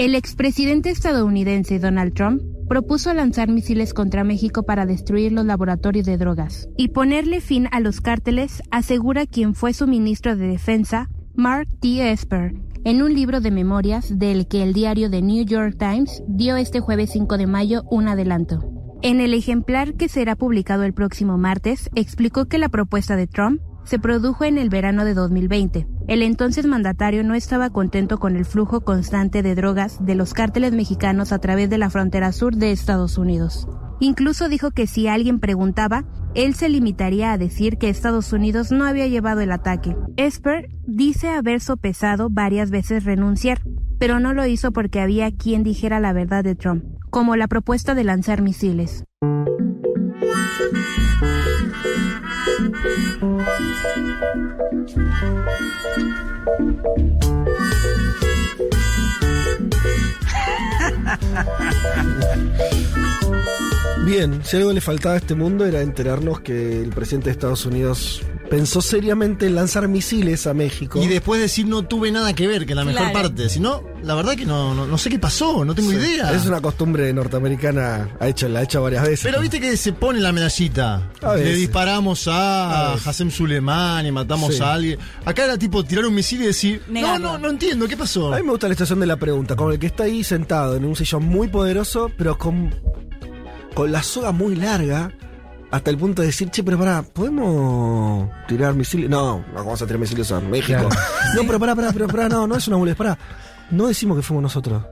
El expresidente estadounidense Donald Trump propuso lanzar misiles contra México para destruir los laboratorios de drogas y ponerle fin a los cárteles, asegura quien fue su ministro de Defensa, Mark T. Esper, en un libro de memorias del que el diario The New York Times dio este jueves 5 de mayo un adelanto. En el ejemplar que será publicado el próximo martes, explicó que la propuesta de Trump se produjo en el verano de 2020. El entonces mandatario no estaba contento con el flujo constante de drogas de los cárteles mexicanos a través de la frontera sur de Estados Unidos. Incluso dijo que si alguien preguntaba, él se limitaría a decir que Estados Unidos no había llevado el ataque. Esper dice haber sopesado varias veces renunciar, pero no lo hizo porque había quien dijera la verdad de Trump, como la propuesta de lanzar misiles. Bien, si algo le faltaba a este mundo era enterarnos que el presidente de Estados Unidos pensó seriamente en lanzar misiles a México. Y después decir no tuve nada que ver, que la mejor Claro. parte. Si no, la verdad que no, no, no sé qué pasó, no tengo Sí, idea. Es una costumbre norteamericana, ha hecho, la ha hecho varias veces. Pero viste que se pone la medallita. A Le disparamos a, A. Hassem Suleiman y matamos Sí. a alguien. Acá era tipo tirar un misil y decir, no, no, no entiendo, ¿qué pasó? A mí me gusta la estación de la pregunta, como el que está ahí sentado en un sillón muy poderoso, pero con, con la soga muy larga, hasta el punto de decir, che, pero pará, ¿podemos tirar misiles? No, no vamos a tirar misiles a México. No, pero pará, pará, pero pará, no, no es una boludez, pará. No decimos que fuimos nosotros.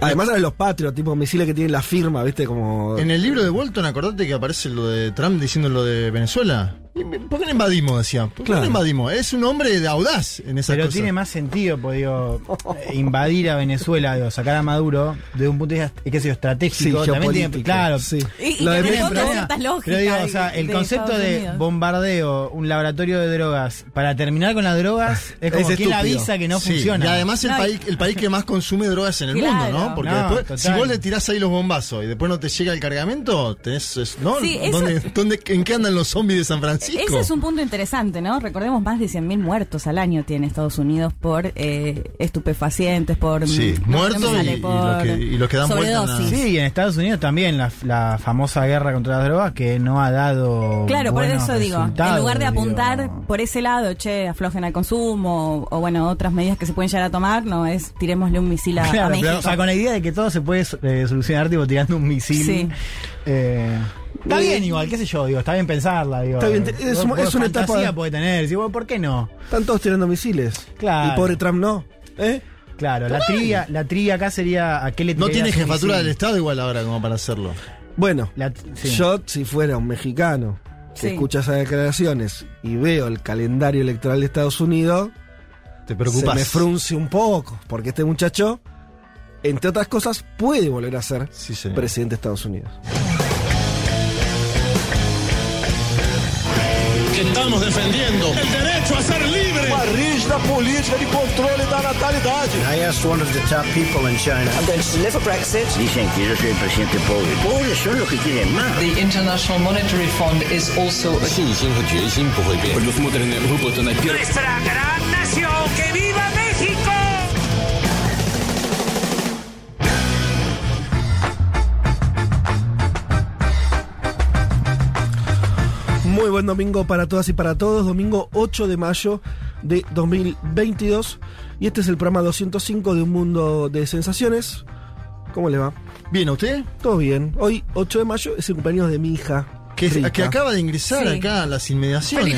Además eran los patrios, tipo misiles que tienen la firma, viste, como... En el libro de Bolton, acordate que aparece lo de Trump diciendo lo de Venezuela. ¿Y ¿Por qué no invadimos? Decía. ¿Por qué Claro. no invadimos? Es un hombre de audaz en esas Pero cosas. tiene más sentido, pues digo, eh, invadir a Venezuela, digo, sacar a Maduro, de un punto de vista, qué sé yo, estratégico, Sí, también tiene, geopolítico, claro. sí. Y, y Lo de Pero, digo, o sea, el de concepto de bombardeo, un laboratorio de drogas, para terminar con las drogas, es como Es quien avisa que no Sí, funciona. Y además el, No, país, el país que más consume drogas en el Claro. mundo, ¿no? Porque No, después, total. si vos le tirás ahí los bombazos y después no te llega el cargamento, tenés, es- ¿no? Sí, eso- ¿Dónde, dónde- ¿En qué andan los zombies de San Francisco? Ese es un punto interesante, ¿no? Recordemos, más de 100.000 muertos al año tiene Estados Unidos por eh, estupefacientes, por... Sí, muertos y- los que- y los que dan vuelta a- sobredosis. Sí, y en Estados Unidos también la, la famosa guerra contra las drogas que no ha dado. Claro, por eso digo, en lugar de digo. apuntar por ese lado, che, aflojen al consumo, o, o bueno, otras medidas que se pueden llegar a tomar, no es tirémosle un misil a, a Claro, México. pero, o sea, con la idea de que todo se puede eh, solucionar tipo tirando un misil. Sí. Eh, está bien igual, qué sé yo, digo, está bien pensarla, digo. Está bien, es Vos- vos una fantasía etapa- puede tener, digo, ¿por qué no? Están todos tirando misiles. Claro. El pobre Trump no. ¿Eh? Claro, la trivia, la trivia acá sería a qué le No tiene jefatura misil? del Estado igual ahora como para hacerlo. Bueno, La- sí. yo si fuera un mexicano que Sí. escucha esas declaraciones y veo el calendario electoral de Estados Unidos, Te se preocupas. me frunce un poco, porque este muchacho, entre otras cosas, puede volver a ser Sí, presidente de Estados Unidos. que estamos defendiendo el derecho a ser libre. uma rígida política de controle da natalidade. I asked one of the top people in China. I'm going to deliver Brexit. Dicen que yo soy el presidente pobre. Pobres son los que quieren más. The International Monetary Fund is also a 信心和决心不会变。nuestra gran nación. ¡Que viva México! Muy buen domingo para todas y para todos, domingo 8 de mayo de 2022 y este es el programa 205 de Un Mundo de Sensaciones. ¿Cómo le va? Bien, ¿a usted? Todo bien. Hoy, 8 de mayo, es el cumpleaños de mi hija. Que, que acaba de ingresar Sí. acá a las inmediaciones.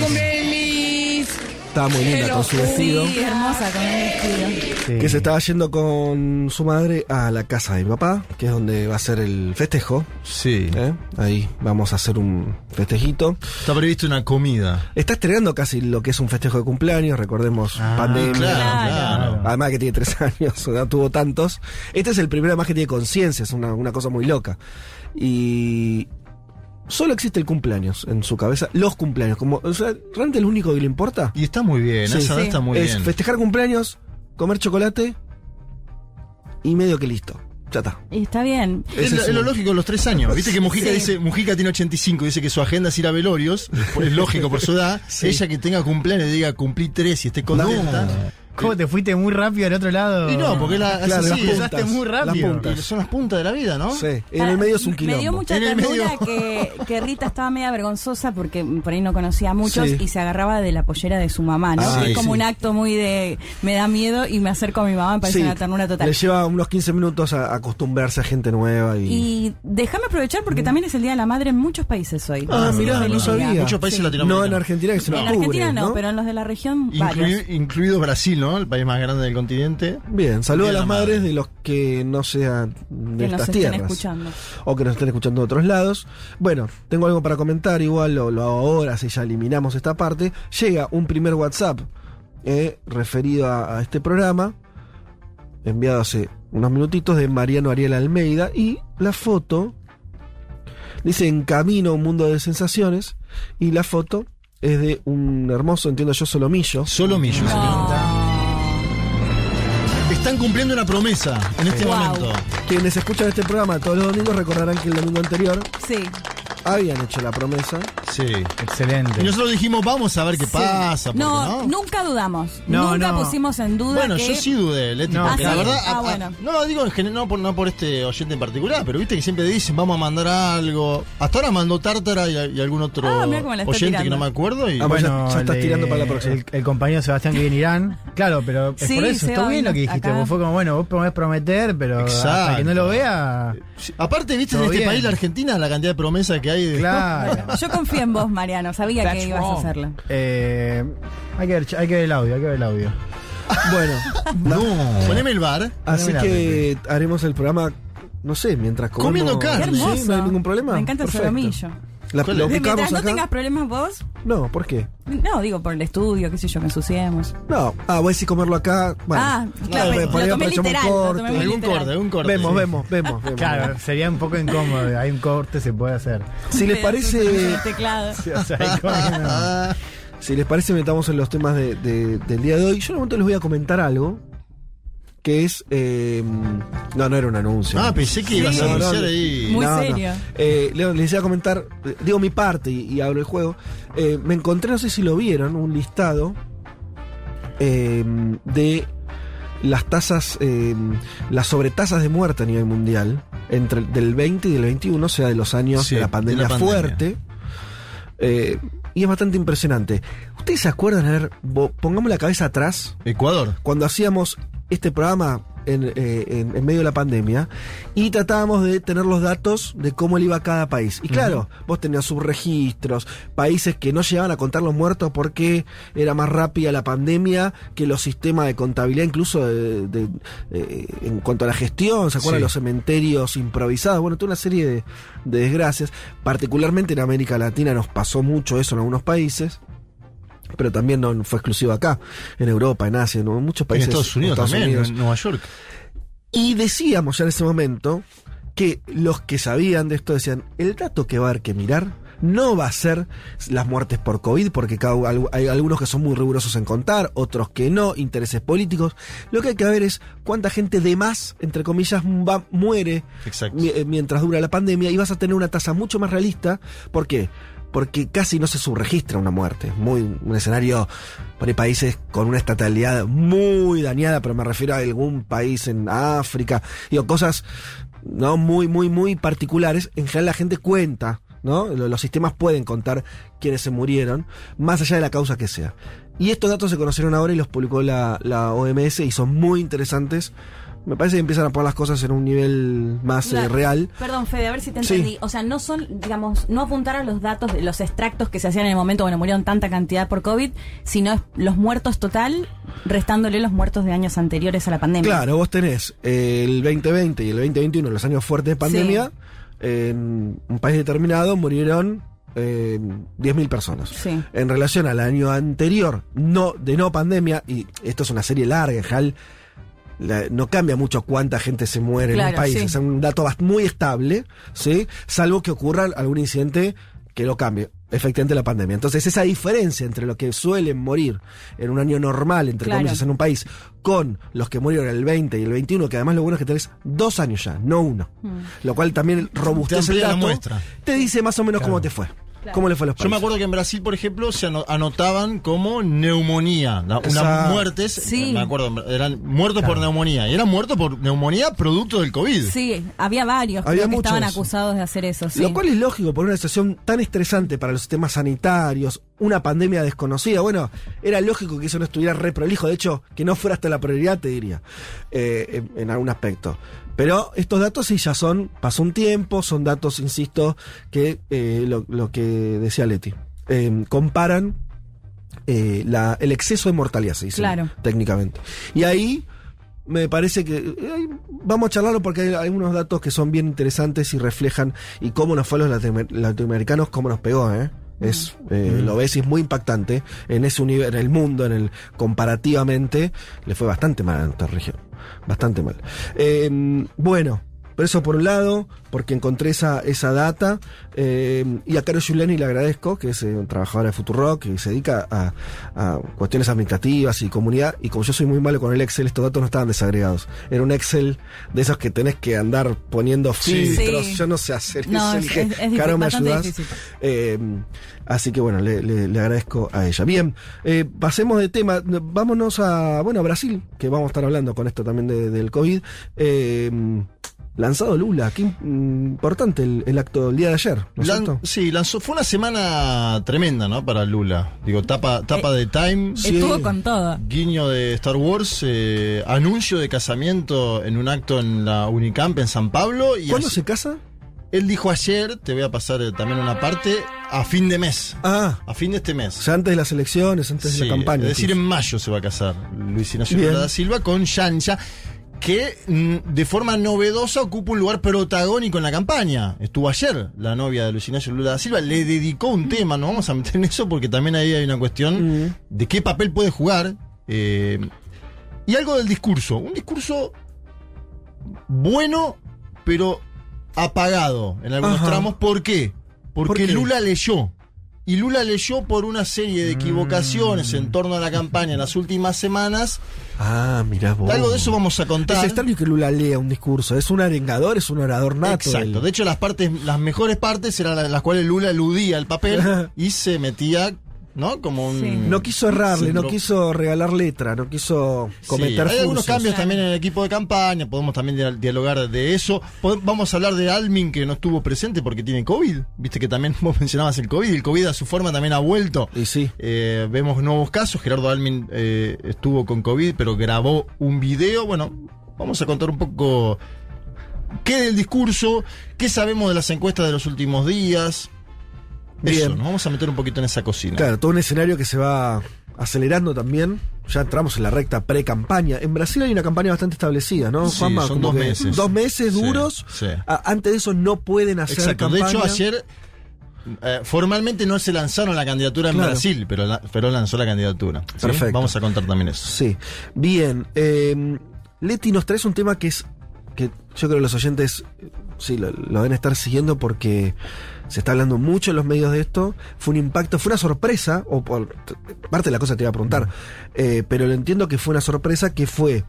Estaba muy linda con su vestido. Sí, hermosa con el vestido. Sí. Que se estaba yendo con su madre a la casa de mi papá, que es donde va a ser el festejo. Sí. ¿eh? Ahí vamos a hacer un festejito. Está previsto una comida. Está estrenando casi lo que es un festejo de cumpleaños, recordemos Ah, pandemia. Claro, Claro. claro. Además que tiene tres años, no tuvo tantos. Este es el primero además que tiene conciencia, es una, una cosa muy loca. Y solo existe el cumpleaños en su cabeza, los cumpleaños. Como, o sea, realmente lo único que le importa Y está muy bien, Sí. esa edad Sí. está muy es bien. festejar cumpleaños, comer chocolate y medio que listo. Ya está. Y está bien. Es, lo- es es lógico, los tres años. Viste que Mujica Sí. dice, Mujica tiene 85, dice que su agenda es ir a velorios, es lógico por su edad. Sí. Ella que tenga cumpleaños diga cumplí tres y esté contenta. ¿Cómo te fuiste muy rápido al otro lado? Y no, porque la, Claro, así, las sí, puntas, muy las rápido. puntas. son las puntas de la vida, ¿no? Sí, en el medio es un Ah, Me dio quilombo. mucha En ternura medio. que, que Rita estaba media vergonzosa porque por ahí no conocía a muchos Sí. y se agarraba de la pollera de su mamá, ¿no? Ah, es como sí. un acto muy de me da miedo y me acerco a mi mamá, me parece Sí, una ternura total. Le lleva unos 15 minutos a acostumbrarse a gente nueva y... Y déjame aprovechar porque también es el Día de la Madre en muchos países hoy. Ah, que mirá, no sabía. Muchos países Sí. latinoamericanos. No en Argentina, que se En nos cubre, Argentina no, pero en los de la región, varios. incluido Brasil, ¿no? El país más grande del continente. Bien, saludo a las madres madre. de los que no sean de Que nos estas estén tierras. escuchando. O que nos estén escuchando de otros lados. Bueno, tengo algo para comentar, igual lo, lo hago ahora, si ya eliminamos esta parte. Llega un primer WhatsApp eh, referido a, a este programa, enviado hace unos minutitos de Mariano Ariel Almeida, y la foto dice en camino a un mundo de sensaciones, y la foto es de un hermoso, entiendo yo, solomillo. Solo Millo, señorita. No. Están cumpliendo una promesa en este Wow. momento. Quienes escuchan este programa todos los domingos recordarán que el domingo anterior Sí. Habían hecho la promesa. Sí. Excelente. Y nosotros dijimos, vamos a ver qué pasa. No, no, nunca dudamos. No, nunca no. pusimos en duda Bueno, que... yo sí dudé, Leti, No, porque ¿Ah, la sí? verdad. Ah, a- a- bueno. no, digo en general, no por, no por este oyente en particular, pero viste que siempre dicen, vamos a mandar algo. Hasta ahora mandó Tártara y, y algún otro Ah, oyente que no me acuerdo. Y, Ah, pues ya- Bueno, ya estás tirando para la próxima. El, el compañero Sebastián que viene Irán. Claro, pero es Sí, por eso. Está bien lo que dijiste. acá. vos Fue como, bueno, vos podés prometer, pero hasta que no lo vea. Aparte, viste, en este país, la Argentina, la cantidad de promesas que hay. Claro. Yo confío en vos, Mariano. Sabía That's que ibas a hacerlo. Eh, hay, que ver, hay que ver el audio, hay que ver el audio. Bueno, No. Poneme el bar. así que haremos el programa, no sé, mientras comemos. Comiendo carne. Sí, no hay ningún problema. Me encanta el solomillo. La, ¿Cuál lo Mientras no acá. tengas problemas vos, No, ¿por qué? no, digo por el estudio, qué sé yo, que ensuciemos. No, ah, voy a decir comerlo acá. Bueno, ah, claro, no, ahí lo tomé aprovechamos un literal. Lo corte. tomé Algún literal. corte, algún corte. Vemos, sí. vemos, vemos, vemos. Claro, sería un poco incómodo. Hay un corte, se puede hacer. Si les parece. O sea, si les parece, metamos en los temas de- de- del día de hoy. Yo en un momento les voy a comentar algo que es, eh, no, no era un anuncio. Ah, pensé que ibas a no, anunciar no. ahí. Muy No, no. serio. Eh, les iba a comentar, digo mi parte y, y abro el juego. Eh, me encontré, no sé si lo vieron, un listado eh, de las tasas, eh, las sobretasas de muerte a nivel mundial entre el- del 20 y del 21, o sea, de los años Sí, de la de pandemia, la pandemia. fuerte. Eh, y es bastante impresionante. ¿Ustedes se acuerdan? A ver, pongamos la cabeza atrás Ecuador. cuando hacíamos este programa en, eh, en- en medio de la pandemia y tratábamos de tener los datos de cómo le iba a cada país. Y claro, vos tenías subregistros, países que no llegaban a contar los muertos porque era más rápida la pandemia que los sistemas de contabilidad, incluso de- de- en cuanto a la gestión, ¿se acuerdan Sí. los cementerios improvisados? Bueno, toda una serie de desgracias. Particularmente en América Latina nos pasó mucho eso en algunos países. Pero también no fue exclusivo acá, en Europa, en Asia, en muchos En países. Estados Unidos Estados también, Unidos. en Nueva York. Y decíamos ya en ese momento que los que sabían de esto decían, el dato que va a haber que mirar no va a ser las muertes por COVID, porque cada- hay algunos que son muy rigurosos en contar, otros que no, intereses políticos. Lo que hay que ver es cuánta gente de más, entre comillas, va, muere Exacto. eh, mientras dura la pandemia y vas a tener una tasa mucho más realista. ¿Por qué? Porque casi no se subregistra una muerte. Muy, un escenario por ahí países con una estatalidad muy dañada, pero me refiero a algún país en África, digo, cosas no muy, muy, muy particulares. En general la gente cuenta, ¿no? Lo- Los sistemas pueden contar quiénes se murieron, más allá de la causa que sea. Y estos datos se conocieron ahora y los publicó la, la OMS y son muy interesantes. Me parece que empiezan a poner las cosas en un nivel más eh, real. Perdón, Fede, a ver si te Sí. entendí. O sea, no son, digamos, no apuntar a los datos de los extractos que se hacían en el momento cuando murieron tanta cantidad por COVID, sino los muertos total, restándole los muertos de años anteriores a la pandemia. Claro, vos tenés eh, el 2020 y el 2021, los años fuertes de pandemia, en un país determinado murieron eh, 10.000 personas. Sí. En relación al año anterior, no de no pandemia, y esto es una serie larga, general, la- no cambia mucho cuánta gente se muere en un país, sí. es un dato muy estable, ¿sí? salvo que ocurra algún incidente que lo cambie. Efectivamente la pandemia. Entonces esa diferencia entre lo que suelen morir en un año normal, entre Claro. comillas, en un país, con los que murieron el 20 y el 21, que además lo bueno es que tenés dos años ya, no uno. Mm. Lo cual también robustece el amplía la dato. muestra. Te dice más o menos cómo te fue. ¿Cómo le fue a los Yo me acuerdo que en Brasil, por ejemplo, se ano- anotaban como neumonía. la- unas muertes, Sí. me acuerdo, eran muertos por neumonía. Y eran muertos por neumonía producto del COVID. Sí, había varios Había que estaban acusados de hacer eso. Sí. Lo cual es lógico por una situación tan estresante para los sistemas sanitarios, una pandemia desconocida. Bueno, era lógico que eso no estuviera re prolijo. De hecho, que no fuera hasta la prioridad, te diría, eh, en, en algún aspecto. Pero estos datos sí ya son, pasó un tiempo, son datos, insisto, que eh, lo, lo que decía Leti. eh, comparan eh, la- el exceso de mortalidad, se dice Claro. técnicamente. Y ahí me parece que eh, vamos a charlarlo porque hay algunos datos que son bien interesantes y reflejan y cómo nos fue a los latinoamer- latinoamericanos, cómo nos pegó, ¿eh? Es, eh, Lo ves y es muy impactante. En ese universo, en el mundo, en el comparativamente, le fue bastante mal a nuestra región. Bastante mal. Eh, bueno, pero eso por un lado, porque encontré esa, esa data. eh, y a Caro Giuliani le agradezco, que es eh, trabajadora de Futurock, que se dedica a, a cuestiones administrativas y comunidad. Y como yo soy muy malo con el Excel, estos datos no estaban desagregados. Era un Excel de esos que tenés que andar poniendo filtros. Sí. Yo no sé hacer No, eso. es- dije, es- es difícil, Caro, ¿me difícil. Eh, así que bueno, le, le- le agradezco a ella. Bien, eh, pasemos de tema. Vámonos a, bueno, a Brasil, que vamos a estar hablando con esto también de- del COVID. Eh, lanzado Lula, qué im- importante el, el acto del día de ayer, ¿no es Lan- cierto? sí, lanzó, fue una semana tremenda, ¿no? Para Lula. Digo, tapa, tapa de Time. Estuvo con todo. Guiño de Star Wars, eh, anuncio de casamiento en un acto en la Unicamp en San Pablo. Y ¿Cuándo así- se casa? Él dijo ayer, te voy a pasar eh, también una parte, a fin de mes. Ah, A fin de este mes. o sea, antes de las elecciones, antes de la campaña. Es decir, en mayo se va a casar Luis Ignacio da Silva con Yancha, que mm, de forma novedosa ocupa un lugar protagónico en la campaña. Estuvo ayer la novia de Luis Ignacio Lula da Silva, le dedicó un tema, no vamos a meter en eso porque también ahí hay una cuestión Mm. de qué papel puede jugar. eh, y algo del discurso, un discurso bueno, pero apagado en algunos Ajá. tramos. ¿Por qué? Porque ¿Por qué? Lula leyó. Y Lula leyó por una serie de equivocaciones en torno a la campaña en las últimas semanas. Ah, mirá vos. Algo de eso vamos a contar. Es extraño que Lula lea un discurso. Es un arengador, es un orador nato. Exacto. él. De hecho, las partes, las mejores partes eran las, las cuales Lula eludía el papel y se metía, ¿no? Como un. Sí. No quiso errarle, no quiso regalar letra, no quiso Sí, cometer hay algunos cambios también en el equipo de campaña, podemos también dia- dialogar de eso. Vamos a hablar de Almin que no estuvo presente porque tiene COVID. Viste que también vos mencionabas el COVID, y el COVID a su forma también ha vuelto. Y sí. Eh, vemos nuevos casos. Gerardo Almin eh, estuvo con COVID, pero grabó un video. Bueno, vamos a contar un poco qué del discurso, qué sabemos de las encuestas de los últimos días. Eso, Bien. nos vamos a meter un poquito en esa cocina. Claro, todo un escenario que se va acelerando también. Ya entramos en la recta pre-campaña. En Brasil hay una campaña bastante establecida, ¿no, Sí, Juanma? son dos meses. Dos meses duros. sí. Antes de eso no pueden hacer Exacto. De campaña. hecho, ayer eh, formalmente no se lanzaron la candidatura en Claro. Brasil, pero, la- lanzó la candidatura. Perfecto. Vamos a contar también eso. Sí. Bien. eh, Leti, nos traes un tema que es. que yo creo que los oyentes eh, sí lo, lo deben estar siguiendo porque se está hablando mucho en los medios de esto. Fue un impacto, fue una sorpresa, o por parte de la cosa te iba a preguntar, eh, pero lo entiendo que fue una sorpresa que fue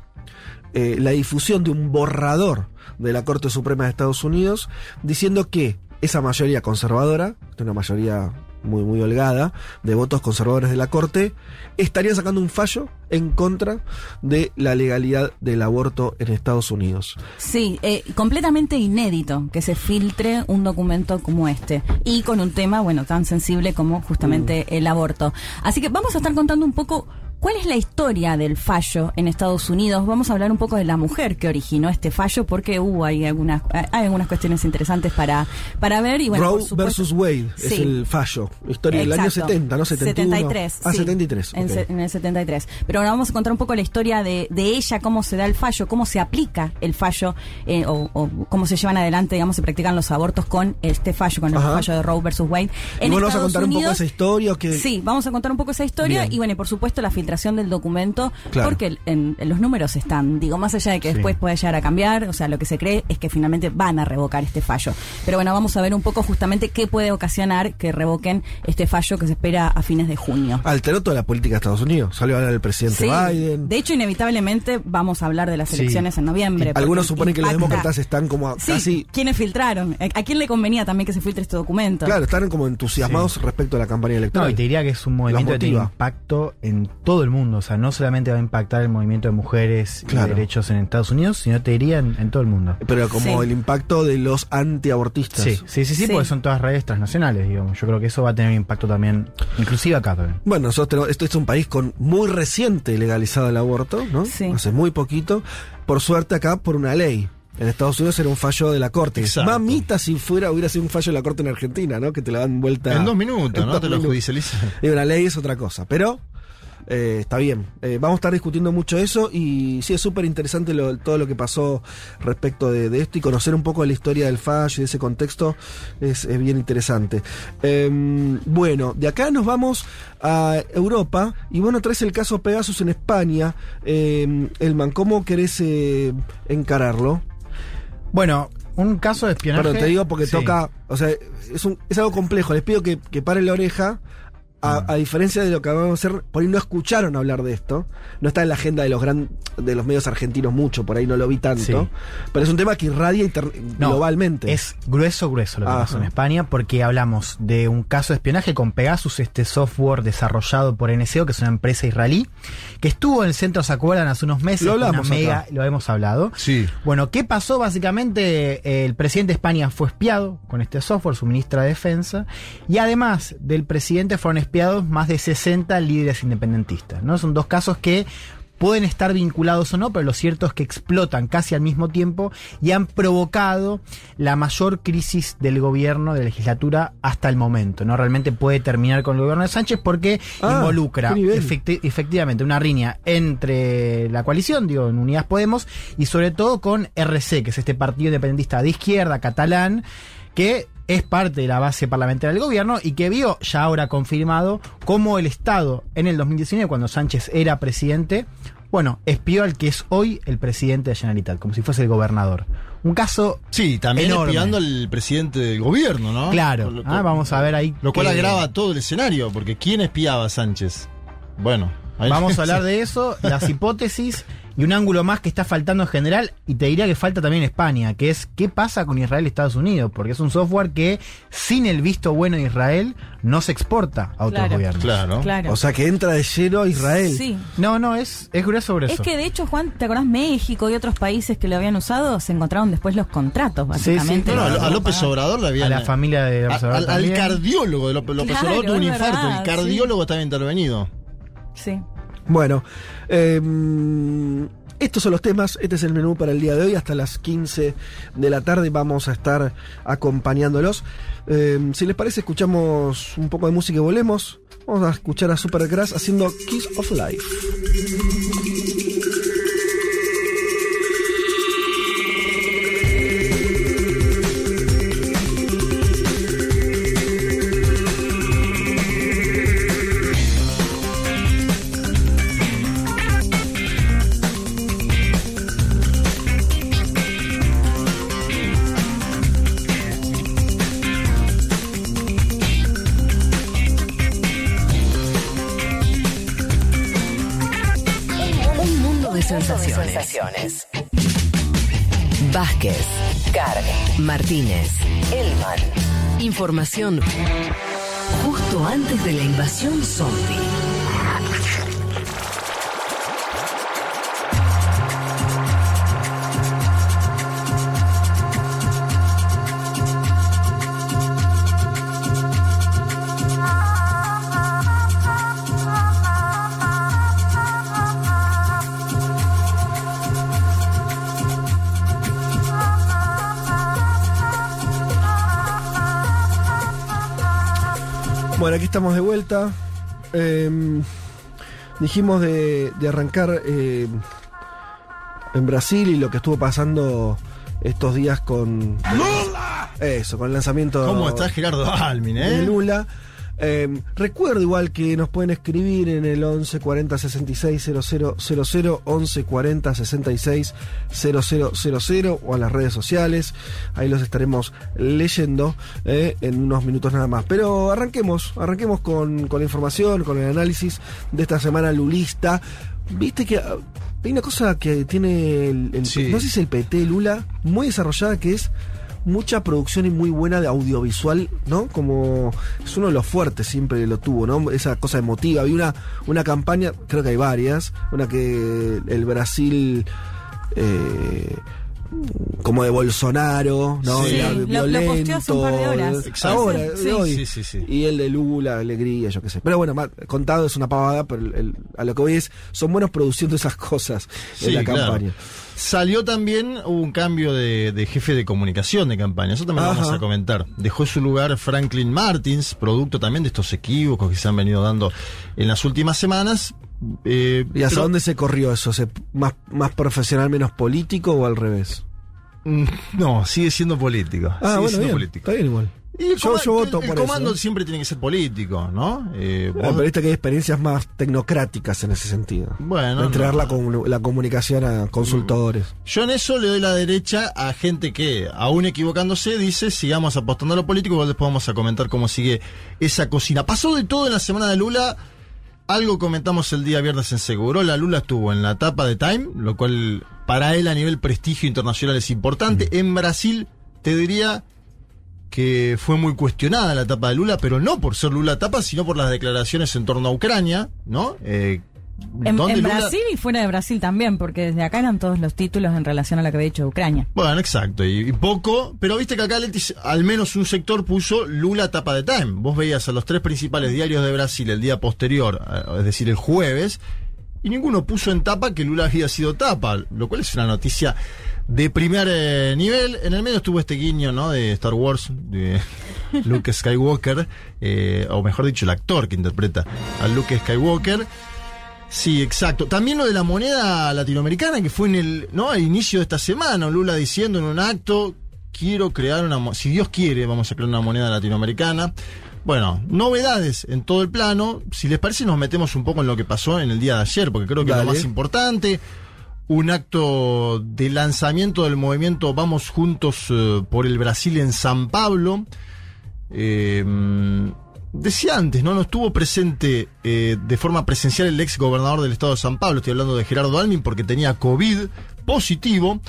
eh, la difusión de un borrador de la Corte Suprema de Estados Unidos diciendo que esa mayoría conservadora, una mayoría muy, muy holgada, de votos conservadores de la Corte, estarían sacando un fallo en contra de la legalidad del aborto en Estados Unidos. Sí, eh, completamente inédito que se filtre un documento como este y con un tema, bueno, tan sensible como justamente Mm. el aborto. Así que vamos a estar contando un poco cuál es la historia del fallo en Estados Unidos. Vamos a hablar un poco de la mujer que originó este fallo porque hubo hay algunas hay algunas cuestiones interesantes para para ver y bueno, Roe versus Wade es el fallo. Historia del año Exacto. 70, ¿no? 71. 73. Ah, sí. 73. En, se- en el 73. Pero ahora vamos a contar un poco la historia de, de ella, cómo se da el fallo, cómo se aplica el fallo eh, o, o cómo se llevan adelante, digamos, se practican los abortos con este fallo, con el Ajá. fallo de Roe versus Wade. ¿Y vos nos vas a contar un poco esa historia o qué? Sí, vamos a contar un poco esa historia Bien. y bueno, y por supuesto la filtración filtración del documento, Claro. porque en, en los números están, digo, más allá de que Sí. después pueda llegar a cambiar, o sea, lo que se cree es que finalmente van a revocar este fallo. Pero bueno, vamos a ver un poco justamente qué puede ocasionar que revoquen este fallo que se espera a fines de junio. Alteró toda la política de Estados Unidos. Salió a hablar el presidente Sí, Biden. de hecho, inevitablemente vamos a hablar de las Sí. elecciones en noviembre. Algunos suponen que los demócratas están como Sí, casi. ¿quiénes filtraron? ¿A quién le convenía también que se filtre este documento? Claro, están como entusiasmados respecto a la campaña No, electoral. y te diría que es un movimiento que tiene motiva. impacto en todo el mundo. O sea, no solamente va a impactar el movimiento de mujeres Claro. y derechos en Estados Unidos, sino te diría en, en todo el mundo. Pero como Sí. el impacto de los antiabortistas. Sí, sí, sí, sí, Sí. porque son todas redes transnacionales, digamos. Yo creo que eso va a tener impacto también, inclusive acá también. Bueno, nosotros tenemos- esto es un país con muy reciente legalizado el aborto, ¿no? Sí. Hace muy poquito. Por suerte acá por una ley. En Estados Unidos era un fallo de la corte. Exacto. Mamita si fuera hubiera sido un fallo de la corte en Argentina, ¿no? Que te la dan vuelta En dos minutos, en ¿no? dos Te lo judicializan. Y una ley es otra cosa, pero eh, está bien. Eh, vamos a estar discutiendo mucho eso y sí, es súper interesante lo- todo lo que pasó respecto de, de esto y conocer un poco de la historia del fallo y ese contexto es, es bien interesante. Em, bueno, de acá nos vamos a Europa y bueno, traes el caso Pegasus en España. Em, Elman, ¿cómo querés eh, encararlo? Bueno, un caso de espionaje. Perdón, te digo porque Sí. toca, o sea, es, un, es algo complejo. Les pido que, que paren la oreja. A, a diferencia de lo que vamos a hacer, por ahí no escucharon hablar de esto. No está en la agenda de los gran, de los medios argentinos mucho, por ahí no lo vi tanto. Sí. Pero es un tema que irradia inter- No, globalmente. Es grueso, grueso lo que Ajá. pasó en España, porque hablamos de un caso de espionaje con Pegasus, este software desarrollado por NSO, que es una empresa israelí, que estuvo en el centro, ¿se acuerdan? Hace unos meses. Lo una hablamos mega, acá. lo hemos hablado. Sí. Bueno, ¿qué pasó? Básicamente, eh, el presidente de España fue espiado con este software, su ministra de Defensa, y además del presidente fueron espiados más de 60 líderes independentistas. ¿no? Son dos casos que pueden estar vinculados o no, pero lo cierto es que explotan casi al mismo tiempo y han provocado la mayor crisis del gobierno, de la legislatura, hasta el momento. ¿no? Realmente puede terminar con el gobierno de Sánchez porque Ah, involucra efecti- efectivamente una riña entre la coalición, digo, en Unidas Podemos, y sobre todo con RC, que es este partido independentista de izquierda catalán, que es parte de la base parlamentaria del gobierno y que vio ya ahora confirmado cómo el Estado en el 2019, cuando Sánchez era presidente, bueno, espió al que es hoy el presidente de Generalitat, como si fuese el gobernador. Un caso Sí, también Enorme. espiando al presidente del gobierno, ¿no? Claro. Lo- Ah, vamos a ver ahí Lo cual que- agrava todo el escenario, porque ¿quién espiaba a Sánchez? Bueno. Vamos a hablar de eso, las hipótesis y un ángulo más que está faltando en general y te diría que falta también en España, que es qué pasa con Israel y Estados Unidos, porque es un software que sin el visto bueno de Israel no se exporta a otros Claro. gobiernos. Claro. Claro. O sea que entra de lleno a Israel. Sí. No, no, es, es grueso sobre Es eso. que de hecho, Juan, ¿te acordás? México y otros países que lo habían usado se encontraron después los contratos, básicamente. No, no, a, a López Obrador le habían. a la familia de López a- Obrador al, cardiólogo de López, López Claro, Obrador tuvo un es infarto. verdad, el cardiólogo estaba intervenido. Sí. Bueno, eh, estos son los temas, este es el menú para el día de hoy, hasta las 15 de la tarde vamos a estar acompañándolos. Eh, si les parece, escuchamos un poco de música y volvemos. Vamos a escuchar a Supergrass haciendo Kiss of Life. Martínez, Elman. Información justo antes de la invasión zombie. Bueno, aquí estamos de vuelta. Eh, dijimos de, de arrancar eh, en Brasil y lo que estuvo pasando estos días con. Eso, con el lanzamiento ¿Cómo está Gerardo Almin, de eh? Lula. Eh, recuerdo igual que nos pueden escribir en el 11 40 66 000, 11 40 66 000 o a las redes sociales. Ahí los estaremos leyendo eh, en unos minutos nada más. Pero arranquemos, arranquemos con, con la información, con el análisis de esta semana lulista. Viste que ah, hay una cosa que tiene el, el- Sí. no sé si es el PT Lula, muy desarrollada que es mucha producción y muy buena de audiovisual, ¿no? Como es uno de los fuertes, siempre lo tuvo, ¿no? Esa cosa emotiva. Había una, una campaña, creo que hay varias, una que el Brasil... eh, como de Bolsonaro, ¿no? Sí. Era Lo- lo violento. posteó hace un par de horas. Exacto. Ahora, Sí, de hoy. sí, sí, sí. Y el de Lula, alegría, yo qué sé. Pero bueno, contado es una pavada, pero el- el- a lo que voy es, son buenos produciendo esas cosas en la claro. campaña. Salió también, hubo un cambio de, de jefe de comunicación de campaña, eso también lo Ajá. vamos a comentar. Dejó su lugar Franklin Martins, producto también de estos equívocos que se han venido dando en las últimas semanas. Eh, ¿Y pero- dónde se corrió eso? ¿Se- más, ¿Más profesional, menos político o al revés? Mm, No, sigue siendo político. Ah, sigue bueno, siendo bien. político. Está bien igual. Y Yo- yo voto el, por eso, comando ¿eh? siempre tiene que ser político, ¿no? Eh, Ah, vos- pero viste que hay experiencias más tecnocráticas en ese sentido. Bueno, De entregar no. la, comu- la comunicación a consultores. Yo en eso le doy la derecha a gente que, aún equivocándose, dice sigamos apostando a lo político, igual después vamos a comentar cómo sigue esa cocina. Pasó de todo en la semana de Lula, algo comentamos el día viernes en Seguro, la Lula estuvo en la tapa de Time, lo cual para él a nivel prestigio internacional es importante. En Brasil, te diría que fue muy cuestionada la etapa de Lula, pero no por ser Lula tapa, sino por las declaraciones en torno a Ucrania, ¿no? Eh, En, Brasil y fuera de Brasil también, porque desde acá eran todos los títulos en relación a lo que había dicho Ucrania. Bueno, exacto, y, y poco, pero viste que acá Letis, al menos un sector puso Lula tapa de Time. Vos veías a los tres principales diarios de Brasil el día posterior, eh, es decir, el jueves, y ninguno puso en tapa que Lula había sido tapa, lo cual es una noticia de primer eh, nivel. En el medio estuvo este guiño, ¿no? De Star Wars, de Luke Skywalker, eh, o mejor dicho, el actor que interpreta a Luke Skywalker. Sí, exacto. También lo de la moneda latinoamericana, que fue en el, ¿no? Al inicio de esta semana, Lula diciendo en un acto, quiero crear una, si Dios quiere, vamos a crear una moneda latinoamericana. Bueno, novedades en todo el plano. Si les parece, nos metemos un poco en lo que pasó en el día de ayer, porque creo que es lo más importante. Un acto de lanzamiento del movimiento Vamos Juntos eh, por el Brasil en San Pablo. Eh, decía antes, ¿no? No estuvo presente eh, de forma presencial el ex gobernador del estado de San Pablo, estoy hablando de Gerardo Almin, porque tenía COVID positivo.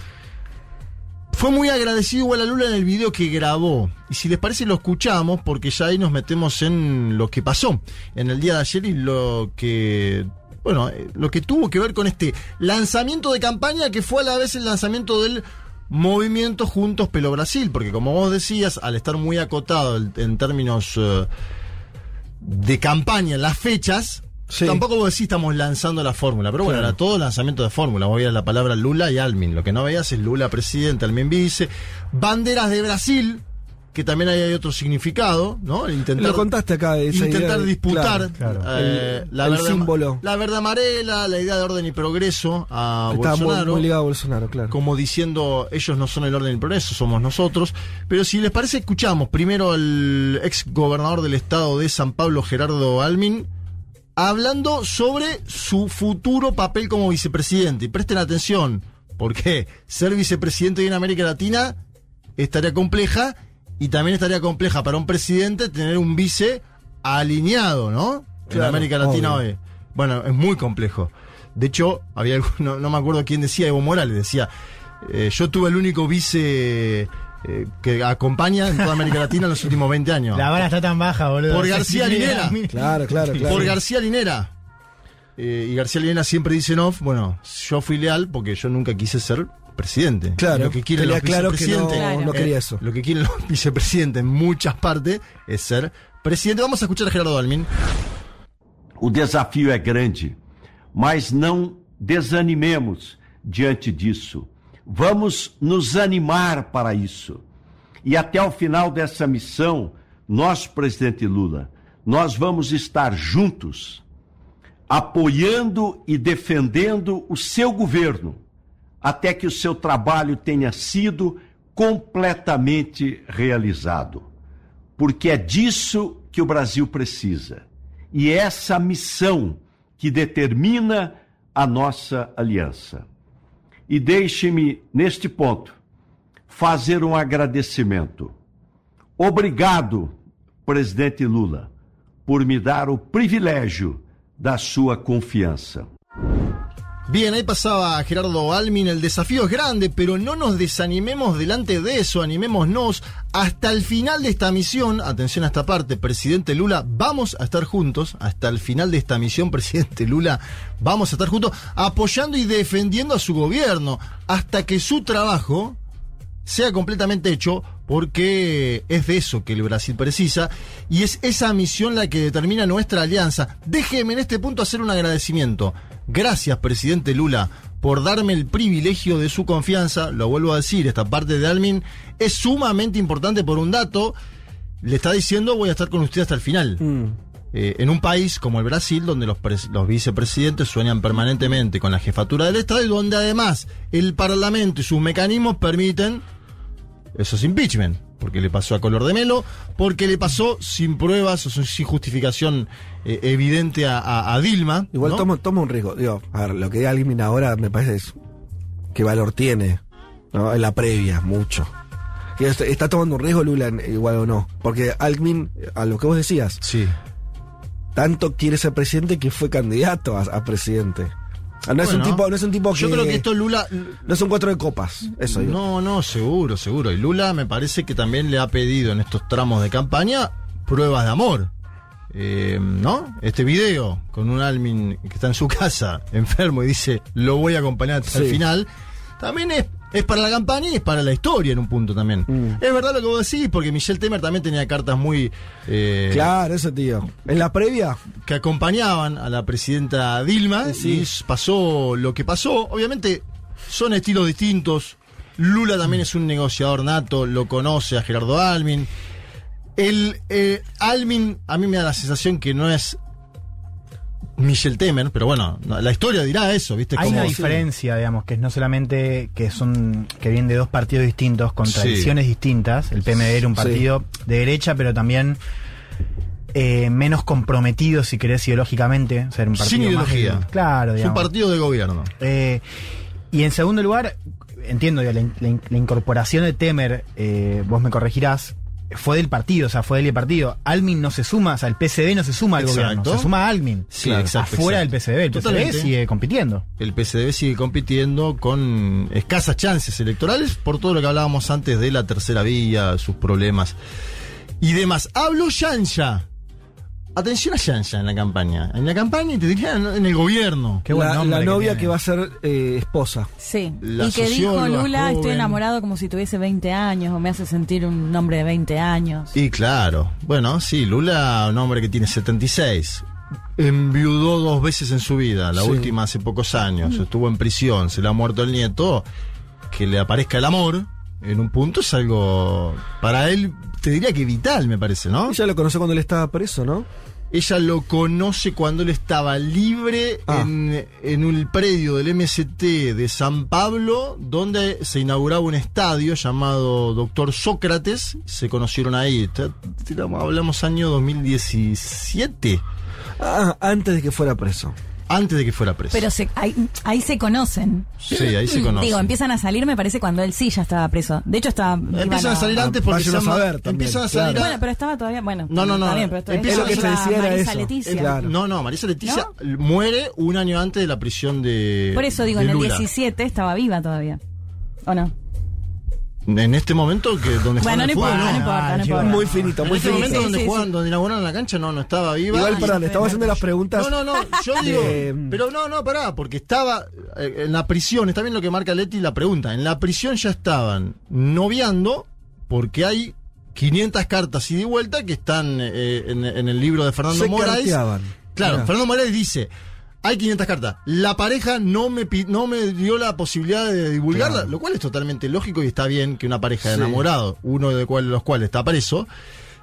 Fue muy agradecido igual a Lula en el video que grabó. Y si les parece lo escuchamos, porque ya ahí nos metemos en lo que pasó en el día de ayer y lo que. Bueno, eh, lo que tuvo que ver con este lanzamiento de campaña que fue a la vez el lanzamiento del movimiento Juntos Pelo Brasil, porque como vos decías, al estar muy acotado en términos eh, de campaña en las fechas, Sí. tampoco vos decís estamos lanzando la fórmula, pero bueno, Claro. era todo lanzamiento de fórmula. Vos veías la palabra Lula y Almin. Lo que no veías es Lula presidente, Almin vice. Banderas de Brasil, que también hay otro significado, ¿no? Intentar, Lo contaste acá. esa intentar idea de- disputar claro, claro. eh, El- la, el verde, símbolo. la verde amarela, la idea de orden y progreso a muy, Bolsonaro muy ligado a Bolsonaro, claro. como diciendo ellos no son el orden y el progreso, somos nosotros. Pero si les parece, escuchamos primero al ex gobernador del estado de San Pablo, Gerardo Almin, hablando sobre su futuro papel como vicepresidente. Y presten atención, porque ser vicepresidente en América Latina es tarea compleja y también es tarea compleja para un presidente tener un vice alineado, ¿no? en América Latina obvio. hoy. Bueno, es muy complejo. De hecho, había algún- no, no me acuerdo quién decía, Evo Morales decía, eh, yo tuve el único vice eh, que acompaña en toda América Latina en los últimos 20 años. La vara está tan baja, boludo. Por García Linera. Claro, claro, claro. Por García Linera. Eh, y García Linera siempre dice no, bueno, yo fui leal porque yo nunca quise ser presidente. Claro, lo que quieren tenía los claro que no, Claro. no quería eh, eso. Lo que quieren los vicepresidentes en muchas partes es ser presidente. Vamos a escuchar a Gerardo Almin. O desafio é grande, mas não desanimemos diante disso. Vamos nos animar para isso. E até o final dessa missão, nós, presidente Lula, nós vamos estar juntos, apoiando e defendendo o seu governo, até que o seu trabalho tenha sido completamente realizado. Porque é disso que o Brasil precisa. E é essa missão que determina a nossa aliança. E deixe-me, neste ponto, fazer um agradecimento. Obrigado, presidente Lula, por me dar o privilégio da sua confiança. Bien, ahí pasaba Gerardo Almin, el desafío es grande, pero no nos desanimemos delante de eso, animémonos hasta el final de esta misión, atención a esta parte, presidente Lula, vamos a estar juntos, hasta el final de esta misión, presidente Lula, vamos a estar juntos, apoyando y defendiendo a su gobierno, hasta que su trabajo sea completamente hecho, porque es de eso que el Brasil precisa, y es esa misión la que determina nuestra alianza. Déjeme en este punto hacer un agradecimiento. Gracias, presidente Lula, por darme el privilegio de su confianza. Lo vuelvo a decir, esta parte de Almin es sumamente importante por un dato. Le está diciendo, voy a estar con usted hasta el final. Eh, en un país como el Brasil, donde los, los vicepresidentes sueñan permanentemente con la jefatura del Estado y donde además el Parlamento y sus mecanismos permiten esos impeachment. Porque le pasó a Color de Melo, porque le pasó sin pruebas o sin justificación eh, evidente a, a- a Dilma. Igual ¿no? toma, toma un riesgo. Digo, a ver, lo que diga Almin ahora me parece es qué valor tiene, ¿no? En la previa, mucho. Está tomando un riesgo Lula, igual o no. Porque Almin, a lo que vos decías, Sí. tanto quiere ser presidente que fue candidato a, a presidente. Ah, No es un tipo, no es un tipo que. Yo creo que esto Lula. No es un cuatro de copas. Eso digo. No, no, seguro, seguro. Y Lula me parece que también le ha pedido en estos tramos de campaña pruebas de amor. Eh, ¿No? Este video con un Almin que está en su casa, enfermo, y dice, lo voy a acompañar hasta el Sí. final, también es, es para la campaña y es para la historia en un punto también. Mm. Es verdad lo que vos decís, porque Michelle Temer también tenía cartas muy... eh, Claro, eso tío. En la previa, que acompañaban a la presidenta Dilma Sí. y pasó lo que pasó. Obviamente son estilos distintos. Lula también es un negociador nato, lo conoce a Gerardo Almin. El eh, Almin a mí me da la sensación que no es Michel Temer, pero bueno, no, la historia dirá eso, ¿viste? Hay Como- una diferencia, digamos, que es no solamente que son que vienen de dos partidos distintos con Sí. tradiciones distintas. El PMD era un Sí. partido de derecha, pero también eh, menos comprometido, si querés, ideológicamente. O era un partido Sin más ideología. claro, Es un digamos. partido de gobierno. Eh, y en segundo lugar, entiendo la, la incorporación de Temer, eh, vos me corregirás, fue del partido, o sea, fue del partido. Almin no se suma, o sea, el PCB no se suma al Exacto. gobierno, se suma a Almin. Sí, exacto, Afuera exacto. del PCB, el PCB Totalmente. sigue compitiendo. El PCDB sigue compitiendo con escasas chances electorales por todo lo que hablábamos antes de la tercera vía, sus problemas y demás. Hablo Yansha. Atención a Yansha en la campaña. En la campaña y te diría en el gobierno. Qué la, la novia que va a ser eh, esposa. Sí. La y que dijo Lula, estoy enamorado como si tuviese 20 años o me hace sentir un hombre de 20 años. Y claro, bueno, sí, Lula, un hombre que tiene 76. Enviudó dos veces en su vida, la Sí. última hace pocos años. Estuvo en prisión, se le ha muerto el nieto. Que le aparezca el amor en un punto es algo para él, te diría que vital, me parece, ¿no? Ella lo conoció cuando él estaba preso, ¿no? Ella lo conoce cuando él estaba libre Ah. en, en un predio del MST de San Pablo, donde se inauguraba un estadio llamado Doctor Sócrates. Se conocieron ahí. Está- Hablamos año 2017, Ah, antes de que fuera preso. Antes de que fuera preso. Pero se, ahí, ahí se conocen. sí, ahí se conocen. Digo, empiezan a salir, me parece, cuando él sí ya estaba preso. De hecho, estaba. Empiezan a salir a- antes porque a saber también, empiezan a salir claro. a- Bueno, pero estaba todavía. Bueno, No, no, no, Está bien, pero Empieza- lo que se decía era Marisa eso. Leticia. Claro. No, no, Marisa Leticia muere un año antes de la prisión de. Por eso digo, en el Lula. 17 estaba viva todavía. ¿O no? En este momento que donde Bueno, juegan no importa, no no. importa, no Ah, importa. Muy finito, En muy este finito. momento Sí, donde sí, juegan, sí. donde inauguraron la cancha, no, no estaba viva. Igual, Y- perdón, estamos haciendo las preguntas. No, no, no, yo digo, Eh, pero no, no, pará, porque estaba eh, en la prisión, está bien lo que marca Leti la pregunta, en la prisión ya estaban noviando porque hay 500 cartas y de vuelta que están eh, en, en el libro de Fernando Se Moraes. carteaban. Claro. Fernando Moraes dice, hay 500 cartas, la pareja no me, no me dio la posibilidad de divulgarla, Claro. lo cual es totalmente lógico y está bien que una pareja de Sí. enamorados, uno de cual- los cuales está preso,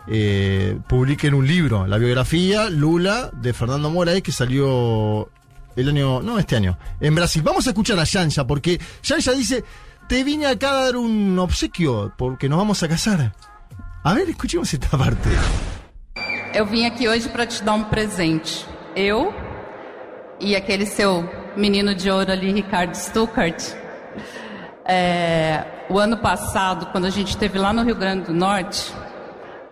eh, publiquen un libro, la biografía Lula de Fernando Moraes que salió el año, no este año, en Brasil. Vamos a escuchar a Yanja porque Yanja dice, te vine acá a dar un obsequio porque nos vamos a casar. A ver, escuchemos esta parte. eu vim aqui hoje para te dar um presente. Eu e aquele seu menino de ouro ali, Ricardo Stuckert. É, o ano passado, quando a gente esteve lá no Rio Grande do Norte,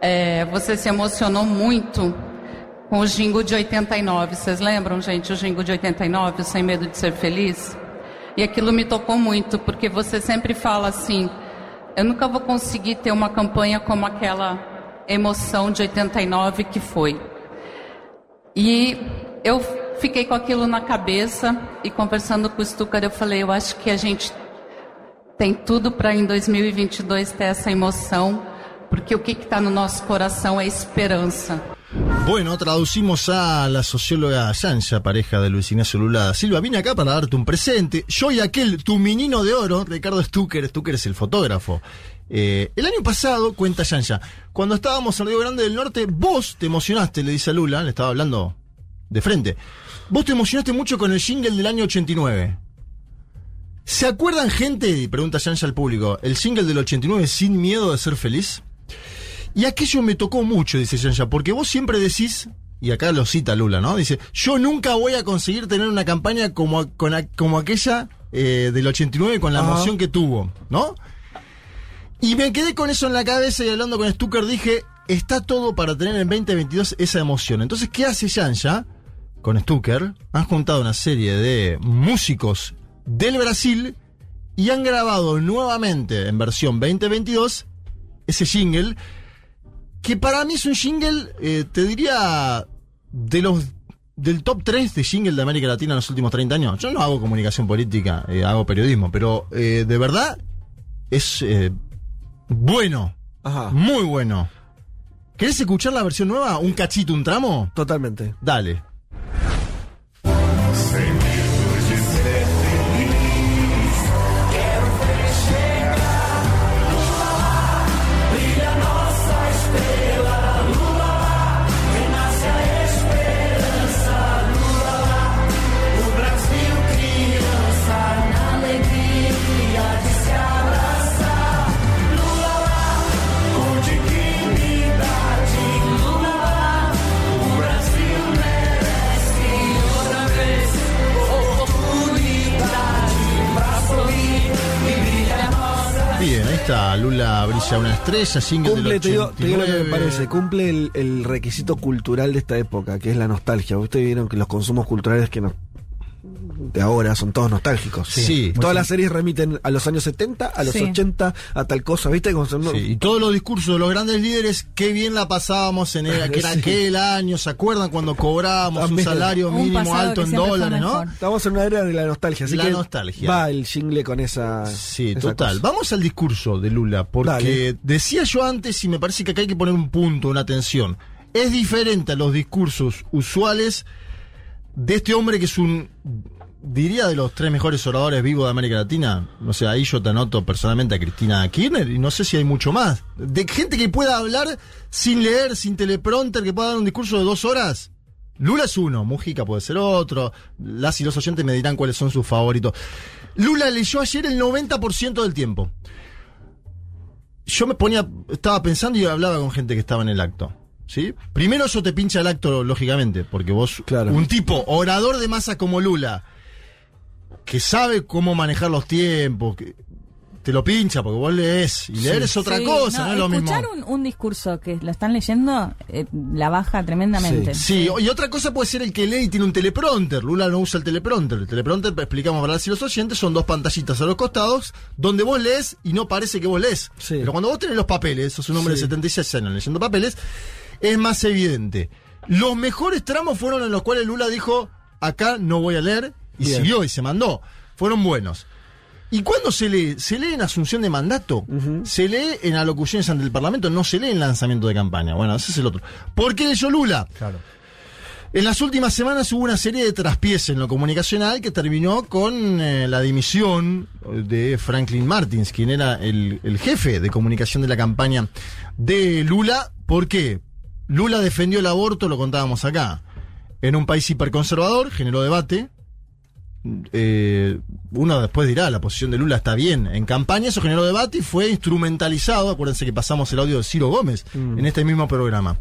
é, você se emocionou muito com o Jingo de 89. Vocês lembram, gente, o Jingo de 89, o Sem Medo de Ser Feliz? E aquilo me tocou muito, porque você sempre fala assim: eu nunca vou conseguir ter uma campanha como aquela emoção de 89 que foi. E eu fiquei com aquilo na cabeça e conversando com o Stucker, eu falei: eu acho que a gente tem tudo para em 2022 ter essa emoção, porque o que está no nosso coração é esperança. Bueno, traducimos a la socióloga Sancha, pareja de Luis Ignacio Lula Silva. Vine acá para darte un presente. Yo y aquel, tu menino de oro, Ricardo Stucker. Stucker es el fotógrafo. Eh, el año pasado, cuenta Sancha, cuando estábamos en Río Grande del Norte, vos te emocionaste, le dice a Lula, le estaba hablando de frente. Vos te emocionaste mucho con el jingle del año 89. ¿Se acuerdan, gente? Y pregunta Sancha al público, el jingle del 89 sin miedo de ser feliz. Y aquello me tocó mucho, dice Yanja, porque vos siempre decís, y acá lo cita Lula, ¿no? Dice, yo nunca voy a conseguir tener una campaña como, con como aquella eh, del 89 con la emoción que tuvo, ¿no? Y me quedé con eso en la cabeza y hablando con Stucker dije, está todo para tener en 2022 esa emoción. Entonces, ¿qué hace Yanja con Stucker? Han juntado una serie de músicos del Brasil y han grabado nuevamente en versión 2022 ese jingle que para mí es un jingle, eh, te diría, de los del top 3 de jingle de América Latina en los últimos 30 años. Yo no hago comunicación política, eh, hago periodismo, pero eh, de verdad es eh, bueno, muy bueno. ¿Querés escuchar la versión nueva? ¿Un cachito, un tramo? Totalmente. Dale. Está, Lula brilla una estrella, jingle Cumple, del te digo, te digo lo que me 89. parece, cumple el, el requisito cultural de esta época, que es la nostalgia. Ustedes vieron que los consumos culturales que nos, de ahora son todos nostálgicos. Sí. Sí. Todas las series remiten a los años 70, a los Sí. 80, a tal cosa, ¿viste? Como son- Sí, y todos los discursos de los grandes líderes, qué bien la pasábamos en el, que era Sí. aquel año, ¿se acuerdan cuando cobrábamos un salario mínimo alto en dólares, ¿no? Estamos en una era de la nostalgia, así La que nostalgia. va el jingle con esa. Sí, esa total. cosa. Vamos al discurso de Lula, porque Dale. decía yo antes y me parece que acá hay que poner un punto, una atención. Es diferente a los discursos usuales de este hombre que es un, diría, de los tres mejores oradores vivos de América Latina. No sé, ahí yo te anoto personalmente a Cristina Kirchner y no sé si hay mucho más. De gente que pueda hablar sin leer, sin teleprompter, que pueda dar un discurso de dos horas. Lula es uno, Mujica puede ser otro. Las y los oyentes me dirán cuáles son sus favoritos. Lula leyó ayer el 90% del tiempo. Yo me ponía, estaba pensando y hablaba con gente que estaba en el acto. ¿Sí? Primero eso te pincha el acto, lógicamente, porque vos, un tipo orador de masa como Lula, que sabe cómo manejar los tiempos, que te lo pincha porque vos lees, y leer es otra Sí, cosa, no, es lo mismo. Escuchar un, un discurso que lo están leyendo eh, la baja tremendamente. Sí, y otra cosa puede ser el que lee y tiene un teleprompter. Lula no usa el teleprompter. El teleprompter, explicamos para y los oyentes, son dos pantallitas a los costados donde vos lees y no parece que vos lees. Pero cuando vos tenés los papeles, sos un hombre Sí. de 76 años leyendo papeles, es más evidente. Los mejores tramos fueron en los cuales Lula dijo, acá no voy a leer, y Bien. siguió y se mandó. Fueron buenos. ¿Y cuándo se lee? Se lee en asunción de mandato. Se lee en alocuciones ante el Parlamento, no se lee en lanzamiento de campaña. Bueno, ese es el otro. ¿Por qué leyó Lula? Claro. En las últimas semanas hubo una serie de traspiés en lo comunicacional que terminó con eh, la dimisión de Franklin Martins, quien era el, el jefe de comunicación de la campaña de Lula. ¿Por qué? Lula defendió el aborto, lo contábamos acá. En un país hiperconservador, generó debate. Eh, uno después dirá, la posición de Lula está bien. En campaña eso generó debate y fue instrumentalizado. Acuérdense que pasamos el audio de Ciro Gómez Mm. en este mismo programa.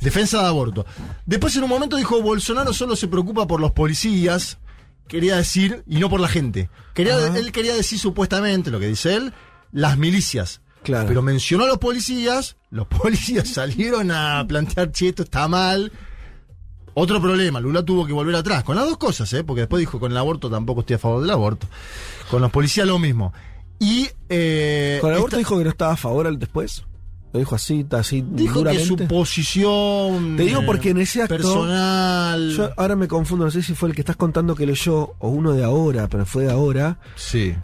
Defensa de aborto. Después en un momento dijo, Bolsonaro solo se preocupa por los policías, quería decir, y no por la gente. Quería, él quería decir supuestamente, lo que dice él, las milicias. Claro. Pero mencionó a los policías, los policías salieron a plantear, che, esto está mal. Otro problema, Lula tuvo que volver atrás, con las dos cosas, ¿eh? porque después dijo, con el aborto tampoco estoy a favor del aborto. Con los policías lo mismo. Y... eh, Con el aborto esta- dijo que no estaba a favor al después. Lo dijo así, así dijo duramente. que su posición... Te digo porque en ese acto. Personal... Yo ahora me confundo, no sé si fue el que estás contando que leyó, o uno de ahora, pero fue de ahora, Sí.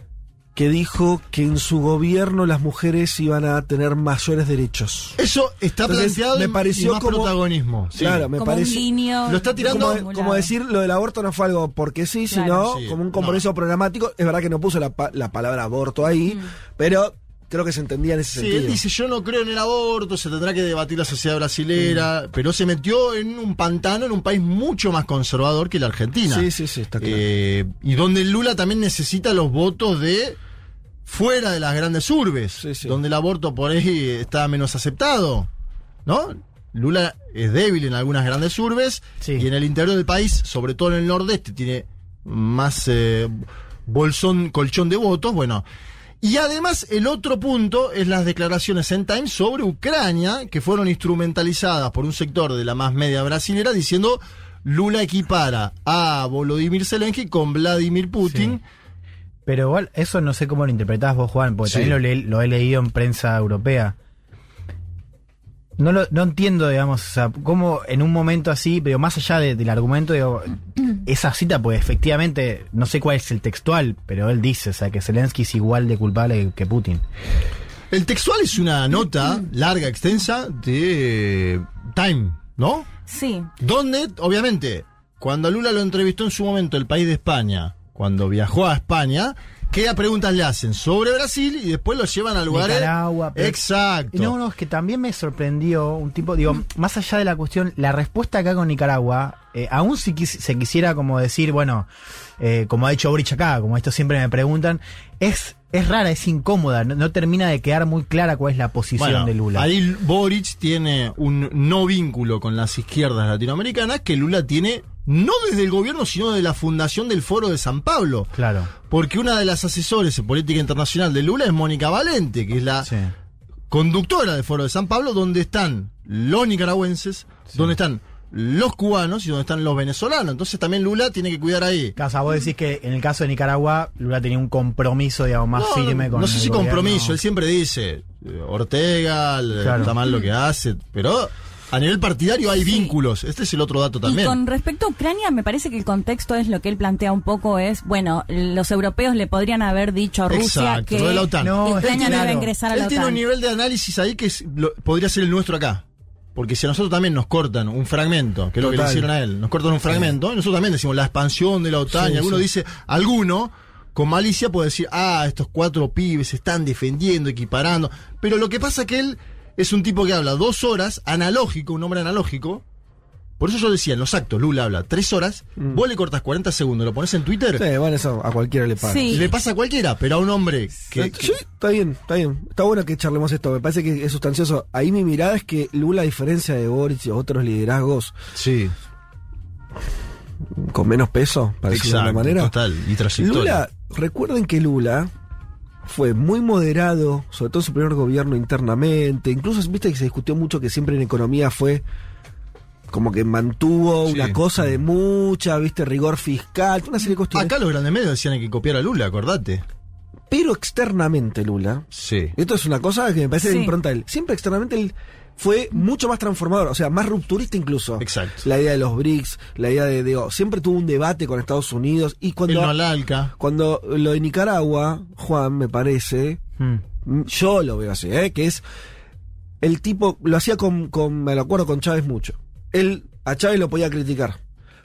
Que dijo que en su gobierno las mujeres iban a tener mayores derechos. Eso está Entonces, planteado me pareció y más como- protagonismo. sí. Claro, me como parece. un guiño. Lo está tirando- como, como decir lo del aborto no fue algo porque sí, Claro. sino Sí, como un compromiso programático. Es verdad que no puso la palabra aborto ahí, pero creo que se entendía en ese Sí, sentido. él dice, yo no creo en el aborto, se tendrá que debatir la sociedad brasilera, pero se metió en un pantano en un país mucho más conservador que la Argentina. Sí, sí, sí, está claro. Eh, y donde Lula también necesita los votos de fuera de las grandes urbes, Sí, sí. donde el aborto por ahí está menos aceptado, ¿no? Lula es débil en algunas grandes urbes Sí. y en el interior del país, sobre todo en el nordeste, tiene más eh, bolsón, colchón de votos, bueno. Y además el otro punto es las declaraciones en Times sobre Ucrania, que fueron instrumentalizadas por un sector de la más media brasilera diciendo Lula equipara a Volodymyr Zelensky con Vladimir Putin. Pero igual, eso no sé cómo lo interpretás vos, Juan, porque Sí. también lo, le- lo he leído en prensa europea. No, lo, no entiendo, digamos, o sea, cómo en un momento así, pero más allá de- del argumento, digo, esa cita, pues efectivamente, no sé cuál es el textual, pero él dice, o sea, que Zelensky es igual de culpable que Putin. El textual es una nota larga, extensa de Time, ¿no? Sí. Donde, obviamente, cuando Lula lo entrevistó en su momento el país de España, cuando viajó a España, ¿qué preguntas le hacen sobre Brasil y después lo llevan a lugares. Nicaragua, pero- Exacto. No, no, es que también me sorprendió un tipo, digo, más allá de la cuestión, la respuesta acá con Nicaragua, eh, aún si quis- se quisiera como decir, bueno, eh, como ha dicho Boric acá, como esto siempre me preguntan, es, es rara, es incómoda, no, no termina de quedar muy clara cuál es la posición Bueno, de Lula. Ahí Boric tiene un no vínculo con las izquierdas latinoamericanas que Lula tiene no desde el gobierno, sino de la fundación del Foro de San Pablo. Claro. Porque una de las asesores en política internacional de Lula es Mónica Valente, que es la Sí. conductora del Foro de San Pablo, donde están los nicaragüenses, donde están los cubanos y donde están los venezolanos. Entonces también Lula tiene que cuidar ahí. Sea, vos decís que en el caso de Nicaragua, Lula tenía un compromiso, digamos, más No, firme con no sé el si gobierno. compromiso, él siempre dice, eh, Ortega, Claro. está mal lo que hace, pero a nivel partidario hay vínculos. Este es el otro dato Y también. con respecto a Ucrania, me parece que el contexto es lo que él plantea un poco es, bueno, los europeos le podrían haber dicho a Rusia Exacto, que lo de la OTAN. No, que es Ucrania no claro. iba a ingresar a Él la tiene OTAN. un nivel de análisis ahí que es- lo- podría ser el nuestro acá. Porque si a nosotros también nos cortan un fragmento, que es lo que le hicieron a él, nos cortan un fragmento, y nosotros también decimos la expansión de la OTAN, Sí, y alguno sí. dice, alguno, con malicia puede decir, ah, estos cuatro pibes se están defendiendo, equiparando. Pero lo que pasa es que él es un tipo que habla dos horas, analógico, un hombre analógico. Por eso yo decía, en los actos, Lula habla tres horas, vos le cortas 40 segundos, lo pones en Twitter, Mm. Sí, bueno, eso a cualquiera le pasa. Sí. le pasa a cualquiera, pero a un hombre que, Sí, está bien, está bien. Está bueno que charlemos esto, me parece que es sustancioso. Ahí mi mirada es que Lula, a diferencia de Boric y otros liderazgos Sí, con menos peso, para decirlo de exacto, alguna manera, total, y trayectoria. Lula, recuerden que Lula fue muy moderado, sobre todo en su primer gobierno internamente. Incluso, viste que se discutió mucho que siempre en economía fue como que mantuvo Sí. una cosa de mucha, viste, rigor fiscal, una serie de cuestiones. Acá los grandes medios decían que copiar a Lula, acordate. Pero externamente, Lula, Sí. esto es una cosa que me parece de Sí. impronta él. Siempre externamente él fue mucho más transformador, o sea, más rupturista incluso. Exacto. La idea de los BRICS, la idea de, digo, siempre tuvo un debate con Estados Unidos y El cuando... no al ALCA. Cuando lo de Nicaragua, Juan, me parece, Mm. mm, yo lo veo así, ¿eh? que es el tipo, lo hacía con, con, me lo acuerdo con Chávez mucho. Él, a Chávez lo podía criticar,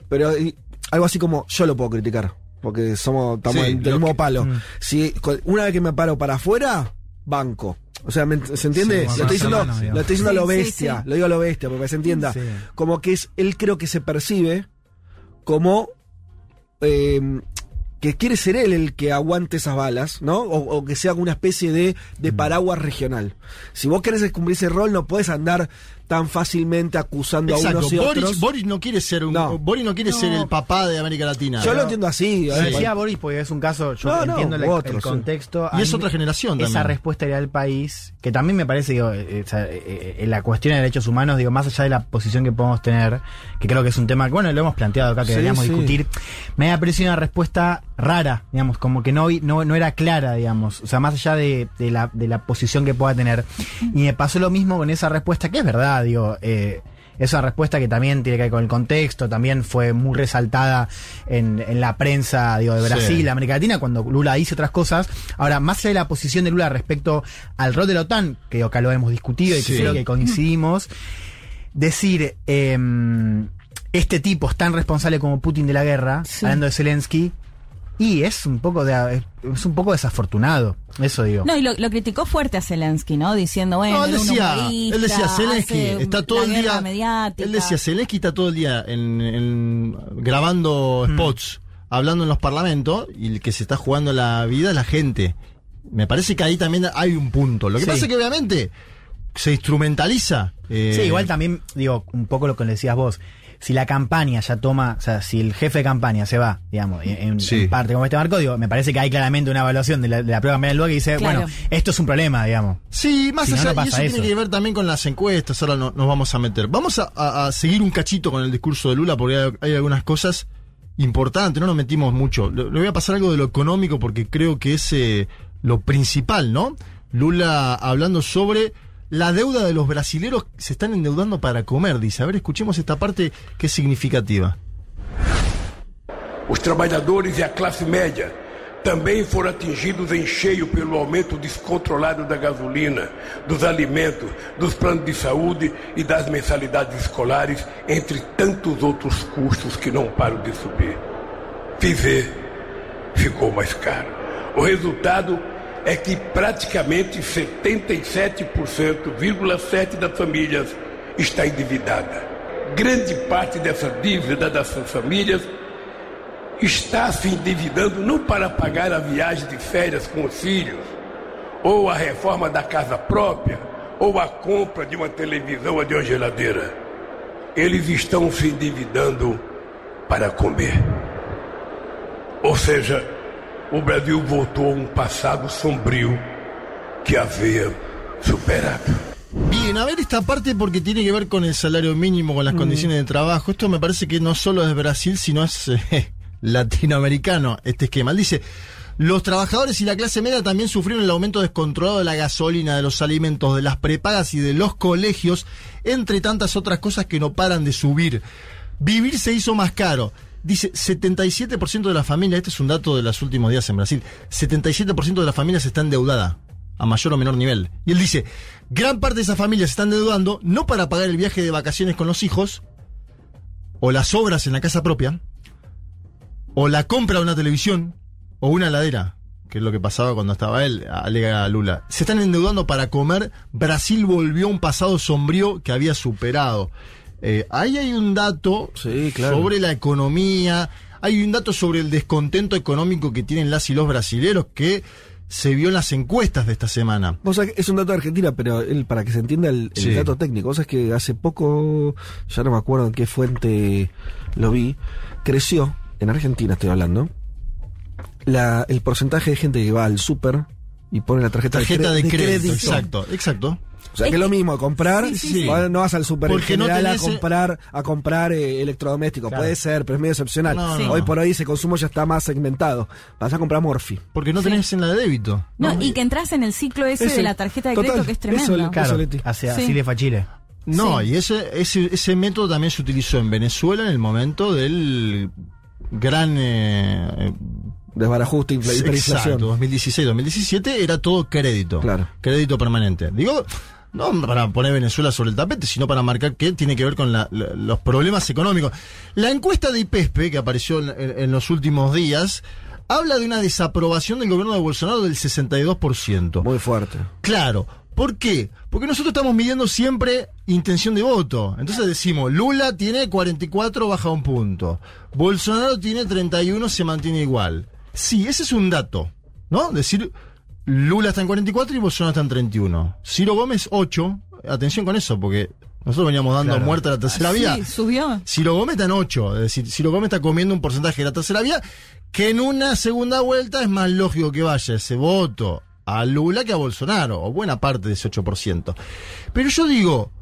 pero y, algo así como yo lo puedo criticar, porque somos, estamos Sí, en- mismo que- palo. Mm. Si, una vez que me paro para afuera, banco. O sea, ¿me- ¿se entiende? Sí, lo, estoy diciendo, lo estoy diciendo a lo bestia, sí. lo digo a lo bestia, para que se entienda. Sí. Como que es, él creo que se percibe como eh, que quiere ser él el que aguante esas balas, ¿no? O, o que sea una especie de, de paraguas regional. Si vos querés cumplir ese rol, no puedes andar tan fácilmente acusando a unos y Boris, otros. Boris no quiere ser un, No. Boris no quiere No. ser el papá de América Latina. Yo lo entiendo así. Ver, decía Boris porque es un caso, yo entiendo el, u otro, el sí. contexto. Y es otra generación Esa respuesta del país, que también me parece, digo, eh, sea, eh, eh, en la cuestión de derechos humanos, digo, más allá de la posición que podemos tener, que creo que es un tema, que, bueno, lo hemos planteado acá, que Sí, deberíamos sí. discutir, me ha parecido una respuesta rara, digamos, como que no, no, no era clara, digamos, o sea, más allá de, de la, de la posición que pueda tener. Y me pasó lo mismo con esa respuesta, que es verdad, digo, eh, es una respuesta que también tiene que ver con el contexto, también fue muy resaltada en, en la prensa digo, de Sí. Brasil, América Latina, cuando Lula dice otras cosas. Ahora, más allá de la posición de Lula respecto al rol de la OTAN, que acá lo hemos discutido y que Sí. creo que coincidimos, decir, em, este tipo es tan responsable como Putin de la guerra, hablando de Zelensky, y es un poco de, es un poco desafortunado, eso digo. No, y lo, lo criticó fuerte a Zelensky, ¿no? Diciendo, bueno, No, él decía, él decía, Zelensky hace está todo la el día. mediática. Él decía, Zelensky está todo el día en, en- grabando Mm. spots, hablando en los parlamentos, y el que se está jugando la vida es la gente. Me parece que ahí también hay un punto. Lo que Sí. pasa es que obviamente se instrumentaliza. eh, Sí, igual también, digo, un poco lo que decías vos. Si la campaña ya toma, o sea, si el jefe de campaña se va, digamos, en, parte como este marco, digo, me parece que hay claramente una evaluación de la, de la prueba campaña del lugar que dice, Claro. bueno, esto es un problema, digamos. Sí, más Si no, allá, no y pasa eso, eso. tiene que ver también con las encuestas, ahora no- nos vamos a meter. Vamos a, a- a seguir un cachito con el discurso de Lula porque hay, hay algunas cosas importantes, no nos metimos mucho. Le, le voy a pasar algo de lo económico porque creo que es eh, lo principal, ¿no? Lula hablando sobre la deuda de los brasileros se están endeudando para comer, dice. A ver, escuchemos esta parte que es significativa. Os trabalhadores e a classe média também foram atingidos em cheio pelo aumento descontrolado da gasolina, dos alimentos, dos planos de saúde e das mensalidades escolares, entre tantos outros custos que não param de subir. Viver ficou mais caro. O resultado é que praticamente 77,7% das famílias está endividada. Grande parte dessa dívida dessas famílias está se endividando não para pagar a viagem de férias com os filhos, ou a reforma da casa própria, ou a compra de uma televisão ou de uma geladeira. Eles estão se endividando para comer. Ou seja, o Brasil voltou a um passado sombrio que havia superado. Bien, a ver esta parte porque tiene que ver con el salario mínimo, con las condiciones de trabajo. Esto me parece que no solo es Brasil, sino es eh, latinoamericano este esquema. Él dice, los trabajadores y la clase media también sufrieron el aumento descontrolado de la gasolina, de los alimentos, de las prepagas y de los colegios, entre tantas otras cosas que no paran de subir. Vivir se hizo más caro. Dice, 77% de las familias, este es un dato de los últimos días en Brasil, 77% de las familias está endeudada, a mayor o menor nivel. Y él dice, gran parte de esas familias se están endeudando no para pagar el viaje de vacaciones con los hijos, o las obras en la casa propia, o la compra de una televisión, o una heladera, que es lo que pasaba cuando estaba él, alega Lula. Se están endeudando para comer, Brasil volvió a un pasado sombrío que había superado. Eh, ahí hay un dato claro. sobre la economía, hay un dato sobre el descontento económico que tienen las y los brasileros que se vio en las encuestas de esta semana. Vos sabés es un dato de Argentina, pero él, para que se entienda el, el Sí. dato técnico, vos sabés que hace poco, ya no me acuerdo en qué fuente lo vi, creció, en Argentina estoy hablando, la, el porcentaje de gente que va al súper y pone la tarjeta, Tarjeta de, cre- crédito, exacto, exacto. O sea que es lo mismo, comprar, Sí, sí, sí. vos no vas al super en Porque no general tenés, a comprar, a comprar eh, electrodomésticos. Claro. Puede ser, pero es medio excepcional. No, no, Hoy por hoy ese consumo ya está más segmentado. Vas a comprar Morphy. Porque no tenés en la de débito. No, y que entras en el ciclo ese, Ese, de la tarjeta de total, crédito que es tremendo. eso, Claro, Sí. así le fachile. No, Sí. y ese, ese, ese método también se utilizó en Venezuela en el momento del gran... eh, eh, Desbarajuste, infla- hiperinflación. Exacto, 2016-2017 era todo crédito. Claro. Crédito permanente. Digo, no para poner Venezuela sobre el tapete, sino para marcar que tiene que ver con la- la- los problemas económicos. La encuesta de IPESPE, que apareció en, en- en los últimos días, habla de una desaprobación del gobierno de Bolsonaro del 62%. Muy fuerte. Claro. ¿Por qué? Porque nosotros estamos midiendo siempre intención de voto. Entonces decimos, Lula tiene 44, baja un punto. Bolsonaro tiene 31, se mantiene igual. Sí, ese es un dato, ¿no? Decir, Lula está en 44 y Bolsonaro está en 31. Ciro Gómez, 8. Atención con eso, porque nosotros veníamos dando Claro. muerte a la tercera Ah, vía. Sí, subió. Ciro Gómez está en 8. Es decir, Ciro Gómez está comiendo un porcentaje de la tercera vía que en una segunda vuelta es más lógico que vaya ese voto a Lula que a Bolsonaro, o buena parte de ese 8%. Pero yo digo,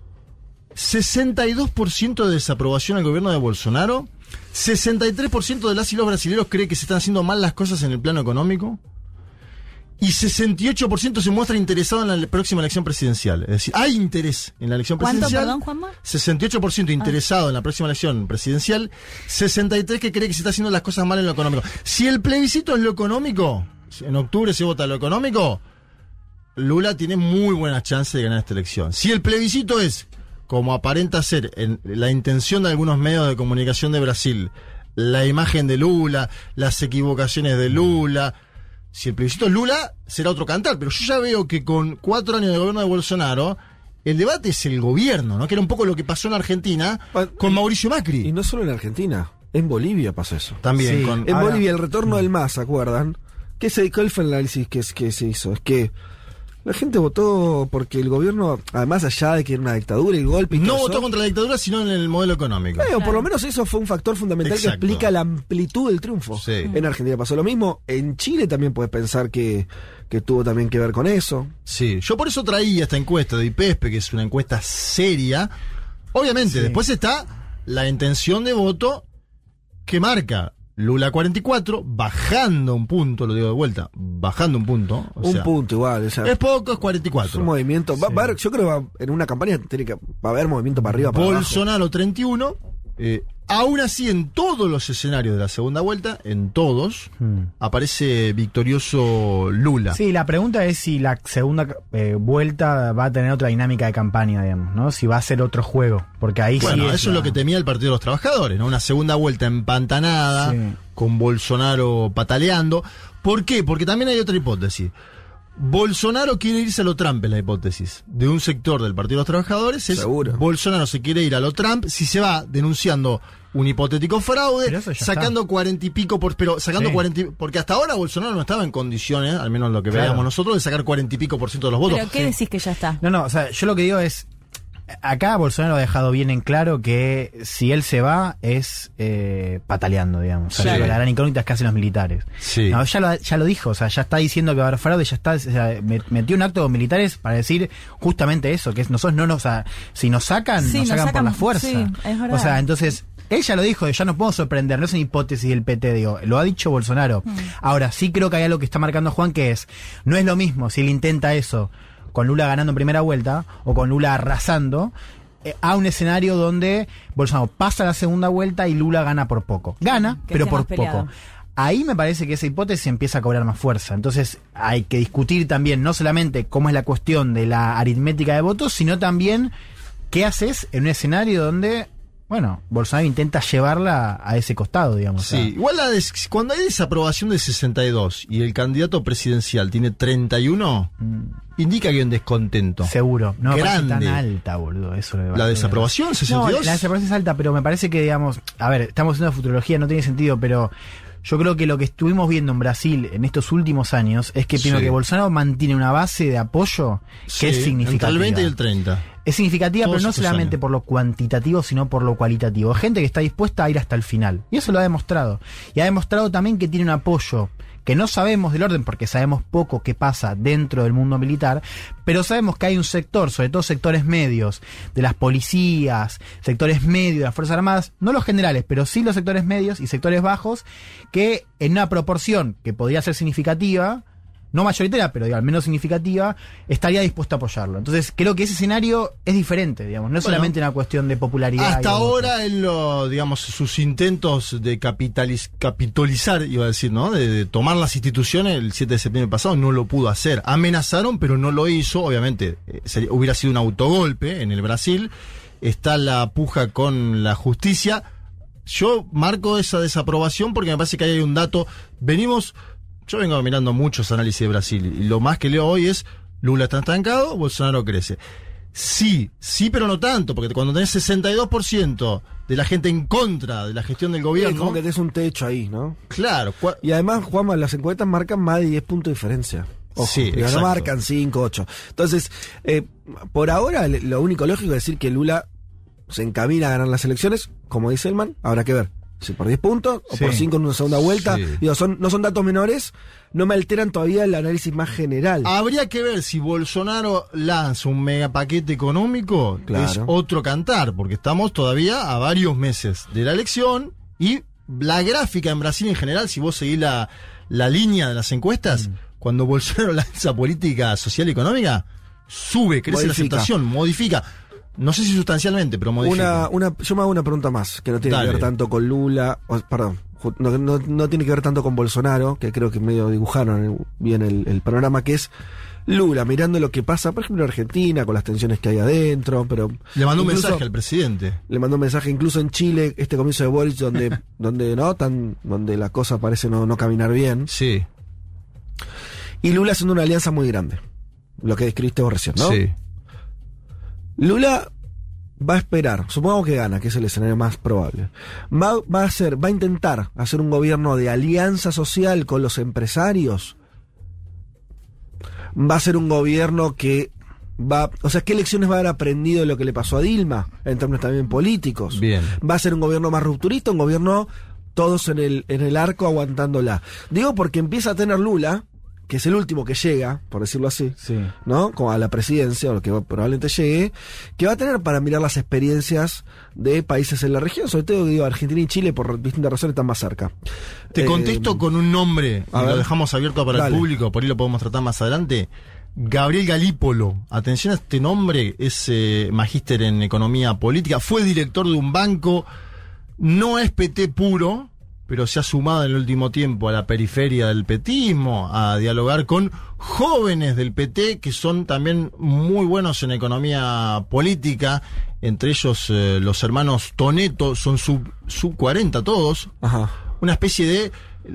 62% de desaprobación al gobierno de Bolsonaro, 63% de las y los brasileños cree que se están haciendo mal las cosas en el plano económico. Y 68% se muestra interesado en la próxima elección presidencial. Es decir, hay interés en la elección ¿Cuánto, presidencial. perdón, Juanma? 68% interesado en la próxima elección presidencial, 63% que cree que se está haciendo las cosas mal en lo económico. Si el plebiscito es lo económico, en octubre se vota lo económico, Lula tiene muy buenas chances de ganar esta elección. Si el plebiscito es, como aparenta ser en la intención de algunos medios de comunicación de Brasil, la imagen de Lula, las equivocaciones de Lula, si el plebiscito es Lula, será otro cantar. Pero yo ya veo que con cuatro años de gobierno de Bolsonaro, el debate es el gobierno, ¿no? Que era un poco lo que pasó en Argentina con Mauricio Macri. Y no solo en Argentina, en Bolivia pasó eso. También Sí. con. En Ahora- Bolivia el retorno del MAS, ¿se acuerdan? ¿Qué se, ¿Cuál fue el análisis que, que se hizo? Es que la gente votó porque el gobierno, además allá de que era una dictadura y golpe y No todo votó eso, contra la dictadura, sino en el modelo económico. eh, o por lo menos eso fue un factor fundamental Exacto. que explica la amplitud del triunfo. Sí. En Argentina pasó lo mismo. En Chile también puedes pensar que, que tuvo también que ver con eso. Sí, yo por eso traía esta encuesta de IPESPE, que es una encuesta seria. Obviamente, después está la intención de voto que marca Lula 44, bajando un punto, lo digo de vuelta, bajando un punto. o un sea, punto igual. O sea, Es poco, es es 44. un movimiento. Va, va yo creo que va- en una campaña tiene que, va a haber movimiento para arriba, para abajo. Bolsonaro 31. eh, aún así, en todos los escenarios de la segunda vuelta, en todos, Hmm. aparece victorioso Lula. Sí, la pregunta es si la segunda eh, vuelta va a tener otra dinámica de campaña, digamos, ¿no? Si va a ser otro juego. Porque ahí Bueno, sí. eso es lo que temía el Partido de los Trabajadores, ¿no? Una segunda vuelta empantanada, Sí. con Bolsonaro pataleando. ¿Por qué? Porque también hay otra hipótesis. Bolsonaro quiere irse a lo Trump, es la hipótesis. De un sector del Partido de los Trabajadores es Seguro. Bolsonaro se quiere ir a lo Trump si se va denunciando un hipotético fraude, sacando cuarenta y pico por, pero sacando Sí. cuarenta y- porque hasta ahora Bolsonaro no estaba en condiciones, al menos lo que Claro. veíamos nosotros, de sacar cuarenta y pico por ciento de los votos. ¿Pero qué decís que ya está? No, no, o sea, yo lo que digo es. Acá Bolsonaro ha dejado bien en claro que si él se va es eh, pataleando, digamos. O sea, Sí. La gran incógnita es que hacen los militares. Sí. No, ya, lo, ya lo dijo, o sea, ya está diciendo que va a haber fraude, ya está, o sea, me- metió un acto con militares para decir justamente eso, que es, nosotros no nos, o sea, si nos sacan, Sí, nos nos sacan, por la fuerza. sí, es verdad. o sea, entonces, él ya lo dijo, ya no puedo sorprender, no es una hipótesis del PT, digo, lo ha dicho Bolsonaro. Mm. Ahora, sí creo que hay algo que está marcando Juan, que es, no es lo mismo si él intenta eso con Lula ganando en primera vuelta o con Lula arrasando, eh, a un escenario donde Bolsonaro pasa la segunda vuelta y Lula gana por poco. Gana, que pero por poco. Ahí me parece que esa hipótesis empieza a cobrar más fuerza. Entonces hay que discutir también no solamente cómo es la cuestión de la aritmética de votos, sino también qué haces en un escenario donde, bueno, Bolsonaro intenta llevarla a ese costado, digamos. Sí, igual la des- cuando hay desaprobación de 62 y el candidato presidencial tiene 31, indica que hay un descontento. Seguro. No me parece tan Grande. alta, boludo. Eso lo- ¿La desaprobación, No, 62? la desaprobación es alta, pero me parece que, digamos, a ver, estamos haciendo futurología, no tiene sentido, pero yo creo que lo que estuvimos viendo en Brasil en estos últimos años es que primero Sí. que Bolsonaro mantiene una base de apoyo Sí, que es significativa. Entre el 20 y el 30. Es significativa, Todos pero no solamente años. por lo cuantitativo, sino por lo cualitativo. Gente que está dispuesta a ir hasta el final. Y eso lo ha demostrado. Y ha demostrado también que tiene un apoyo que no sabemos del orden porque sabemos poco qué pasa dentro del mundo militar, pero sabemos que hay un sector, sobre todo sectores medios, de las policías, sectores medios de las Fuerzas Armadas, no los generales, pero sí los sectores medios y sectores bajos, que en una proporción que podría ser significativa, no mayoritaria, pero digo, al menos significativa, estaría dispuesto a apoyarlo. Entonces, creo que ese escenario es diferente, digamos, no es Bueno, solamente una cuestión de popularidad. Hasta ahora, en lo, digamos, sus intentos de capitaliz- capitalizar, iba a decir, ¿no? De, de tomar las instituciones el 7 de septiembre pasado, no lo pudo hacer. Amenazaron, pero no lo hizo. Obviamente, eh, sería- hubiera sido un autogolpe en el Brasil. Está la puja con la justicia. Yo marco esa desaprobación porque me parece que ahí hay un dato. Venimos, yo vengo mirando muchos análisis de Brasil y lo más que leo hoy es Lula está estancado, Bolsonaro crece. Sí, sí, pero no tanto, porque cuando tenés 62% de la gente en contra de la gestión del Es gobierno. como que tenés un techo ahí, ¿no? Claro. Y además, Juanma, las encuestas marcan más de 10 puntos de diferencia. Ojo, Sí, no marcan 5, 8. Entonces, eh, por ahora, lo único lógico es decir que Lula se encamina a ganar las elecciones, como dice Elman, habrá que ver. Si por 10 puntos o Sí. por 5 en una segunda vuelta. Sí. Digo, son, no son datos menores, no me alteran todavía el análisis más general. Habría que ver si Bolsonaro lanza un mega paquete económico, Claro. es otro cantar, porque estamos todavía a varios meses de la elección y la gráfica en Brasil en general, si vos seguís la, la línea de las encuestas, Mm. cuando Bolsonaro lanza política social y económica, sube, crece la aceptación, modifica. No sé si sustancialmente, pero modifica. Una, una, yo me hago una pregunta más, que no tiene Dale. que ver tanto con Lula, o- perdón, no, no- no tiene que ver tanto con Bolsonaro, que creo que medio dibujaron bien el, el panorama, que es Lula mirando lo que pasa, por ejemplo, en Argentina, con las tensiones que hay adentro, pero... Le mandó un mensaje al presidente. Le mandó un mensaje incluso en Chile, este comienzo de Boris, donde, donde no, tan, donde la cosa parece no, no caminar bien. Sí, Y Lula haciendo una alianza muy grande. Lo que describiste vos recién, ¿no? sí. Lula va a esperar, supongamos que gana, que es el escenario más probable. Va, va a hacer, va a intentar hacer un gobierno de alianza social con los empresarios. Va a ser un gobierno que va, o sea, ¿qué lecciones va a haber aprendido de lo que le pasó a Dilma en términos también políticos? Bien. Va a ser un gobierno más rupturista, un gobierno todos en el, en el arco aguantándola. Digo porque empieza a tener Lula, que es el último que llega, por decirlo así, Sí. ¿no? Como a la presidencia, o lo que probablemente llegue, que va a tener para mirar las experiencias de países en la región, sobre todo digo Argentina y Chile por distintas razones están más cerca. Te Eh, contesto con un nombre a y ver. lo dejamos abierto para Dale. el público, por ahí lo podemos tratar más adelante. Gabriel Galípolo, atención a este nombre, es eh, magíster en economía política, fue director de un banco, no es PT puro, pero se ha sumado en el último tiempo a la periferia del petismo, a dialogar con jóvenes del PT que son también muy buenos en economía política, entre ellos eh, los hermanos Toneto, son sub, sub 40 todos, Ajá. una especie de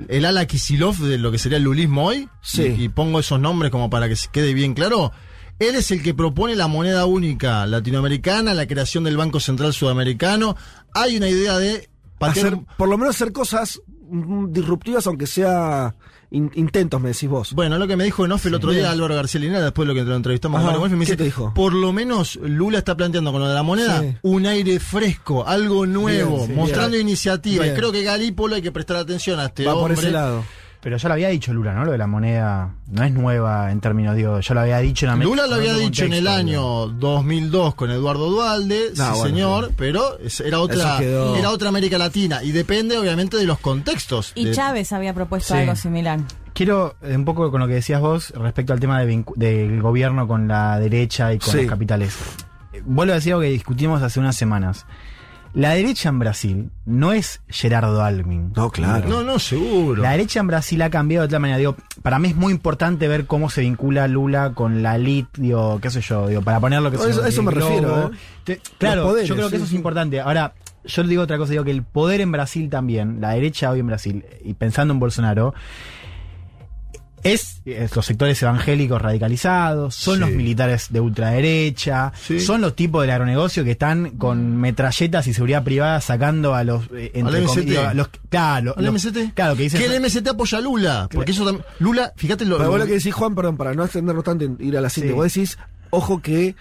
el ala Kisilov de lo que sería el lulismo hoy. Sí. Y, y pongo esos nombres como para que se quede bien claro. Él es el que propone la moneda única latinoamericana, la creación del Banco Central Sudamericano. Hay una idea de patear- Hacer, por lo menos hacer cosas mm, disruptivas, aunque sea in- intentos, me decís vos. Bueno, lo que me dijo en off el otro Bien. día Álvaro García Linera, después de lo que lo entrevistamos Ajá, a Wolf, me ¿qué dice, dijo? por lo menos Lula está planteando con lo de la moneda Sí. un aire fresco, algo nuevo, Bien, sí, mostrando bien. iniciativa. Y creo que Galípolo hay que prestar atención a este Va hombre. por ese lado. Pero ya lo había dicho Lula, ¿no? Lo de la moneda no es nueva en términos, digo, yo lo había dicho en América. Lula lo había dicho en el año 2002 con Eduardo Dualde, No, sí bueno, señor, sí. pero era otra, era otra América Latina y depende obviamente de los contextos. Y de- Chávez había propuesto Sí. algo similar. Quiero eh, un poco con lo que decías vos respecto al tema de del gobierno con la derecha y con Sí. los capitales. Eh, Vuelvo a decir algo que discutimos hace unas semanas. La derecha en Brasil no es Gerardo Almin. No, claro. No, no, seguro. La derecha en Brasil ha cambiado de tal manera. Digo, para mí es muy importante ver cómo se vincula Lula con la elite, digo, qué sé yo, digo, para poner lo que No, eso- se eso me refiero, ¿eh? Te- Claro, poderes, yo creo que sí, eso es sí. importante. Ahora, yo le digo otra cosa, digo que el poder en Brasil también, la derecha hoy en Brasil, y pensando en Bolsonaro, es, es los sectores evangélicos radicalizados, son Sí. los militares de ultraderecha, Sí. son los tipos del agronegocio que están con metralletas y seguridad privada sacando a los eh, entre Al comi- MST. digo, a los claro, ¿Al los- MST? claro que dicen Que el MST apoya a Lula, porque eso también Lula, fíjate lo, Pero vos lo- que decís, Juan, perdón, para no extendernos tanto en ir a la síntesis, Sí. vos decís, ojo que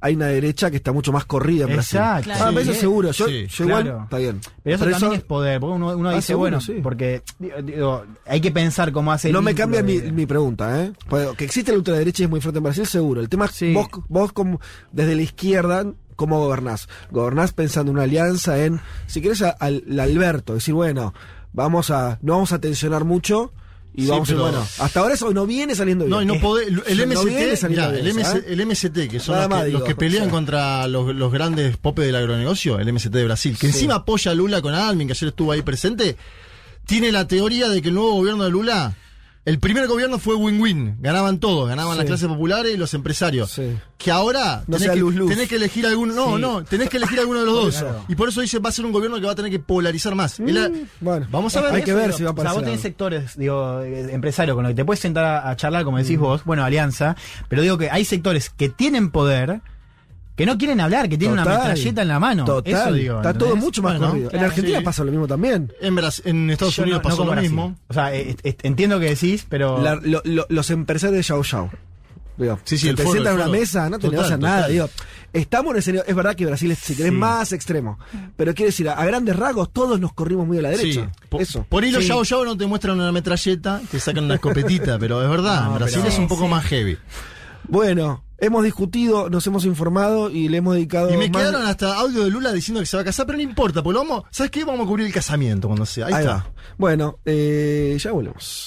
hay una derecha que está mucho más corrida en Brasil. Exacto. Ah, pero eso seguro. Yo, Sí, yo igual, claro. está bien. Pero eso también es poder, porque uno, uno Ah, dice, seguro, bueno, sí. porque digo, digo, hay que pensar cómo hace el No me cambia mi, de- mi pregunta, ¿eh? Pues, que existe la ultraderecha y es muy fuerte en Brasil, seguro. El tema es Sí. vos, vos como, desde la izquierda, ¿cómo gobernás? Gobernás pensando en una alianza en, si querés, al, al Alberto, decir, bueno, vamos a, no vamos a tensionar mucho y Sí, vamos a, pero- bueno, hasta ahora eso no viene saliendo bien. No, y no podés- el no MST, bien, el, MS MST, que son los que, los que pelean o sea. contra los, los grandes popes del agronegocio, el MST de Brasil, que Sí. encima apoya a Lula con Almin, que ayer estuvo ahí presente, tiene la teoría de que el nuevo gobierno de Lula, el primer gobierno fue win-win, ganaban todos, ganaban Sí. las clases populares y los empresarios. Sí. Que ahora No tenés, sea que, luz-luz. tenés que elegir alguno, no, Sí. no, tenés que elegir alguno de los dos. Y por eso dice, va a ser un gobierno que va a tener que polarizar más. Mm, bueno, Vamos a ver. hay que ver si va O para sea, vos tenés sectores, digo, eh, empresarios con los que te puedes sentar a, a charlar, como Mm. decís vos, bueno, alianza, pero digo que hay sectores que tienen poder que no quieren hablar, que tienen una metralleta en la mano. Total. Eso digo. Está todo mucho más Bueno, corrido. claro, en Argentina sí. pasa lo mismo también. En, Estados Yo Unidos no- no pasó lo Brasil. mismo. O sea, eh, eh, entiendo que decís, pero. La- lo- lo- los empresarios de Yao Yao. Digo, Sí, sí, que te foro, sientan en una mesa, no te Total, negocian nada. Digo, estamos en ese Es verdad que Brasil es, si querés, Sí. más extremo. Pero quiero decir, a, a grandes rasgos, todos nos corrimos muy a la derecha. Sí. Po- Eso. Por ahí los Sí. Yao Yao no te muestran una metralleta, te sacan una escopetita, pero es verdad, No, en Brasil pero- es un poco Sí. más heavy. Bueno, hemos discutido, nos hemos informado y le hemos dedicado. Y me más- quedaron hasta audio de Lula diciendo que se va a casar, pero no importa, pues lo vamos, ¿sabes qué? Vamos a cubrir el casamiento cuando sea. Ahí, Ahí está. va. Bueno, eh, ya volvemos.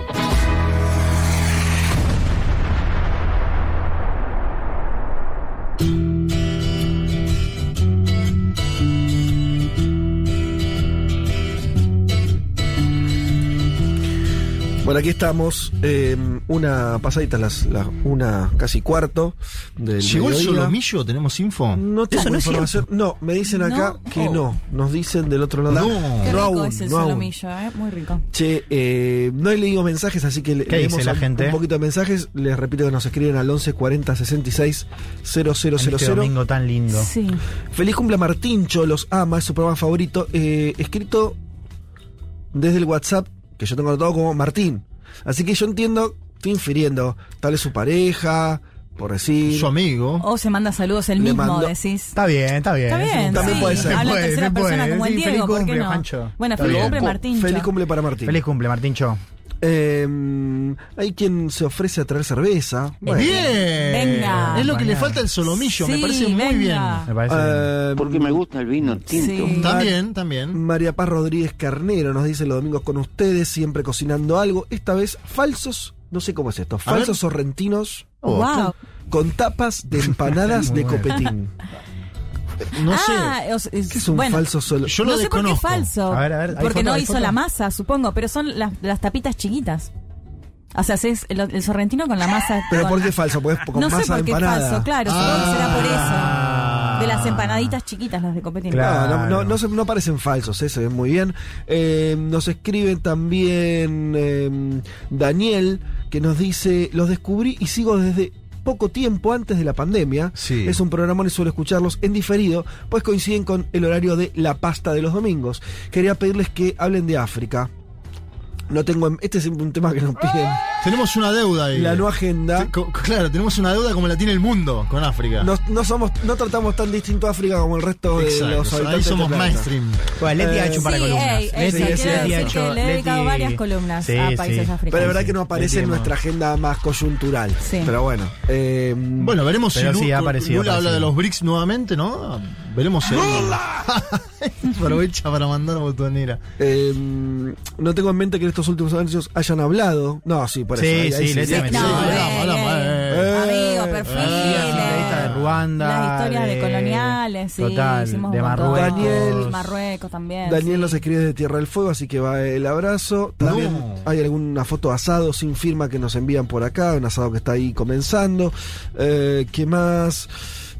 Aquí estamos, eh, una pasadita, las, las una casi cuarto del ¿Llegó el mediodía. solomillo? ¿Tenemos info? No tengo no información. No, me dicen acá ¿No? que Oh. no. Nos dicen del otro lado. No. Qué no aún, es el no aún. solomillo, ¿eh? Muy rico. Che, eh, no he leído mensajes, así que le- ¿Qué dice leemos la un- gente? un poquito de mensajes. Les repito que nos escriben al 11 40 66 000. en este domingo tan lindo. Sí. Feliz cumple a Martincho, los ama, es su programa favorito. Eh, escrito desde el WhatsApp, que yo tengo anotado como Martín. Así que yo entiendo, estoy infiriendo, tal es su pareja, por decir. Su amigo. O se manda saludos el mismo, mando- decís. Está bien, está bien. Está bien, También sí. puede ser. Habla en tercera persona puede. como el Sí, Diego, feliz ¿por qué cumple, no? Bueno, feliz cumple, Martín. Feliz cumple para Martín. Feliz cumple, Martincho. Eh, hay quien se ofrece a traer cerveza. Bueno. Bien. Venga. Es lo que le falta el solomillo, me parece muy bien. Me parece. Eh, Porque me gusta el vino tinto. Sí. También, también. María Paz Rodríguez Carnero nos dice los domingos con ustedes, siempre cocinando algo. Esta vez falsos, no sé cómo es esto, falsos sorrentinos Oh, Wow. con tapas de empanadas de bueno. copetín. No Ah, sé. sea, es- ¿Qué es un bueno, falso solo? Yo lo no sé por qué es falso. A ver, a ver, ¿hay porque foto, no hizo foto? la masa, supongo, pero son las, las tapitas chiquitas. O sea, es el, el sorrentino con la masa. ¿Pero por qué es falso? Porque es con No sé masa por de qué es empanada. falso, claro, supongo que será por Ah. eso. De las empanaditas chiquitas, las de copetín. Claro. No, no, no, no se- no parecen falsos, eh, se ven muy bien. Eh, nos escribe también eh, Daniel, que nos dice, los descubrí y sigo desde poco tiempo antes de la pandemia. Sí. Es un programón y suelo escucharlos en diferido, pues coinciden con el horario de la pasta de los domingos. Quería pedirles que hablen de África. No tengo, en- este es un tema que nos piden. Tenemos una deuda ahí. La no agenda. Co- Claro, tenemos una deuda como la tiene el mundo con África. No, no somos, no tratamos tan distinto a África como el resto de Exacto, los habitantes. ahí somos mainstream. Bueno, Leti ha hecho un par de Sí, columnas. ey, Leti, sí, sí, Leti ha hecho. le he dedicado Leti- varias columnas Sí, a sí. países africanos. Pero es verdad que no aparece en nuestra agenda más coyuntural. Sí. Pero bueno. eh, Bueno, veremos Pero si sí, Lu- ha aparecido, Lula ha habla de los BRICS nuevamente, ¿no? Veremos si aprovecha para mandar botonera. eh, no tengo en mente que en estos últimos años hayan hablado. No, sí, por eso. Sí, ahí- ahí sí. No, Sí, eh, de Ruanda. Las historias de, coloniales, sí. Total, hicimos de. Marruecos. Daniel- Marruecos también. Daniel sí. nos escribe de Tierra del Fuego, así que va el abrazo. También No. hay alguna foto asado sin firma que nos envían por acá, un asado que está ahí comenzando. Eh, ¿Qué más?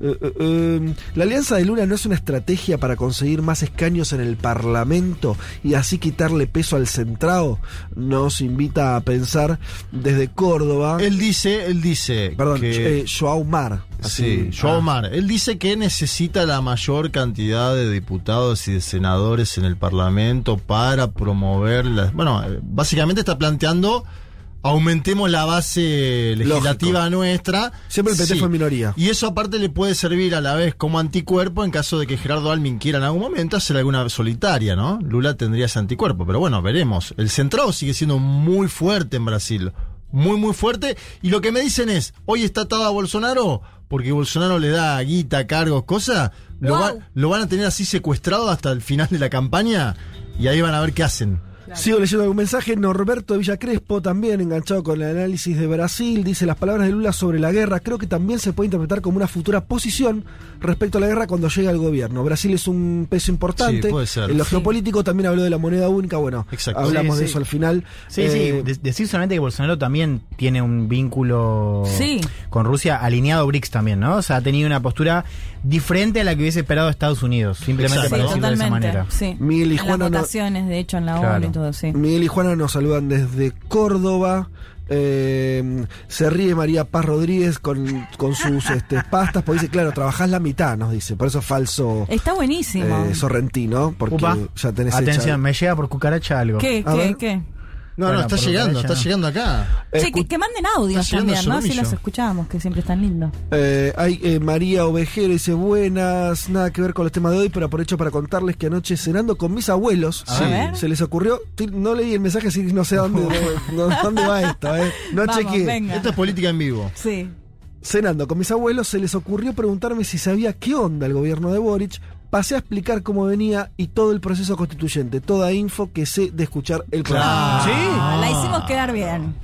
Eh, eh, eh, la alianza de Lula no es una estrategia para conseguir más escaños en el Parlamento y así quitarle peso al centrado. Nos invita a pensar desde Córdoba. Él dice, él dice Perdón, que eh, Joao Mar. Sí, así. Joao Ah. Mar. Él dice que necesita la mayor cantidad de diputados y de senadores en el Parlamento para promover las. Bueno, eh, básicamente está planteando. Aumentemos la base legislativa nuestra. Siempre el PT Sí. fue minoría. Y eso aparte le puede servir a la vez como anticuerpo en caso de que Gerardo Almin quiera en algún momento hacer alguna solitaria, ¿no? Lula tendría ese anticuerpo, pero bueno, veremos. El centrado sigue siendo muy fuerte en Brasil. Muy, muy fuerte. Y lo que me dicen es, hoy está atado a Bolsonaro, porque Bolsonaro le da guita, cargos, cosas. Lo, Wow. va- lo van a tener así secuestrado hasta el final de la campaña y ahí van a ver qué hacen. Sigo leyendo algún mensaje. Norberto Villa Crespo, también enganchado con el análisis de Brasil, dice las palabras de Lula sobre la guerra. Creo que también se puede interpretar como una futura posición respecto a la guerra cuando llegue al gobierno. Brasil es un peso importante. Sí, puede ser. En lo Sí. geopolítico también habló de la moneda única. Bueno, Exacto. hablamos Sí, de eso al final. Sí, Eh, sí. De- decir solamente que Bolsonaro también tiene un vínculo Sí. con Rusia alineado a BRICS también, ¿no? O sea, ha tenido una postura diferente a la que hubiese esperado Estados Unidos, simplemente para decirlo de esa manera. Sí. Miguel y En las Juana no- de hecho, en la Claro. ONU y todo, sí. Miguel y Juana nos saludan desde Córdoba. Eh, se ríe María Paz Rodríguez con, con sus este, pastas, porque dice, claro, trabajás la mitad, nos dice. Por eso es falso Está buenísimo. eh, sorrentino, porque Upa. ya tenés Atención, hecha- me llega por cucaracha algo. ¿Qué, A qué, ver. qué? No, Bueno, no, está llegando, está llegando acá. Che, que, que manden audios también, ¿no? Si Solomillo. los escuchamos, que siempre están lindos. Eh, hay eh, María Ovejero dice buenas, nada que ver con los temas de hoy, pero aprovecho para contarles que anoche cenando con mis abuelos se les ocurrió, no leí el mensaje así que no sé dónde, no- dónde va esto, eh. no chequeé. Esto es política en vivo. Sí. Cenando con mis abuelos se les ocurrió preguntarme si sabía qué onda el gobierno de Boric. Pasé a explicar cómo venía y todo el proceso constituyente, toda info que sé de escuchar el programa. Ah, La hicimos quedar bien.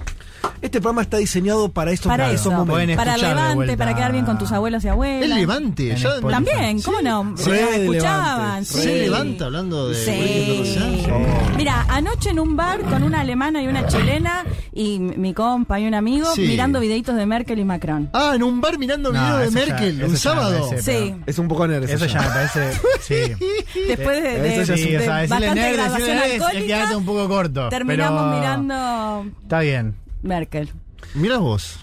Este programa está diseñado para estos, Para esos eso. momentos. Pueden Para de levante, para quedar bien con tus abuelos y abuelas. El levante. En ya-. También, ¿cómo no? Sí. Re escuchaban, sí. Se levanta hablando de Sí. Mira, anoche en un bar con una alemana y una chilena y mi compa y un amigo Sí. mirando videitos de Merkel y Macron. Ah, en un bar mirando No, video de ya- Merkel, un ya me sábado. parece- Sí. Es un poco nerd eso Eso ya me parece. Sí. Después de, de- Eso ya Sí, de o sea, decirle bastante nerd, es alcohólica, quedarte un poco corto. terminamos pero mirando Está bien. Merkel. Mira vos.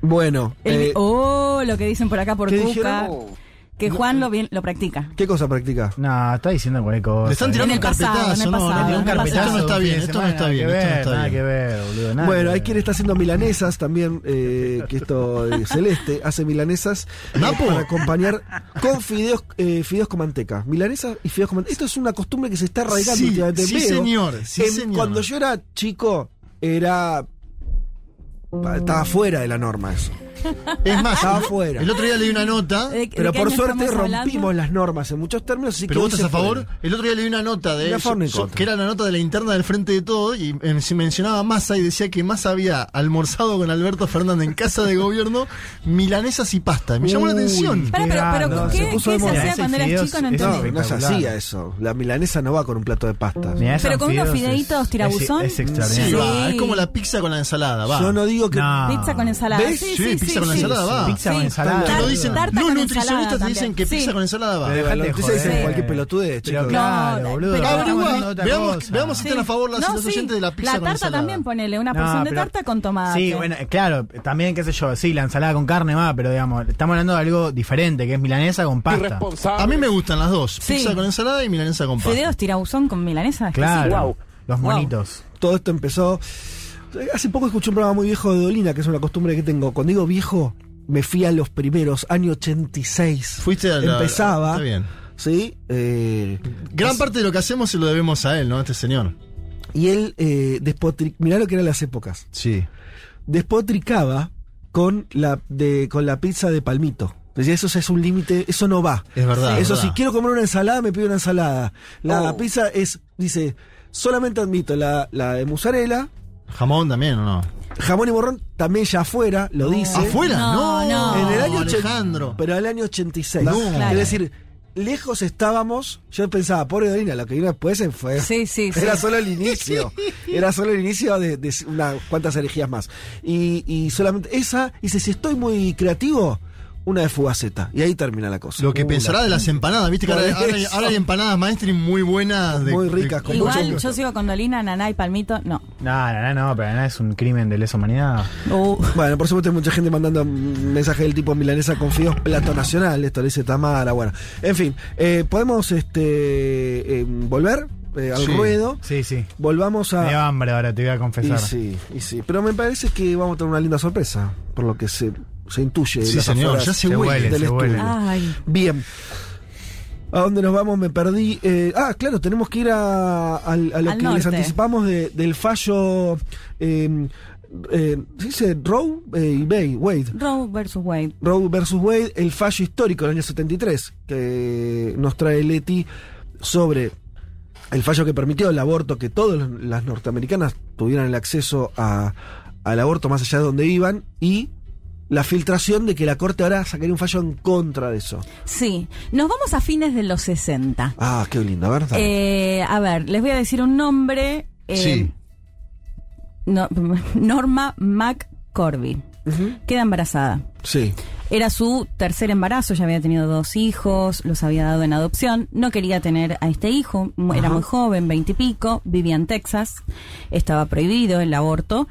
Bueno, El- eh, oh, lo que dicen por acá por ¿qué Cuca. Que Juan lo, bien, lo practica. ¿qué cosa practica? No, está diciendo cualquier cosa. Le están tirando un carpetazo, no, tiran un carpetazo. Esto no está bien, esto no está bien, no Nada que ver, boludo. nada Bueno, hay ver. quien está haciendo milanesas también, eh, que esto eh, Celeste hace milanesas eh, ¿Napo? para acompañar con fideos, eh, fideos con manteca. Milanesas y fideos con manteca. Esto es una costumbre que se está arraigando Sí, últimamente. sí, señor, sí, en- señor. Cuando yo era chico, era. Estaba fuera de la norma eso. Es más, Estaba el- fuera. el otro día leí una nota. ¿De- de Pero por suerte hablando? rompimos las normas en muchos términos. Así Pero que vos estás a favor. El otro día leí una nota de que era la nota de la interna del Frente de Todo y eh, se mencionaba Massa y decía que Massa había almorzado con Alberto Fernández en casa de gobierno milanesas y pasta. Me llamó la atención. Para, pero, pero No, ¿qué, se puso qué de se moda. hacía cuando eras fideos chico? No entendí. no se hacía eso. La milanesa no va con un plato de pastas. Mirá, Pero con unos fideitos tirabuzón. Es, extraordinario. es como la pizza con la ensalada, va. Yo no digo que. No. Pizza con ensalada. ¿Ves? Sí, Sí, sí, pizza sí, con sí. ensalada va. Pizza con ensalada. Te lo dicen, tarta los nutricionistas te dicen que pizza con ensalada va. Dejate dicen cualquier pelotudez, Pero chicos. claro, boludo. veamos, si están a favor las- No, los sí. oyentes de la pizza La con tarta ensalada. también ponele una No, porción de tarta con tomate. Sí, bueno, claro, también, qué sé yo, sí, la ensalada con carne va, pero digamos, estamos hablando de algo diferente, que es milanesa con pasta. A mí me gustan las dos. Pizza con ensalada y milanesa con pasta. Fideos tirabuzón con milanesa. Claro, los monitos. Todo esto empezó. Hace poco escuché un programa muy viejo de Dolina, que es una costumbre que tengo. Cuando digo viejo, me fui a los primeros, año 86. Fuiste a la- Empezaba. Está bien. ¿Sí? Eh, Gran parte de lo que hacemos se lo debemos a él, ¿no? A este señor. y él eh, despotri- Mirá lo que eran las épocas. Sí. Despotricaba con la, de, con la pizza de palmito. Decía, eso es un límite, eso no va. Es verdad. Eso es si quiero comer una ensalada, me pido una ensalada. La Oh. pizza es, dice, solamente admito la, la de mozzarella, Jamón también, ¿o no? jamón y morrón también ya afuera, lo dice. ¿Afuera? No, No. En el año Alejandro. Pero en el año 86. No. Claro. Es decir, lejos estábamos. Yo pensaba, pobre Dolina, lo que vino después fue. Sí, sí, sí. Era solo el inicio. Era solo el inicio de, de unas cuantas herejías más. Y, y solamente esa, dice, si estoy muy creativo, una de fugaceta. Y ahí termina la cosa. Lo que Uh, pensará la- de las empanadas, viste que ahora, ahora hay, eso. ahora hay empanadas mainstream muy buenas. de- Muy de- ricas, con Igual mucho- yo sigo con Dolina, Naná y Palmito. No. No, no, no, pero no es un crimen de lesa humanidad. Uh, Bueno, por supuesto hay mucha gente mandando mensajes del tipo milanesa con fideos plato nacional, esto lo dice Tamara, bueno. En fin, eh, podemos este eh, volver eh, al Sí. ruedo. Sí, sí. Volvamos a... Me hambre ahora, te voy a Y confesar. sí, y sí. Pero me parece que vamos a tener una linda sorpresa, por lo que se, se intuye. Sí, las señor, afueras ya se Se huele. huele, del se huele. Bien. ¿A dónde nos vamos? Me perdí. Eh, ah, claro, tenemos que ir a, al- a lo Al que les anticipamos de- del fallo. Eh, eh, ¿Se dice Roe eh, y Bay, Wade? Roe versus Wade. Roe versus Wade, el fallo histórico del año 73, que nos trae Leti sobre el fallo que permitió el aborto, que todas las norteamericanas tuvieran el acceso a, al aborto más allá de donde iban, y la filtración de que la Corte ahora sacaría un fallo en contra de eso. Sí, nos vamos a fines de los 60. Ah, qué lindo, a ver. Eh, a ver, les voy a decir un nombre. Eh, sí. Norma McCorby. Queda embarazada. Sí. Era su tercer embarazo, ya había tenido dos hijos, los había dado en adopción, no quería tener a este hijo, era muy joven, veintipico, vivía en Texas, estaba prohibido el aborto.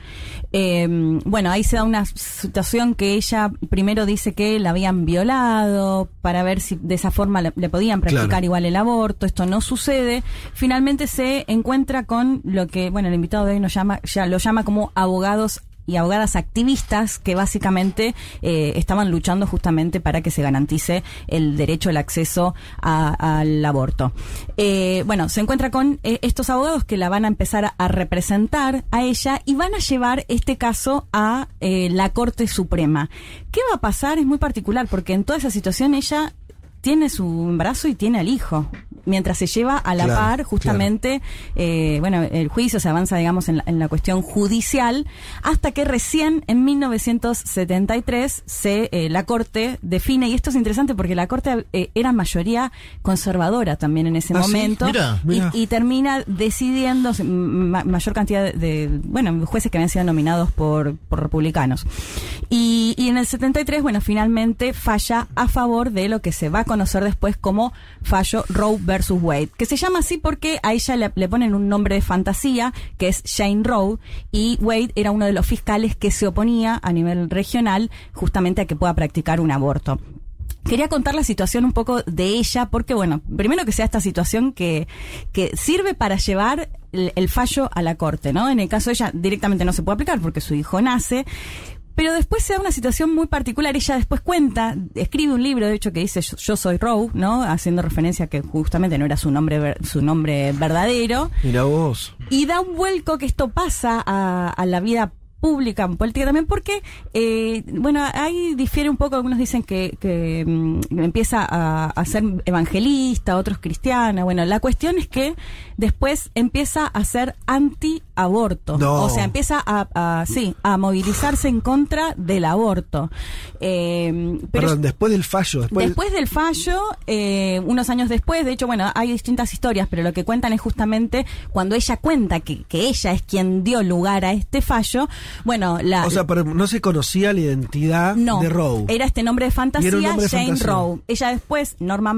Em, bueno, ahí se da una situación que ella primero dice que la habían violado para ver si de esa forma le, podían practicar igual el aborto, esto no sucede. Finalmente se encuentra con lo que, bueno, el invitado de hoy nos llama, ya lo llama como abogados y abogadas activistas que básicamente eh, estaban luchando justamente para que se garantice el derecho al acceso al aborto. Eh, bueno, se encuentra con eh, estos abogados que la van a empezar a, representar a ella y van a llevar este caso a la Corte Suprema. ¿Qué va a pasar? Es muy particular porque en toda esa situación ella tiene su embarazo y tiene al hijo mientras se lleva a la par justamente, eh, bueno, el juicio se avanza, digamos, en la, cuestión judicial, hasta que recién en 1973 se, eh, la Corte define, y esto es interesante porque la Corte eh, era mayoría conservadora también en ese ¿Ah, momento, Y, termina decidiendo mayor cantidad de, bueno, jueces que habían sido nominados por, por republicanos. Y, y en el 73, bueno, finalmente falla a favor de lo que se va a conocer después como fallo Roe versus Wade, que se llama así porque a ella le, ponen un nombre de fantasía, que es Shane Roe, y Wade era uno de los fiscales que se oponía a nivel regional justamente a que pueda practicar un aborto quería contar la situación un poco de ella, porque bueno, primero que sea esta situación que, que sirve para llevar el, el, fallo a la corte, ¿no? En el caso de ella directamente no se puede aplicar porque su hijo nace, pero después se da una situación muy particular. Ella después cuenta, escribe un libro, de hecho, que dice Yo, soy Roe, ¿no? Haciendo referencia a que justamente no era su nombre, su nombre verdadero. Mira vos. Y da un vuelco que esto pasa a, a la vida pública, política también, porque, eh, bueno, ahí difiere un poco, algunos dicen que, que mm, empieza a, ser evangelista, otros cristiana, bueno, la cuestión es que después empieza a ser anti-aborto, o sea, empieza a, sí, a movilizarse en contra del aborto. Eh, Perdón, después del fallo. Después, del fallo, eh, unos años después, de hecho, bueno, hay distintas historias, pero lo que cuentan es justamente cuando ella cuenta que, que ella es quien dio lugar a este fallo, bueno, la. O sea, pero no se conocía la identidad de Rowe. Era este nombre de fantasía, Jane Rowe. Ella después, Norma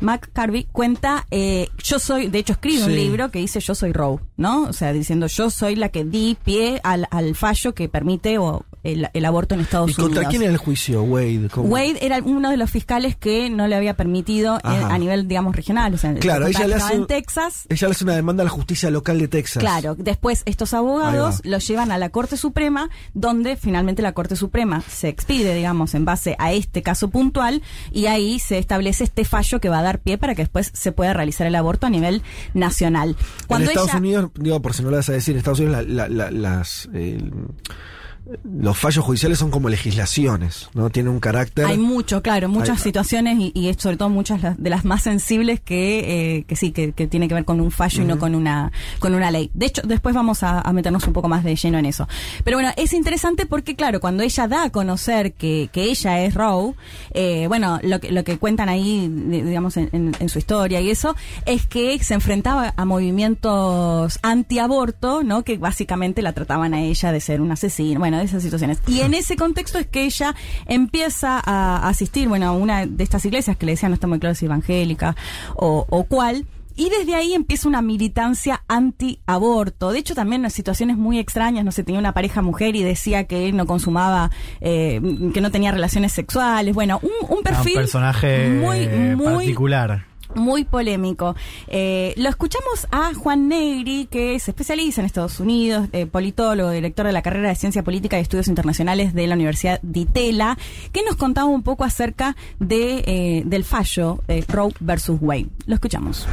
McCarvey, McCarvey cuenta, eh, yo soy, de hecho escribe un libro que dice yo soy Rowe, ¿no? O sea, diciendo yo soy la que di pie al, al fallo que permite o el, aborto en Estados Unidos. ¿Y contra quién era el juicio? Wade. Wade era uno de los fiscales que no le había permitido a nivel, digamos, regional. O sea, claro, ella le hace, en Texas. Ella le hace una demanda a la justicia local de Texas. Claro, después estos abogados los llevan a la Corte Suprema, donde finalmente la Corte Suprema se expide, digamos, en base a este caso puntual, y ahí se establece este fallo que va a dar pie para que después se pueda realizar el aborto a nivel nacional. Cuando en Estados Unidos, digo, por si no lo vas a decir, en Estados Unidos las los fallos judiciales son como legislaciones, ¿no? Tienen un carácter. Hay mucho, claro, muchas situaciones y, y, sobre todo muchas de las más sensibles que, eh, que sí, que, que, tiene que ver con un fallo y no con una, con una ley. De hecho, después vamos a, meternos un poco más de lleno en eso. Pero bueno, es interesante porque, claro, cuando ella da a conocer que, que ella es Roe, eh, bueno, lo que, lo que cuentan ahí, digamos, en, en, su historia y eso, es que se enfrentaba a movimientos antiaborto, ¿no? Que básicamente la trataban a ella de ser una asesina. Bueno, de esas situaciones. Y en ese contexto es que ella empieza a asistir, bueno, a una de estas iglesias que le decían no está muy claro si evangélica o, o cuál. Y desde ahí empieza una militancia anti-aborto. De hecho, también en situaciones muy extrañas, no sé, tenía una pareja mujer y decía que él no consumaba, eh, que no tenía relaciones sexuales. Bueno, un, perfil. un personaje muy, muy particular muy polémico. Eh, lo escuchamos a Juan Negri, que se especializa en Estados Unidos, eh, politólogo, director de la carrera de Ciencia Política y Estudios Internacionales de la Universidad de Itela, que nos contaba un poco acerca de, eh, del fallo Roe versus Wade. Lo escuchamos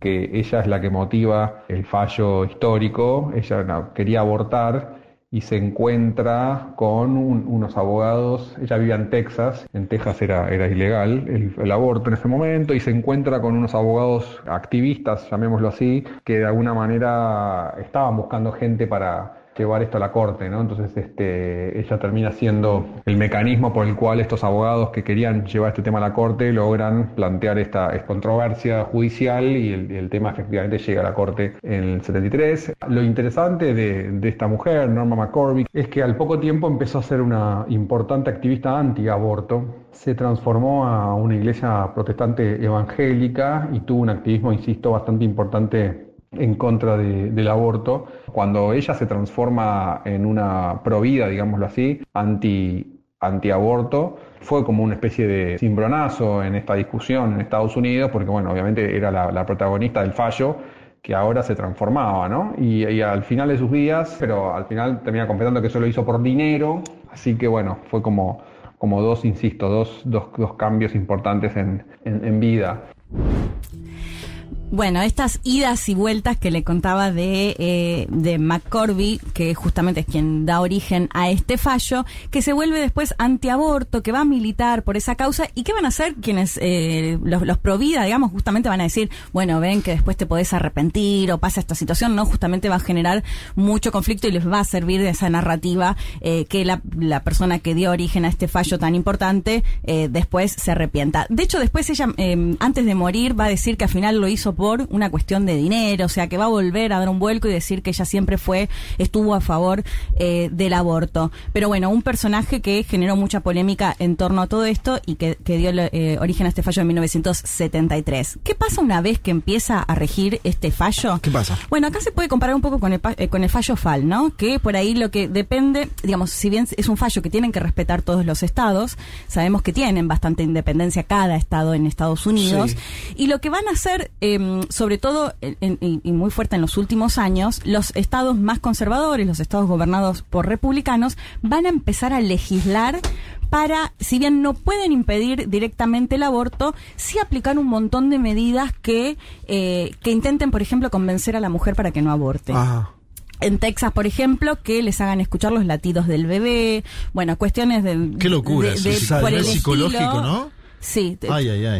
que ella es la que motiva el fallo histórico, ella quería abortar y se encuentra con unos abogados, ella vivía en Texas, en Texas era, era ilegal el, el, aborto en ese momento, y se encuentra con unos abogados activistas, llamémoslo así, que de alguna manera estaban buscando gente para llevar esto a la corte, ¿no? Entonces este, ella termina siendo el mecanismo por el cual estos abogados que querían llevar este tema a la corte logran plantear esta controversia judicial y el, tema efectivamente llega a la corte en el 73. Lo interesante de, de esta mujer, Norma McCormick, es que al poco tiempo empezó a ser una importante activista anti-aborto, se transformó a una iglesia protestante evangélica y tuvo un activismo, insisto, bastante importante en contra del aborto, cuando ella se transforma en una provida, digámoslo así, anti antiaborto, fue como una especie de cimbronazo en esta discusión en Estados Unidos, porque bueno, obviamente era la, protagonista del fallo que ahora se transformaba, ¿no? Y, al final de sus días, pero al final termina completando que eso lo hizo por dinero, así que bueno, fue como, como dos, insisto, dos, dos, dos cambios importantes en, en, en vida. Bueno, estas idas y vueltas que le contaba de, eh, de McCorby, que justamente es quien da origen a este fallo, que se vuelve después antiaborto, que va a militar por esa causa, y qué van a hacer quienes, eh, los, los pro vida, digamos, justamente van a decir, bueno, ven que después te podés arrepentir o pasa esta situación, no, justamente va a generar mucho conflicto y les va a servir de esa narrativa eh, que la, la, persona que dio origen a este fallo tan importante eh, después se arrepienta. De hecho, después ella, eh, antes de morir, va a decir que al final lo hizo por una cuestión de dinero, o sea, que va a volver a dar un vuelco y decir que ella siempre fue, estuvo a favor eh, del aborto. Pero bueno, un personaje que generó mucha polémica en torno a todo esto y que, dio eh, origen a este fallo en 1973. ¿Qué pasa una vez que empieza a regir este fallo? ¿Qué pasa? Bueno, acá se puede comparar un poco con el, eh, con el fallo FAL, ¿no? Que por ahí lo que depende, digamos, si bien es un fallo que tienen que respetar todos los estados, sabemos que tienen bastante independencia cada estado en Estados Unidos, y lo que van a hacer eh, sobre todo y muy fuerte en los últimos años, los estados más conservadores, los estados gobernados por republicanos, van a empezar a legislar para, si bien no pueden impedir directamente el aborto, sí aplicar un montón de medidas que, eh, que intenten, por ejemplo, convencer a la mujer para que no aborte. en Texas, por ejemplo, que les hagan escuchar los latidos del bebé, bueno, cuestiones de... Qué locura, de, psicológico, ¿no? Sí,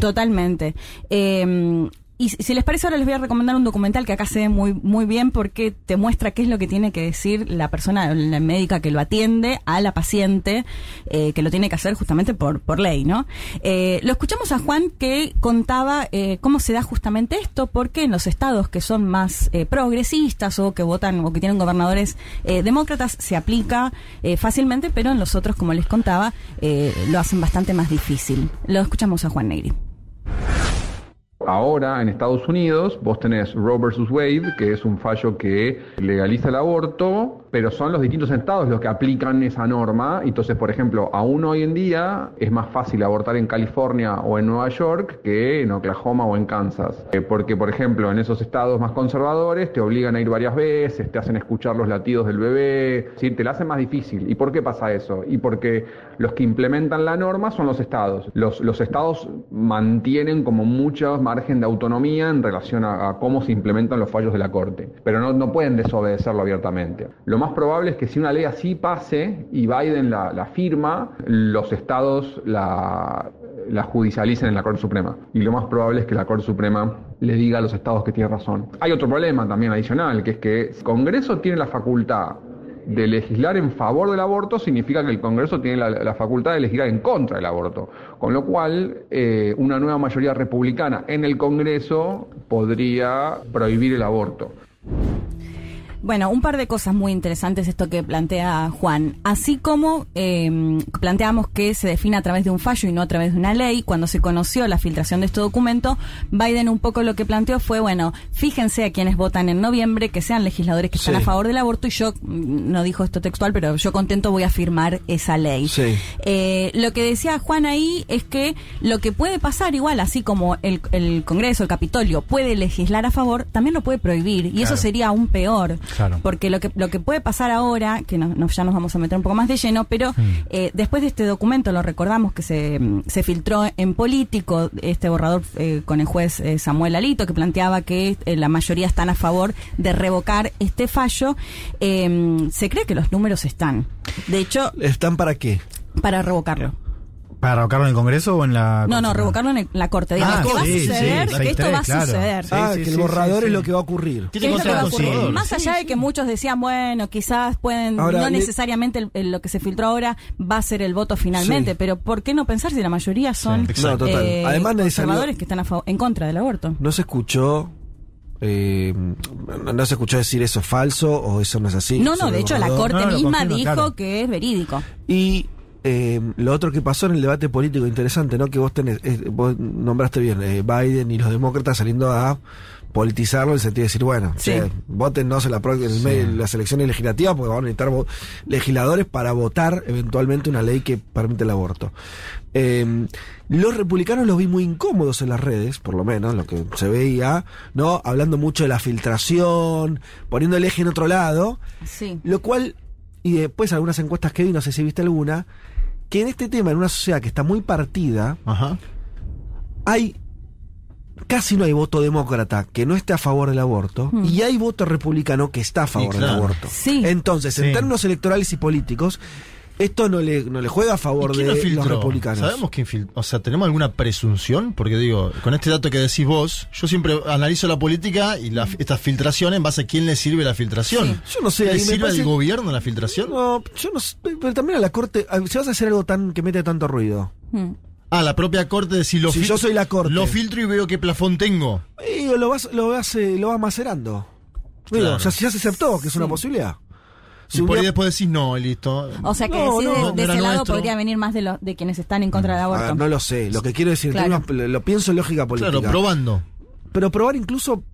totalmente. Eh, y si les parece, ahora les voy a recomendar un documental que acá se ve muy, muy bien porque te muestra qué es lo que tiene que decir la persona, la médica que lo atiende a la paciente, eh, que lo tiene que hacer justamente por, por ley, ¿no? Eh, lo escuchamos a Juan que contaba eh, cómo se da justamente esto, porque en los estados que son más progresistas o que votan o que tienen gobernadores demócratas se aplica fácilmente, pero en los otros, como les contaba, lo hacen bastante más difícil. Lo escuchamos a Juan Negri. Ahora en Estados Unidos vos tenés Roe vs. Wade, que es un fallo que legaliza el aborto, pero son los distintos estados los que aplican esa norma. Entonces, por ejemplo, aún hoy en día es más fácil abortar en California o en Nueva York que en Oklahoma o en Kansas. Eh, porque, por ejemplo, en esos estados más conservadores te obligan a ir varias veces, te hacen escuchar los latidos del bebé, ¿sí? te la hacen más difícil. ¿Y por qué pasa eso? Y porque los que implementan la norma son los estados. Los, los estados mantienen como mucho margen de autonomía en relación a, cómo se implementan los fallos de la Corte, pero no, no pueden desobedecerlo abiertamente. Lo más probable es que si una ley así pase y Biden la, firma, los estados la, judicialicen en la Corte Suprema. Y lo más probable es que la Corte Suprema le diga a los estados que tiene razón. Hay otro problema también adicional, que es que el Congreso tiene la facultad de legislar en favor del aborto, significa que el Congreso tiene la, facultad de legislar en contra del aborto. Con lo cual, eh, una nueva mayoría republicana en el Congreso podría prohibir el aborto. Bueno, un par de cosas muy interesantes esto que plantea Juan. Así como eh, planteamos que se define a través de un fallo y no a través de una ley, cuando se conoció la filtración de este documento, Biden un poco lo que planteó fue, bueno, fíjense a quienes votan en noviembre, que sean legisladores que están a favor del aborto y yo, mm, no dijo esto textual, pero yo contento voy a firmar esa ley. Eh, lo que decía Juan ahí es que lo que puede pasar igual, así como el, Congreso, el Capitolio puede legislar a favor, también lo puede prohibir y eso sería aún peor Claro. Porque lo que, lo que puede pasar ahora, que no- no- ya nos vamos a meter un poco más de lleno, pero eh, después de este documento, lo recordamos que se, mm, se filtró en político, este borrador eh, con el juez eh, Samuel Alito, que planteaba que eh, la mayoría están a favor de revocar este fallo, eh, se cree que los números están. De hecho, ¿Están para qué? para revocarlo. ¿Para revocarlo en el Congreso o en la.? No, no, revocarlo en el- la corte. Digamos, Ah, que va a suceder, sí, que esto va a 6-3, suceder. ah, Sí, que el borrador sí, es lo que va a ocurrir. ¿Qué es lo que va a ocurrir? Más allá de que muchos decían, bueno, quizás pueden, Ahora, no le- necesariamente el- el- lo que se filtró ahora va a ser el voto finalmente, Sí. pero ¿por qué no pensar si la mayoría son. No, total. eh, Además, salió- conservadores que están a favor- en contra del aborto? No se escuchó. eh, no, se escuchó decir eso es falso o eso no es así. no, no, de hecho la corte No, misma confirma, dijo claro. que es verídico. Y eh, lo otro que pasó en el debate político interesante, ¿no? Que vos tenés, eh, vos nombraste bien, eh, Biden y los demócratas saliendo a politizarlo en el sentido de decir, bueno, Sí. che, votennos en, la, pro- en el medio de las elecciones legislativas porque vamos a necesitar legisladores para votar eventualmente una ley que permite el aborto. Eh, los republicanos los vi muy incómodos en las redes, por lo menos, lo que se veía, ¿no? Hablando mucho de la filtración, poniendo el eje en otro lado. Sí. Lo cual, y después algunas encuestas que vi, no sé si viste alguna, que en este tema, en una sociedad que está muy partida, Ajá. hay casi no hay voto demócrata que no esté a favor del aborto Mm. y hay voto republicano que está a favor claro. del aborto. Sí. Entonces, en Sí. términos electorales y políticos, esto no le, no le juega a favor ¿Y quién de los republicanos. ¿Sabemos quién filtró? O sea, ¿tenemos alguna presunción? Porque digo, con este dato que decís vos, yo siempre analizo la política y la, estas filtraciones en base a quién le sirve la filtración. Yo no sé, ¿Le sirve parece- al gobierno la filtración? No, yo no sé, pero también a la corte, si vas a hacer algo tan que mete tanto ruido. Mm. Ah, la propia corte de si lo Si yo soy la corte. Lo filtro y veo qué plafón tengo. Y lo vas, lo vas, eh, lo vas macerando. Digo, Claro. o sea, si ya se aceptó que es una posibilidad. Si y por ahí después decís no, y listo. O sea que No, de- no, de, no era ese lado nuestro. podría venir más de, los de quienes están en contra del aborto. ver, no lo sé. Lo que quiero decir, Claro. lo pienso en lógica política. Claro, probando. Pero probar incluso,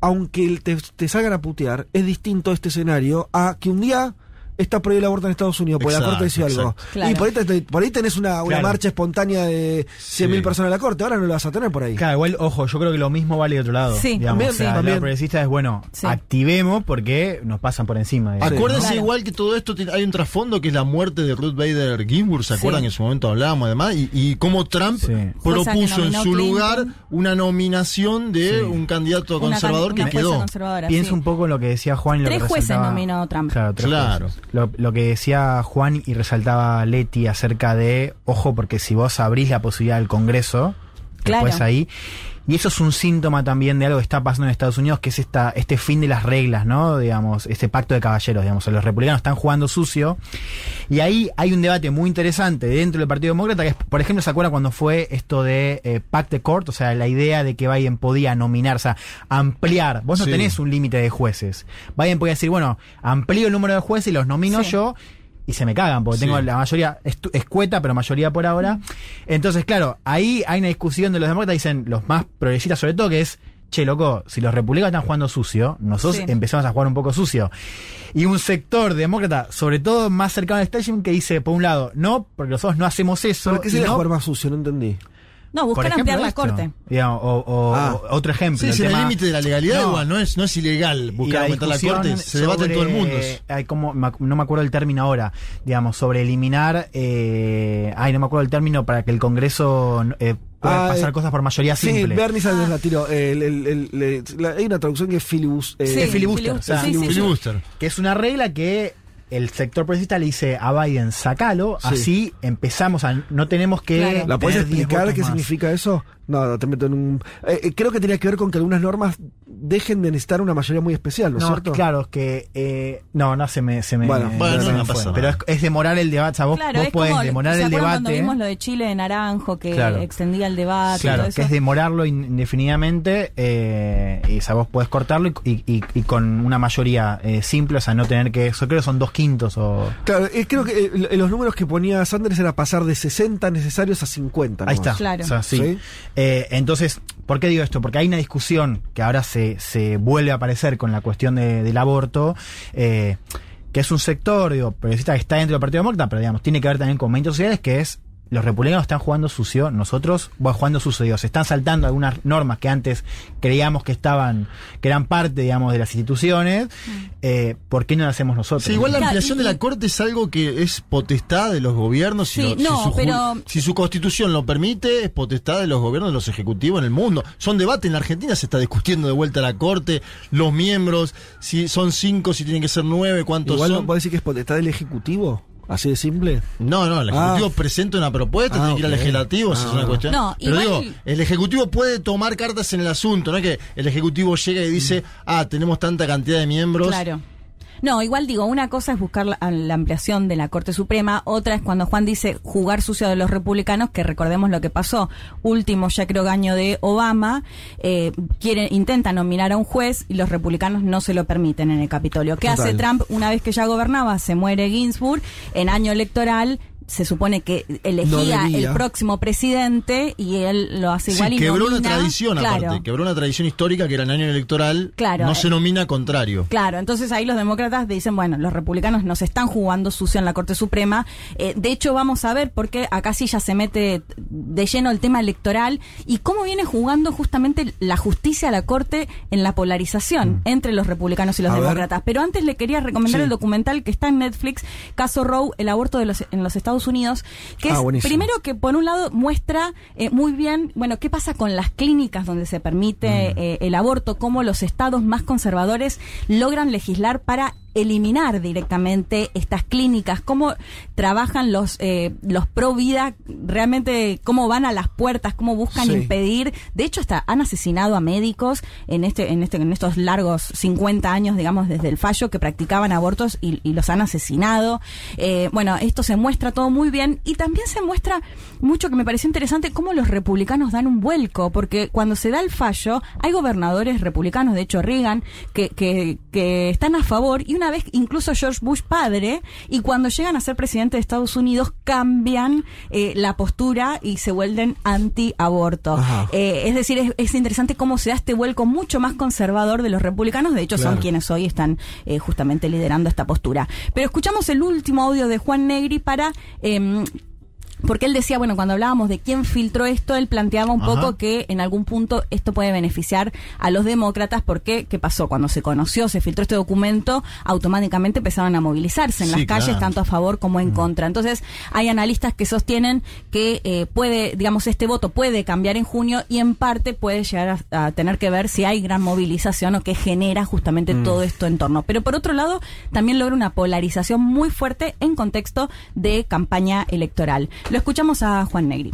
aunque te, te salgan a putear, es distinto este escenario a que un día está prohibido el aborto en Estados Unidos, porque la Corte decía algo. Claro. Y por ahí, te- por ahí tenés una, una Claro. marcha espontánea de 100.000 Sí. personas en la Corte, ahora no lo vas a tener por ahí. Claro, igual, ojo, yo creo que lo mismo vale de otro lado. Sí, digamos. también, O sea, sí, el también. lado progresista es, bueno, Sí. activemos porque nos pasan por encima. digamos. Acuérdense Claro. igual que todo esto hay un trasfondo que es la muerte de Ruth Bader Ginsburg, ¿se acuerdan? que En su momento hablábamos además, y, y cómo Trump propuso en su Clinton. lugar una nominación de Sí. un candidato Una conservador can- que quedó. sí. un poco en lo que decía Juan y lo Tres que jueces nominó Trump. Claro, tres Claro. jueces. Lo, lo que decía Juan y resaltaba Leti acerca de, ojo, porque si vos abrís la posibilidad del Congreso, Claro. después ahí, y eso es un síntoma también de algo que está pasando en Estados Unidos, que es esta, este fin de las reglas, ¿no? Digamos, este pacto de caballeros, digamos, los republicanos están jugando sucio, y ahí hay un debate muy interesante dentro del Partido Demócrata, que es, por ejemplo, ¿se acuerdan cuando fue esto de eh, Pacte Court? O sea, la idea de que Biden podía nominar, o sea, ampliar. Vos no Sí. tenés un límite de jueces. Biden podía decir, bueno, amplío el número de jueces y los nomino Sí. yo. Y se me cagan, porque Sí. tengo la mayoría estu- escueta, pero mayoría por ahora. Entonces, claro, ahí hay una discusión de los demócratas, dicen los más progresistas sobre todo, que es, che, loco, si los republicanos están jugando sucio, nosotros Sí. empezamos a jugar un poco sucio. Y un sector demócrata, sobre todo más cercano al establishment, que dice, por un lado, no, porque nosotros no hacemos eso. ¿Pero qué sería no- jugar más sucio? No entendí. No, buscar ejemplo, ampliar la esto, corte. digamos, o, o- Ah. o- otro ejemplo. Sí, el sí, en el límite de la legalidad No. igual, no es, no es ilegal buscar aumentar la corte, se debate en todo el mundo. hay como, no me acuerdo el término ahora, digamos, sobre eliminar, eh, ay, no me acuerdo el término para que el Congreso eh, pueda Ah, pasar eh, cosas por mayoría Sí, simple. Bernie Sanders la tiró. El- el- el- le- la- hay una traducción que es filibus. eh, Sí, Es filibuster, filibuster, o sea, sí, sí, sí. Filibuster. que es una regla que el sector progresista le dice a Biden, sacalo, Sí. así empezamos a, no tenemos que... Claro. ¿La puedes tener 10 explicar qué más. significa eso? No, no, te meto en un... eh, eh, creo que tenía que ver con que algunas normas dejen de necesitar una mayoría muy especial, ¿no, es No, cierto? claro, es que... eh, no, no, se me... Se me Bueno, bueno, se no fue. pasa Pero es, demorar el debate, o sea, vos, Claro, vos es podés como, demorar ¿se el acuerdan cuando debate... vimos lo de Chile de Naranjo, que Claro. extendía el debate y Claro, todo eso? que es demorarlo in- indefinidamente eh, y o sea, vos podés cortarlo y, y- y- y con una mayoría eh, simple, o sea, no tener que, yo creo que son dos quintos o... Claro, eh, creo que eh, los números que ponía Sanders era pasar de 60 necesarios a 50. Ahí está. Claro. O sea, sí. Sí. Eh, entonces, ¿por qué digo esto? Porque hay una discusión que ahora se, se vuelve a aparecer con la cuestión de- del aborto, eh, que es un sector, digo, progresista que está dentro del Partido Demócrata, pero digamos, tiene que ver también con movimientos sociales, que es los republicanos están jugando sucio, nosotros vamos jugando sucio, se están saltando algunas normas que antes creíamos que estaban, que eran parte, digamos, de las instituciones, eh, ¿por qué no lo hacemos nosotros? Sí, igual la ampliación de la Corte es algo que es potestad de los gobiernos. Si, Sí, lo- si no, su, pero- si su constitución lo permite, es potestad de los gobiernos, de los ejecutivos en el mundo. Son debates. En la Argentina se está discutiendo de vuelta la Corte, los miembros, si son cinco, si tienen que ser nueve, cuántos Igual no son. puedo decir que es potestad del Ejecutivo. Así de simple. No, no, el Ejecutivo Ah. presenta una propuesta, Ah, tiene que ir al legislativo, esa es Ah. una cuestión. No, Pero igual- digo, el Ejecutivo puede tomar cartas en el asunto, no es que el Ejecutivo llega y dice, ah, tenemos tanta cantidad de miembros. Claro. No, igual digo, una cosa es buscar la, la ampliación de la Corte Suprema, otra es cuando Juan dice jugar sucio de los republicanos, que recordemos lo que pasó, último ya creo año de Obama, eh, quiere, intenta nominar a un juez y los republicanos no se lo permiten en el Capitolio. ¿Qué Total. hace Trump una vez que ya gobernaba? Se muere Ginsburg, en año electoral se supone que elegía el próximo presidente y él lo hace Sí, igual y quebró una nomina- tradición claro, aparte, quebró una tradición histórica que era en año electoral, Claro, no eh. se nomina contrario. Claro, entonces ahí los demócratas dicen, bueno, los republicanos nos están jugando sucio en la Corte Suprema. Eh, de hecho, vamos a ver por qué acá sí ya se mete de lleno el tema electoral y cómo viene jugando justamente la justicia a la Corte en la polarización entre los republicanos y los A ver. demócratas. Pero antes le quería recomendar Sí. el documental que está en Netflix, Caso Roe, el aborto de los, en los Estados Unidos, que Ah, es buenísimo. primero que por un lado muestra eh, muy bien, bueno, qué pasa con las clínicas donde se permite eh, el aborto, cómo los estados más conservadores logran legislar para eliminar directamente estas clínicas, cómo trabajan los eh, los pro vida, realmente cómo van a las puertas, cómo buscan Sí. impedir, de hecho hasta han asesinado a médicos en este en este en estos largos 50 años, digamos desde el fallo que practicaban abortos y, y los han asesinado. Eh, bueno, esto se muestra todo muy bien y también se muestra mucho que me pareció interesante cómo los republicanos dan un vuelco, porque cuando se da el fallo hay gobernadores republicanos, de hecho Reagan, que, que, que están a favor y una vez incluso George Bush padre y cuando llegan a ser presidente de Estados Unidos cambian eh, la postura y se vuelven anti-aborto. Eh, es decir, es, es interesante cómo se da este vuelco mucho más conservador de los republicanos. De hecho, son quienes hoy están eh, justamente liderando esta postura. Pero escuchamos el último audio de Juan Negri para... porque él decía, bueno, cuando hablábamos de quién filtró esto, él planteaba un Ajá. poco que en algún punto esto puede beneficiar a los demócratas, porque ¿qué pasó? Cuando se conoció, se filtró este documento, automáticamente empezaron a movilizarse en Sí, las calles, claro. tanto a favor como en contra. Entonces, hay analistas que sostienen que eh, puede, digamos, este voto puede cambiar en junio y en parte puede llegar a, a tener que ver si hay gran movilización o que genera justamente todo esto en torno. Pero por otro lado, también logra una polarización muy fuerte en contexto de campaña electoral. Lo escuchamos a Juan Negri.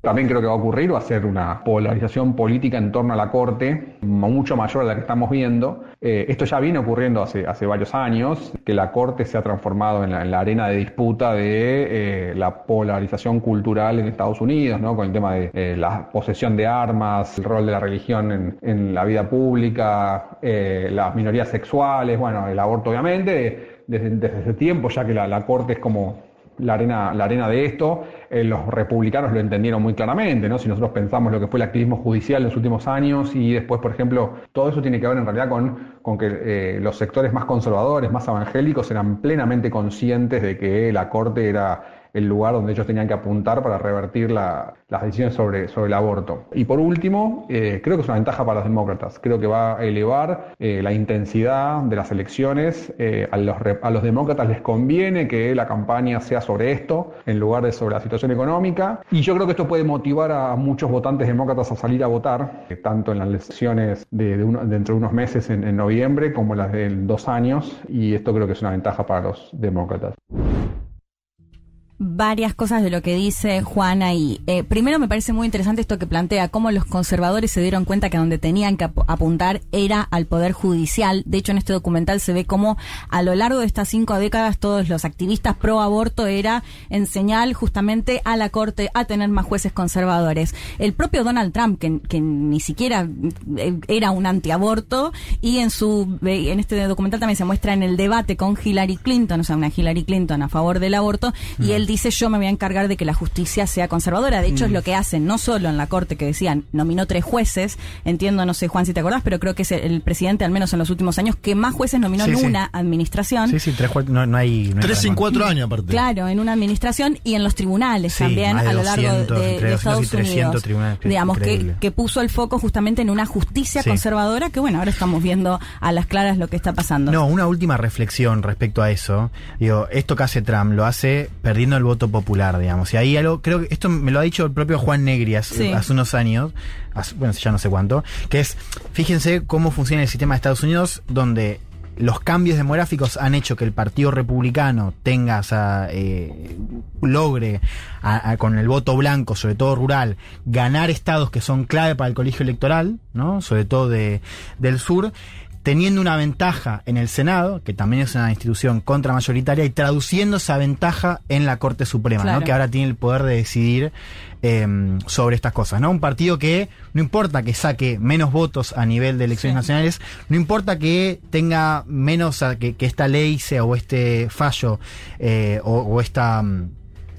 También creo que va a ocurrir, va a ser una polarización política en torno a la Corte, mucho mayor a la que estamos viendo. Eh, esto ya viene ocurriendo hace, hace varios años, que la Corte se ha transformado en la, en la arena de disputa de eh, la polarización cultural en Estados Unidos, ¿no? con el tema de eh, la posesión de armas, el rol de la religión en, en la vida pública, las minorías sexuales, bueno, el aborto obviamente, desde, desde ese tiempo, ya que la, la Corte es como la arena, la arena de esto, eh, los republicanos lo entendieron muy claramente, ¿no? Si nosotros pensamos lo que fue el activismo judicial en los últimos años y después, por ejemplo, todo eso tiene que ver en realidad con, con que eh, los sectores más conservadores, más evangélicos, eran plenamente conscientes de que la Corte era el lugar donde ellos tenían que apuntar para revertir la- las decisiones sobre, sobre el aborto. Y por último, eh, creo que es una ventaja para los demócratas. Creo que va a elevar eh, la intensidad de las elecciones. Eh, a, los, a los demócratas les conviene que la campaña sea sobre esto en lugar de sobre la situación económica. Y yo creo que esto puede motivar a muchos votantes demócratas a salir a votar, tanto en las elecciones de, de uno- dentro de unos meses en, en noviembre como las de dos años. Y esto creo que es una ventaja para los demócratas. Varias cosas de lo que dice Juan ahí. Eh, primero me parece muy interesante esto que plantea, cómo los conservadores se dieron cuenta que donde tenían que ap- apuntar era al Poder Judicial. De hecho, en este documental se ve cómo a lo largo de estas cinco décadas todos los activistas pro aborto era en señal justamente a la Corte a tener más jueces conservadores. El propio Donald Trump, que, que ni siquiera eh, era un antiaborto, y en su eh, en este documental también se muestra en el debate con Hillary Clinton, o sea, una Hillary Clinton a favor del aborto, y él dice yo me voy a encargar de que la justicia sea conservadora. De hecho, es Mm. lo que hacen, no solo en la corte que decían, nominó tres jueces, entiendo, no sé Juan si te acordás, pero creo que es el, el presidente, al menos en los últimos años, que más jueces nominó Sí, en sí. una administración. Sí, sí, tres, no, no hay. No hay Tres en cuatro años aparte. Claro, en una administración y en los tribunales Sí, también a lo largo 200, de, entre de 200 y Estados 300 Unidos. tribunales, que- digamos que, que puso el foco justamente en una justicia Sí. conservadora que bueno, ahora estamos viendo a las claras lo que está pasando. No, una última reflexión respecto a eso. Digo, esto que hace Trump lo hace perdiendo el voto popular, digamos. Y ahí algo, creo que esto me lo ha dicho el propio Juan Negri hace, Sí. hace unos años, hace- bueno, ya no sé cuánto, que es, fíjense cómo funciona el sistema de Estados Unidos, donde los cambios demográficos han hecho que el Partido Republicano tenga, o sea, eh, logre a- a- con el voto blanco, sobre todo rural, ganar estados que son clave para el colegio electoral, ¿no? Sobre todo de, del sur, teniendo una ventaja en el Senado, que también es una institución contramayoritaria, y traduciendo esa ventaja en la Corte Suprema, Claro. ¿no? Que ahora tiene el poder de decidir eh, sobre estas cosas, ¿no? Un partido que no importa que saque menos votos a nivel de elecciones nacionales, no importa que tenga menos, que, que esta ley sea o este fallo eh, o, o esta mm,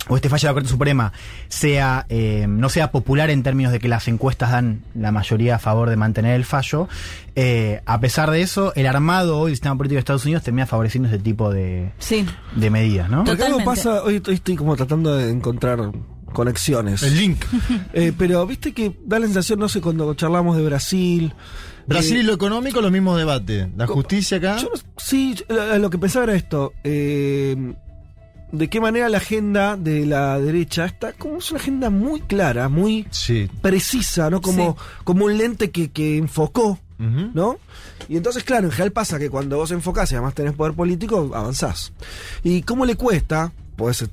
o este fallo de la Corte Suprema sea eh, no sea popular en términos de que las encuestas dan la mayoría a favor de mantener el fallo, eh, a pesar de eso, el armado hoy del sistema político de Estados Unidos termina favoreciendo ese tipo de, Sí. de medidas, ¿no? Porque algo pasa, hoy, estoy como tratando de encontrar conexiones. El link. Eh, pero viste que da la sensación, no sé, cuando charlamos de Brasil. Brasil eh, y lo económico, los mismos debates. La justicia acá. yo no- sí, yo- lo que pensaba era esto. eh, de qué manera la agenda de la derecha está como es una agenda muy clara, muy Sí. precisa, ¿no? Como, como un lente que, que enfocó. ¿no? Y entonces, claro, en general pasa que cuando vos enfocás y además tenés poder político, avanzás. ¿Y cómo le cuesta? Podés, eh,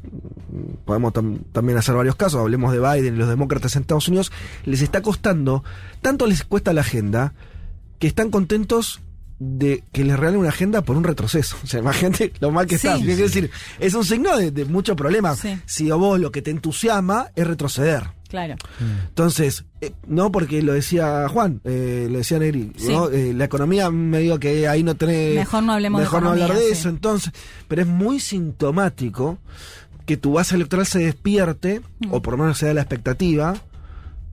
podemos tam- también hacer varios casos, hablemos de Biden y los demócratas en Estados Unidos, les está costando, tanto les cuesta la agenda, que están contentos de que les regalen una agenda por un retroceso. O sea, imagínate lo mal que Sí. está. Quiero decir, es un signo de, de mucho problema. Sí. Si a vos lo que te entusiasma es retroceder. Claro. Entonces, eh, no porque lo decía Juan, eh, lo decía Negri. ¿no? Eh, la economía me digo que ahí no tenés... Mejor no hablemos de mejor no hablar de eso, entonces, pero es muy sintomático que tu base electoral se despierte, Mm. o por lo menos se da la expectativa,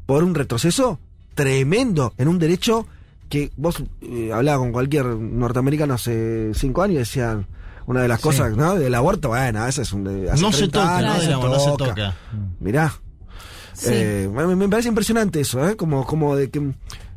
por un retroceso tremendo en un derecho que vos eh, hablabas con cualquier norteamericano hace cinco años y decían una de las Sí. cosas, ¿no? Del aborto, bueno, ese es un... de- hace No se 30 toca, años, ¿no? Digamos, no se toca. Mirá. Sí. Eh, me, me parece impresionante eso, ¿eh? Como, como de que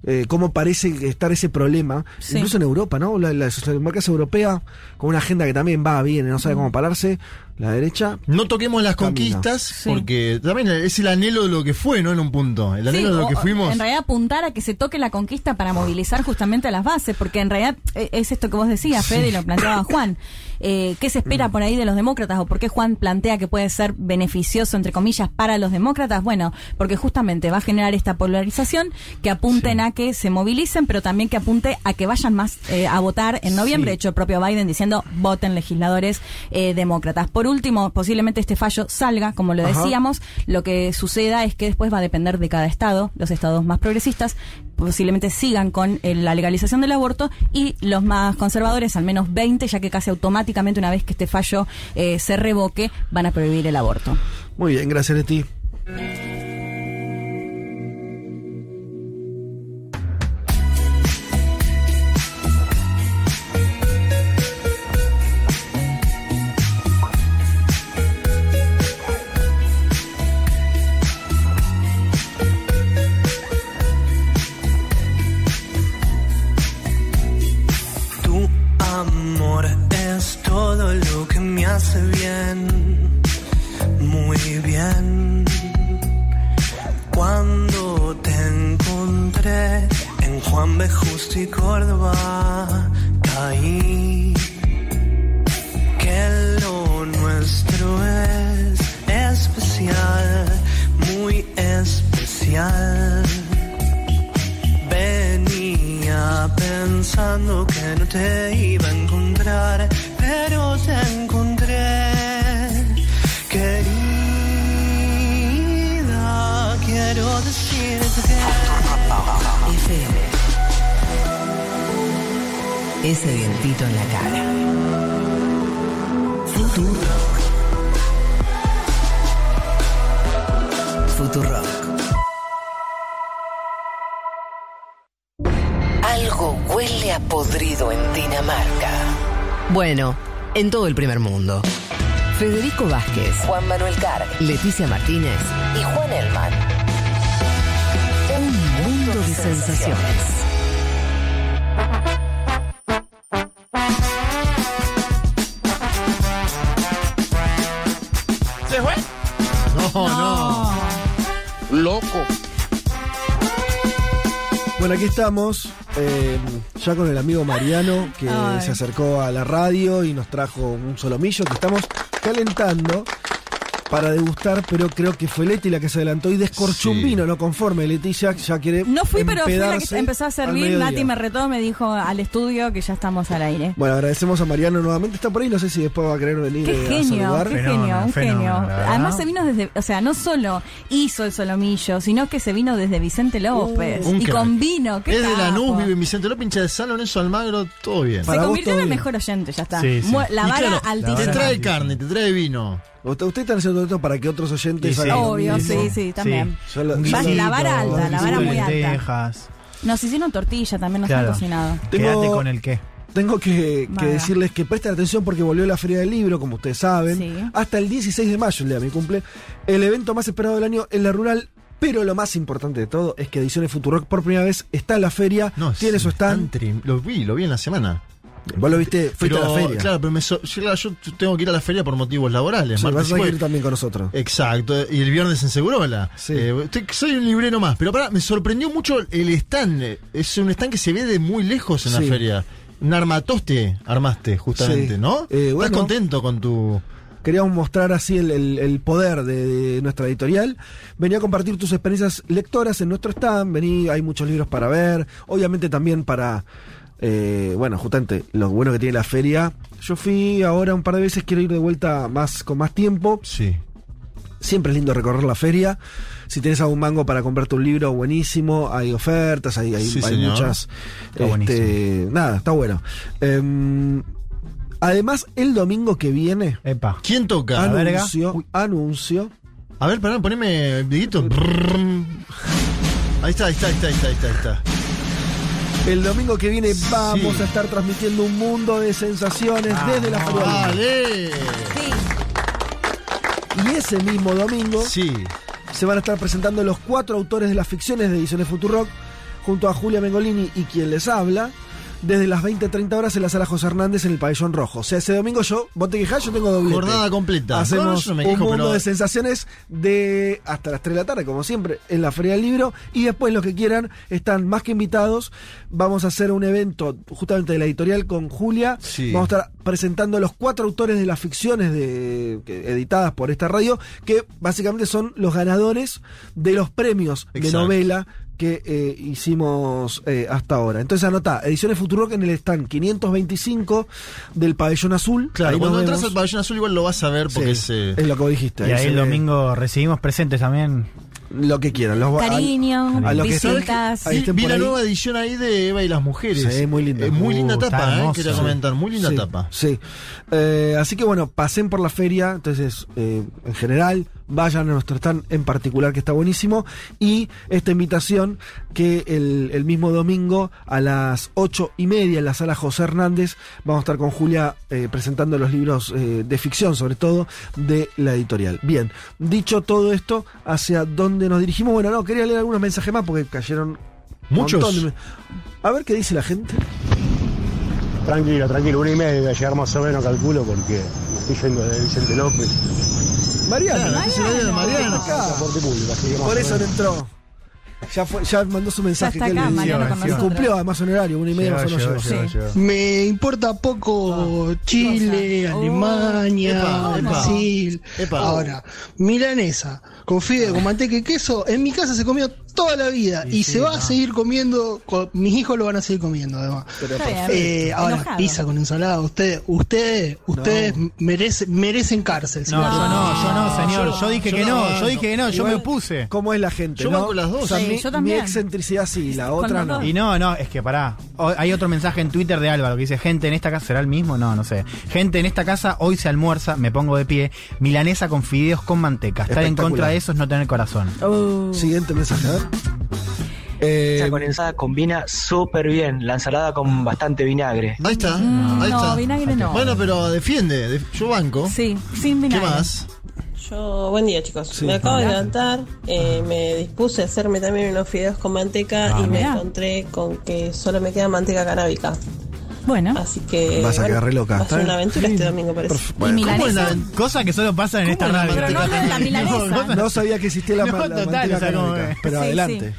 eh, cómo parece estar ese problema, Sí. incluso en Europa, ¿no? La, la socialdemocracia europea, con una agenda que también va bien, no sabe cómo pararse, la derecha. No toquemos las Camina. conquistas, Sí. porque también es el anhelo de lo que fue, ¿no? En un punto. El anhelo Sí, de lo o- que fuimos. En realidad apuntar a que se toque la conquista para movilizar justamente a las bases, porque en realidad eh, es esto que vos decías, Fede, y lo planteaba Juan. Eh, ¿Qué se espera por ahí de los demócratas o por qué Juan plantea que puede ser beneficioso, entre comillas, para los demócratas? Bueno, porque justamente va a generar esta polarización que apunten a que se movilicen, pero también que apunte a que vayan más eh, a votar en noviembre. Sí. De hecho, el propio Biden diciendo voten legisladores eh, demócratas. Por último, posiblemente este fallo salga, como lo Ajá. decíamos. Lo que suceda es que después va a depender de cada estado. Los estados más progresistas posiblemente sigan con eh, la legalización del aborto y los más conservadores, al menos 20, ya que casi automáticamente una vez que este fallo eh, se revoque, van a prohibir el aborto. Muy bien, gracias Leti. Tu hace bien, muy bien. Cuando te encontré en Juan B. Y Córdoba, caí. Que lo nuestro es especial, muy especial. Venía pensando que no te iba a encontrar, pero te encontré. ese vientito en la cara. Futurock. Futurock. Algo huele a podrido en Dinamarca. Bueno, en todo el primer mundo. Federico Vázquez, Juan Manuel Carg, Leticia Martínez y Juan Elman. Un mundo de sensaciones. Loco. Bueno, aquí estamos, eh, ya con el amigo Mariano, que Ay. se acercó a la radio y nos trajo un solomillo que estamos calentando para degustar, pero creo que fue Leti la que se adelantó y descorchó un Sí. vino, no conforme. Leticia ya quiere No fui, pero fui la que empezó a servir. Nati me retó, me dijo al estudio que ya estamos al aire. Bueno, agradecemos a Mariano nuevamente, está por ahí, no sé si después va a querer venir Qué eh, a genio, saludar. qué genio, un genio. Además se vino desde, o sea, no solo hizo el solomillo, sino que se vino desde Vicente López. Un y crack. con vino, qué Es de capo. Lanús, vive en Vicente López, hincha de San Lorenzo Almagro, todo bien. Se convirtió en el mejor oyente, ya está. Sí, sí. Mu- La vara claro, altísima. Te trae carne, te trae vino. Usted, usted está haciendo esto para que otros oyentes Sí, sí. Obvio, sí, sí, también. Yo- la vara alta, la vara muy alta. Nos hicieron tortilla, también nos Claro. han cocinado. Quédate con el qué. Tengo que, decirles que presten atención porque volvió la Feria del Libro, como ustedes saben, Sí. hasta el 16 de mayo, el día de mi cumple, el evento más esperado del año en la rural. Pero lo más importante de todo es que Ediciones Futurock por primera vez está en la feria, tiene su stand. Lo vi, lo vi en la semana. Vos lo viste, fuiste Pero, a la feria. Claro, pero me so- yo, claro, yo tengo que ir a la feria por motivos laborales. Sí, vas a ir también con nosotros. Exacto, y el viernes en Segurola. Eh, estoy- soy un librero más, pero pará, me sorprendió mucho el stand. Eh, Es un stand que se ve de muy lejos en Sí. la feria. Un armatoste armaste, justamente, Sí. ¿no? Eh, ¿Estás bueno. contento con tu...? Queríamos mostrar así el, el- el poder de, de nuestra editorial. Venía a compartir tus experiencias lectoras en nuestro stand. Vení, hay muchos libros para ver. Obviamente también para, eh, bueno, justamente lo bueno que tiene la feria. Yo fui ahora un par de veces, quiero ir de vuelta más con más tiempo. Sí. Siempre es lindo recorrer la feria. Si tienes algún mango para comprarte un libro, buenísimo. Hay ofertas, hay, hay, Sí, hay señor. muchas. Está este, nada, está bueno. Em, además, el domingo que viene. Epa. ¿Quién toca? Anuncio, anuncio. A ver, pará, poneme, Dieguito. Brrrm. Ahí está, ahí está, ahí está, ahí está, ahí está, ahí está. El domingo que viene vamos Sí. a estar transmitiendo un mundo de sensaciones desde la feria. ¡Dale! Y ese mismo domingo Sí. se van a estar presentando los cuatro autores de las ficciones de Ediciones Futurock junto a Julia Mengolini y quien les habla desde las 20-30 horas en la sala José Hernández en el pabellón rojo. O sea, ese domingo yo, vos te quejás, yo tengo doblete. Jornada completa. Hacemos No, yo no me un mundo pero- de sensaciones de hasta las 3 de la tarde, como siempre, en la Feria del Libro. Y después los que quieran están más que invitados. Vamos a hacer un evento justamente de la editorial con Julia. Sí. Vamos a estar presentando a los cuatro autores de las ficciones de, editadas por esta radio, que básicamente son los ganadores de los premios de novela que eh, hicimos eh, hasta ahora. Entonces anota, Ediciones Futurock en el stand 525 del Pabellón Azul. Claro, Ahí cuando entras vemos. al pabellón azul igual lo vas a ver porque Sí, es... eh, es lo que vos dijiste. Y ahí el domingo recibimos presentes también. Lo que quieran. Los, Cariño, a lo que están- visitas. Vi, la ahí. nueva edición ahí de Eva y las mujeres. Sí, muy linda. Eh, muy Uh, linda está tapa, eh, quería Sí. comentar. Muy linda Sí, tapa. Sí. Eh, así que bueno, pasen por la feria. Entonces, eh, en general, vayan a nuestro stand en particular, que está buenísimo. Y esta invitación que el, el mismo domingo a las ocho y media en la sala José Hernández vamos a estar con Julia eh, presentando los libros eh, de ficción, sobre todo de la editorial. Bien, dicho todo esto, ¿hacia dónde nos dirigimos? Bueno, no, quería leer algunos mensajes más porque cayeron Muchos. de- A ver qué dice la gente. Tranquilo, tranquilo, una y media voy a llegar más o menos, calculo, porque me estoy yendo de Vicente López. Mariano, Claro, es el audio de. Acá. Transporte público, así que más Por eso no entró. Ya, fue, ya mandó su mensaje. está que acá, él- Mariano, con y nosotros. cumplió además un horario, una y media más o menos llegó. Me importa poco Chile, cosa? Alemania. Brasil. Epa. Ahora, milanesa con fideo, con manteca y queso, en mi casa se comió toda la vida y, se va a seguir comiendo, con- mis hijos lo van a seguir comiendo además. Pero. Eh, ahora, Enojado. pizza con ensalada, ustedes, ustedes, ustedes merecen, merecen cárcel. No, señor. yo no, yo no, señor. Yo dije yo que no, no, yo dije que no, yo me opuse. ¿Cómo es la gente? Yo no? banco las dos. O sea, Sí, mi, yo también. mi excentricidad sí, la Con otra no. Y no, no, es que pará. Hay otro mensaje en Twitter de Álvaro que dice: Gente en esta casa, ¿será el mismo? No, no sé. Gente en esta casa, hoy se almuerza, me pongo de pie, milanesa con fideos con manteca. Estar en contra de eso es no tener corazón. Uh. Siguiente mensaje, a ver. Eh, Esa condensada combina súper bien, la ensalada con bastante vinagre. Ahí está, Mm, ahí no, está. vinagre no. Bueno, pero defiende, def- yo banco. Sí, sin ¿Qué vinagre. más? Yo, buen día chicos. Sí. Me acabo de levantar, eh, me dispuse a hacerme también unos fideos con manteca Ah, y me mirá. encontré con que solo me queda manteca canábica. Bueno. Así que Vas a bueno, quedar re loca. va a ser una aventura este domingo parece. Bueno, ¿Cómo ¿cómo es es la- Cosa que solo pasa en esta radio. Pero no la milanesa. No sabía que existía la, No, la total, manteca o sea, como canábica, que- pero Sí, adelante.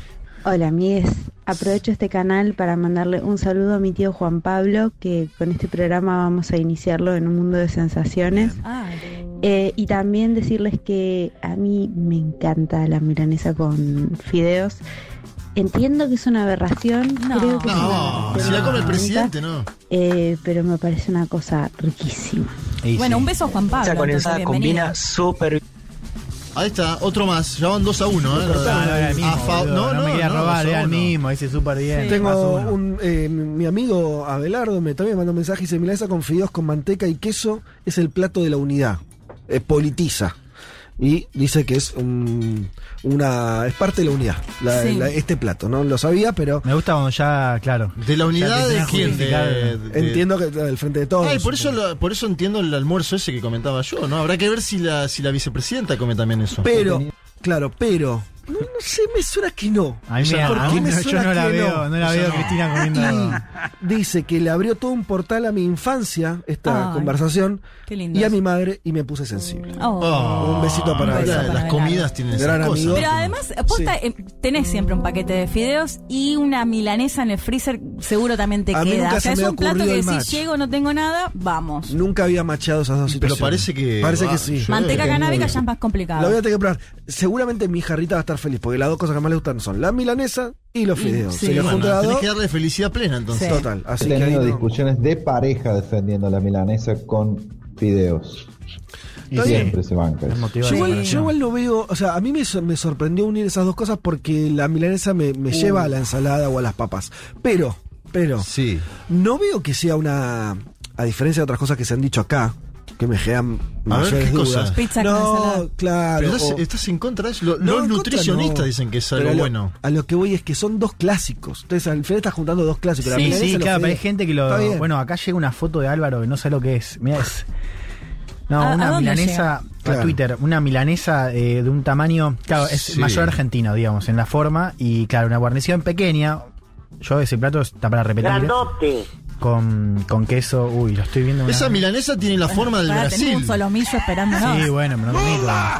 Hola amigues, aprovecho este canal para mandarle un saludo a mi tío Juan Pablo, que con este programa vamos a iniciarlo en un mundo de sensaciones. Ah, Eh, y también decirles que a mí me encanta la milanesa con fideos. Entiendo que es una aberración, No. creo que No, si la come el presidente, ¿no? eh, pero me parece una cosa riquísima. Bueno, un beso a Juan Pablo. Esa condensada combina súper Ahí está, otro más. Ya van 2 a 1, ¿eh? No, no no, me quería robar, era el mismo, dice súper bien. Tengo un, eh, mi amigo Abelardo me también me mandó un mensaje y dice milanesa con fideos con manteca y queso es el plato de la unidad. Eh, politiza. Y dice que es un- una es parte de la unidad, la- Sí. la- este plato. No lo sabía, pero Me gusta cuando ya, claro. ¿De la unidad de quién? justificar. De- de- entiendo que del frente de todos. Ay, por eso, lo- por eso entiendo el almuerzo ese que comentaba yo, ¿no? Habrá que ver si la, si la vicepresidenta come también eso. Pero, claro, pero. No, no sé, me suena que no. A mí me- ¿Por a qué me no, yo suena no la que veo, no la O sea, veo Cristina comiendo. Y dice que le abrió todo un portal a mi infancia, esta Ay, conversación, qué lindo y a mi madre, y me puse sensible. Oh. Un besito para Un beso ella. para Las comidas tienen esas Gran cosas. amigo. Pero además, posta, eh, tenés siempre un paquete de fideos y una milanesa en el freezer seguro también te A mí queda. nunca O sea, se es un plato que si llego no tengo nada, vamos. Nunca había machado esas dos Pero situaciones. parece que Parece va, que sí. yo- Manteca canábica ya es más complicado. La voy a tener que probar. Seguramente mi jarrita va a estar feliz, porque las dos cosas que más le gustan son la milanesa y los Y- fideos. sí. Se Bueno, junta tenés que darle felicidad plena entonces. Sí. Total. Así He que ahí tenido no- discusiones de pareja defendiendo la milanesa con fideos. Y siempre se banca Yo, igual, yo igual no veo, o sea, a mí me, sor- me sorprendió unir esas dos cosas porque la milanesa me, me lleva a la ensalada o a las papas. Pero, pero, Sí. no veo que sea una, a diferencia de otras cosas que se han dicho acá, que me generan A ver, mayores dudas. Pizza con no, claro. Pero estás, o- estás en contra de eso. No, los contra nutricionistas no. dicen que es algo a lo- bueno. A lo que voy es que son dos clásicos. Entonces, al final estás juntando dos clásicos. Sí, sí, claro, pero hay gente que lo. Bueno, acá llega una foto de Álvaro que no sé lo que es. Mira, es. No, ¿A- a una milanesa. A Twitter, una milanesa eh, de un tamaño. Claro, es Sí. mayor argentino, digamos, en la forma. Y claro, una guarnición pequeña. Yo ese plato está para repetir. Con, con queso. Uy, lo estoy viendo. una- Esa milanesa tiene la forma del Brasil. un solomillo esperando. Sí, bueno, me lo.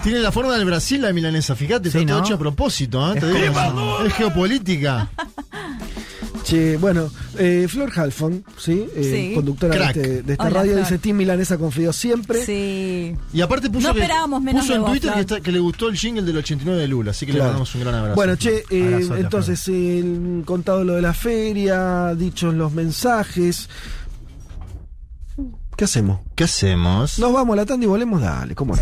Tiene la forma del Brasil la milanesa, fíjate, Sí, está todo ¿no? hecho a propósito, ¿eh? Te digo, es geopolítica. Che, bueno, eh, Flor Halfon, ¿sí? Eh, Sí. Conductora de, este- de esta Hola, radio, Flor. dice Team Milanesa con fideos siempre. Sí. Y aparte puso, No que, esperábamos menos puso de en vos, Twitter que, Flor. está- que le gustó el jingle del 89 de Lula, así que le Claro. mandamos un gran abrazo. Bueno, che, eh, Abrazote, entonces, el contado lo de la feria, dichos los mensajes. ¿Qué hacemos? ¿Qué hacemos? Nos vamos a la tanda y volvemos, dale, ¿cómo no?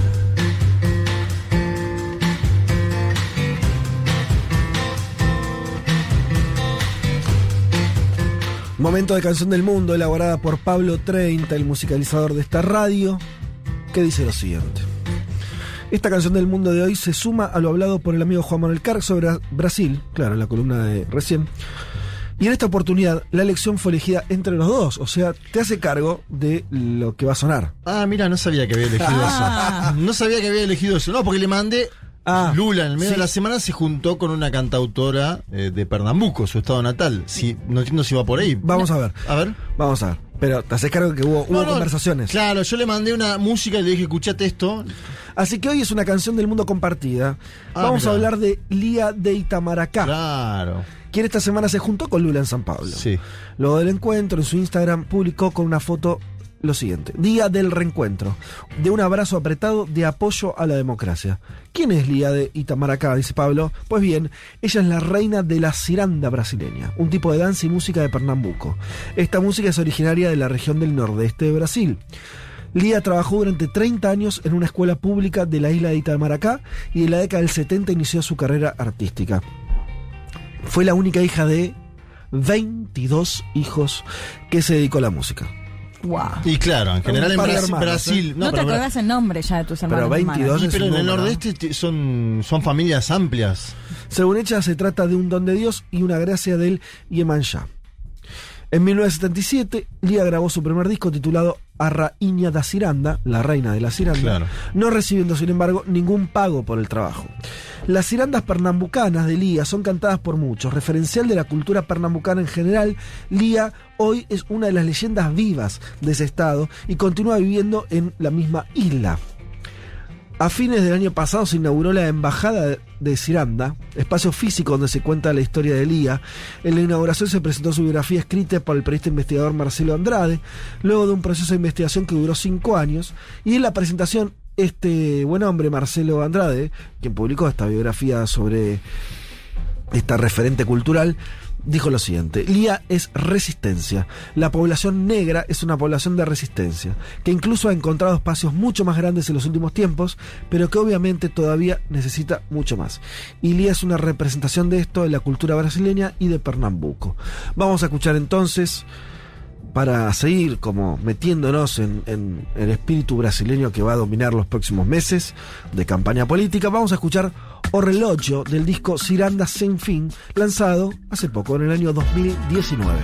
Momento de canción del mundo, elaborada por Pablo 30, el musicalizador de esta radio, que dice lo siguiente. Esta canción del mundo de hoy se suma a lo hablado por el amigo Juan Manuel Carg sobre Brasil, claro, en la columna de recién. Y en esta oportunidad, la elección fue elegida entre los dos, o sea, te hace cargo de lo que va a sonar. Ah, mira, no sabía que había elegido Ah. eso. No sabía que había elegido eso. No, porque le mandé. Ah, Lula, en el medio sí. de la semana, se juntó con una cantautora eh, de Pernambuco, su estado natal. Si, no entiendo si va por ahí. Vamos a ver, A ver. vamos a ver. Pero te haces cargo que hubo, hubo No, conversaciones. Claro, yo le mandé una música y le dije, escuchate esto. Así que hoy es una canción del mundo compartida. Ah, Vamos a hablar de Lía de Itamaracá, Claro. quien esta semana se juntó con Lula en San Pablo. Sí. Luego del encuentro, en su Instagram publicó con una foto lo siguiente. Día del reencuentro, de un abrazo apretado de apoyo a la democracia. ¿Quién es Lía de Itamaracá? Dice Pablo. Pues bien, ella es la reina de la ciranda brasileña, un tipo de danza y música de Pernambuco. Esta música es originaria de la región del nordeste de Brasil. Lía trabajó durante 30 años en una escuela pública de la isla de Itamaracá y en la década del 70 inició su carrera artística. Fue la única hija de 22 hijos que se dedicó a la música. Wow. Y claro, en general en Brasil, hermanos, Brasil- ¿eh? No, te pero- acordás el nombre ya de tus hermanos. hermanas. 22 Sí, es pero en el nordeste son, son familias amplias. Según ella, se trata de un don de Dios y una gracia del Yemanjá. En 1977, Lía grabó su primer disco titulado A Rainha da Ciranda, la reina de la ciranda, Claro. no recibiendo, sin embargo, ningún pago por el trabajo. Las cirandas pernambucanas de Lía son cantadas por muchos, referencial de la cultura pernambucana en general. Lía hoy es una de las leyendas vivas de ese estado y continúa viviendo en la misma isla. A fines del año pasado se inauguró la Embajada de Ciranda, espacio físico donde se cuenta la historia de Lía. En la inauguración se presentó su biografía escrita por el periodista investigador Marcelo Andrade, luego de un proceso de investigación que duró cinco años. Y en la presentación, este buen hombre, Marcelo Andrade, quien publicó esta biografía sobre esta referente cultural, dijo lo siguiente, Lía es resistencia. La población negra es una población de resistencia, que incluso ha encontrado espacios mucho más grandes en los últimos tiempos, pero que obviamente todavía necesita mucho más. Y Lía es una representación de esto en la cultura brasileña y de Pernambuco. Vamos a escuchar entonces para seguir como metiéndonos en el espíritu brasileño que va a dominar los próximos meses de campaña política, vamos a escuchar O Relógio del disco Ciranda Sin Fin, lanzado hace poco, en el año 2019.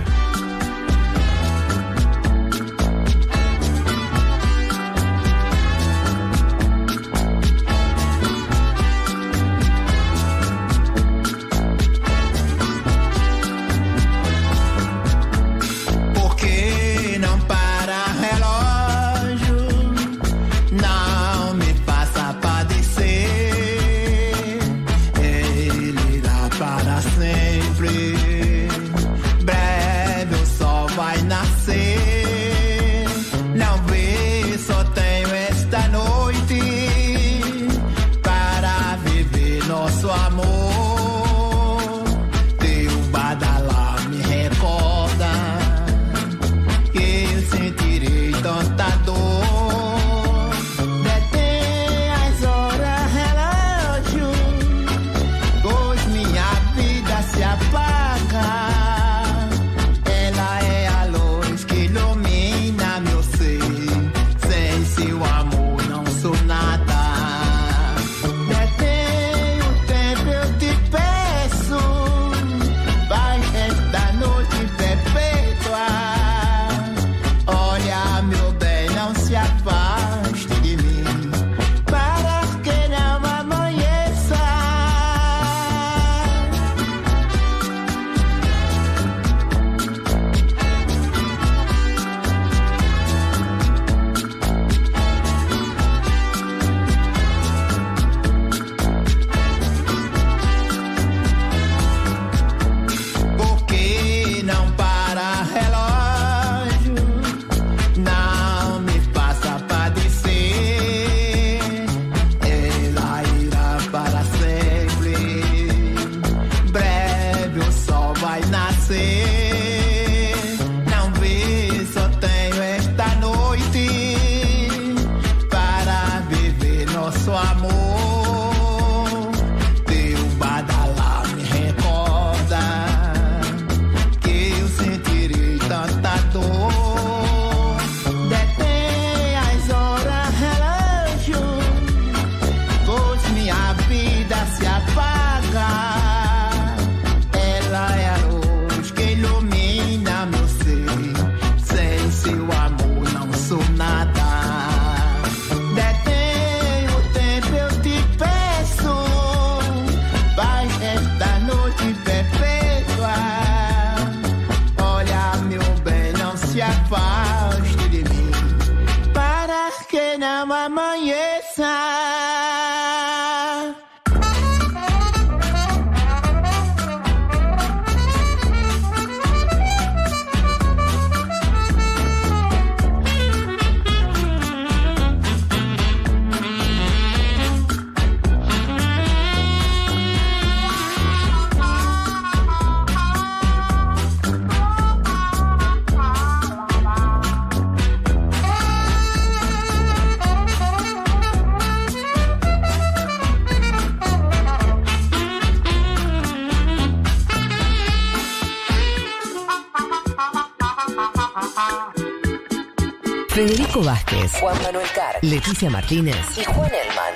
Leticia Martínez y Juan Elman.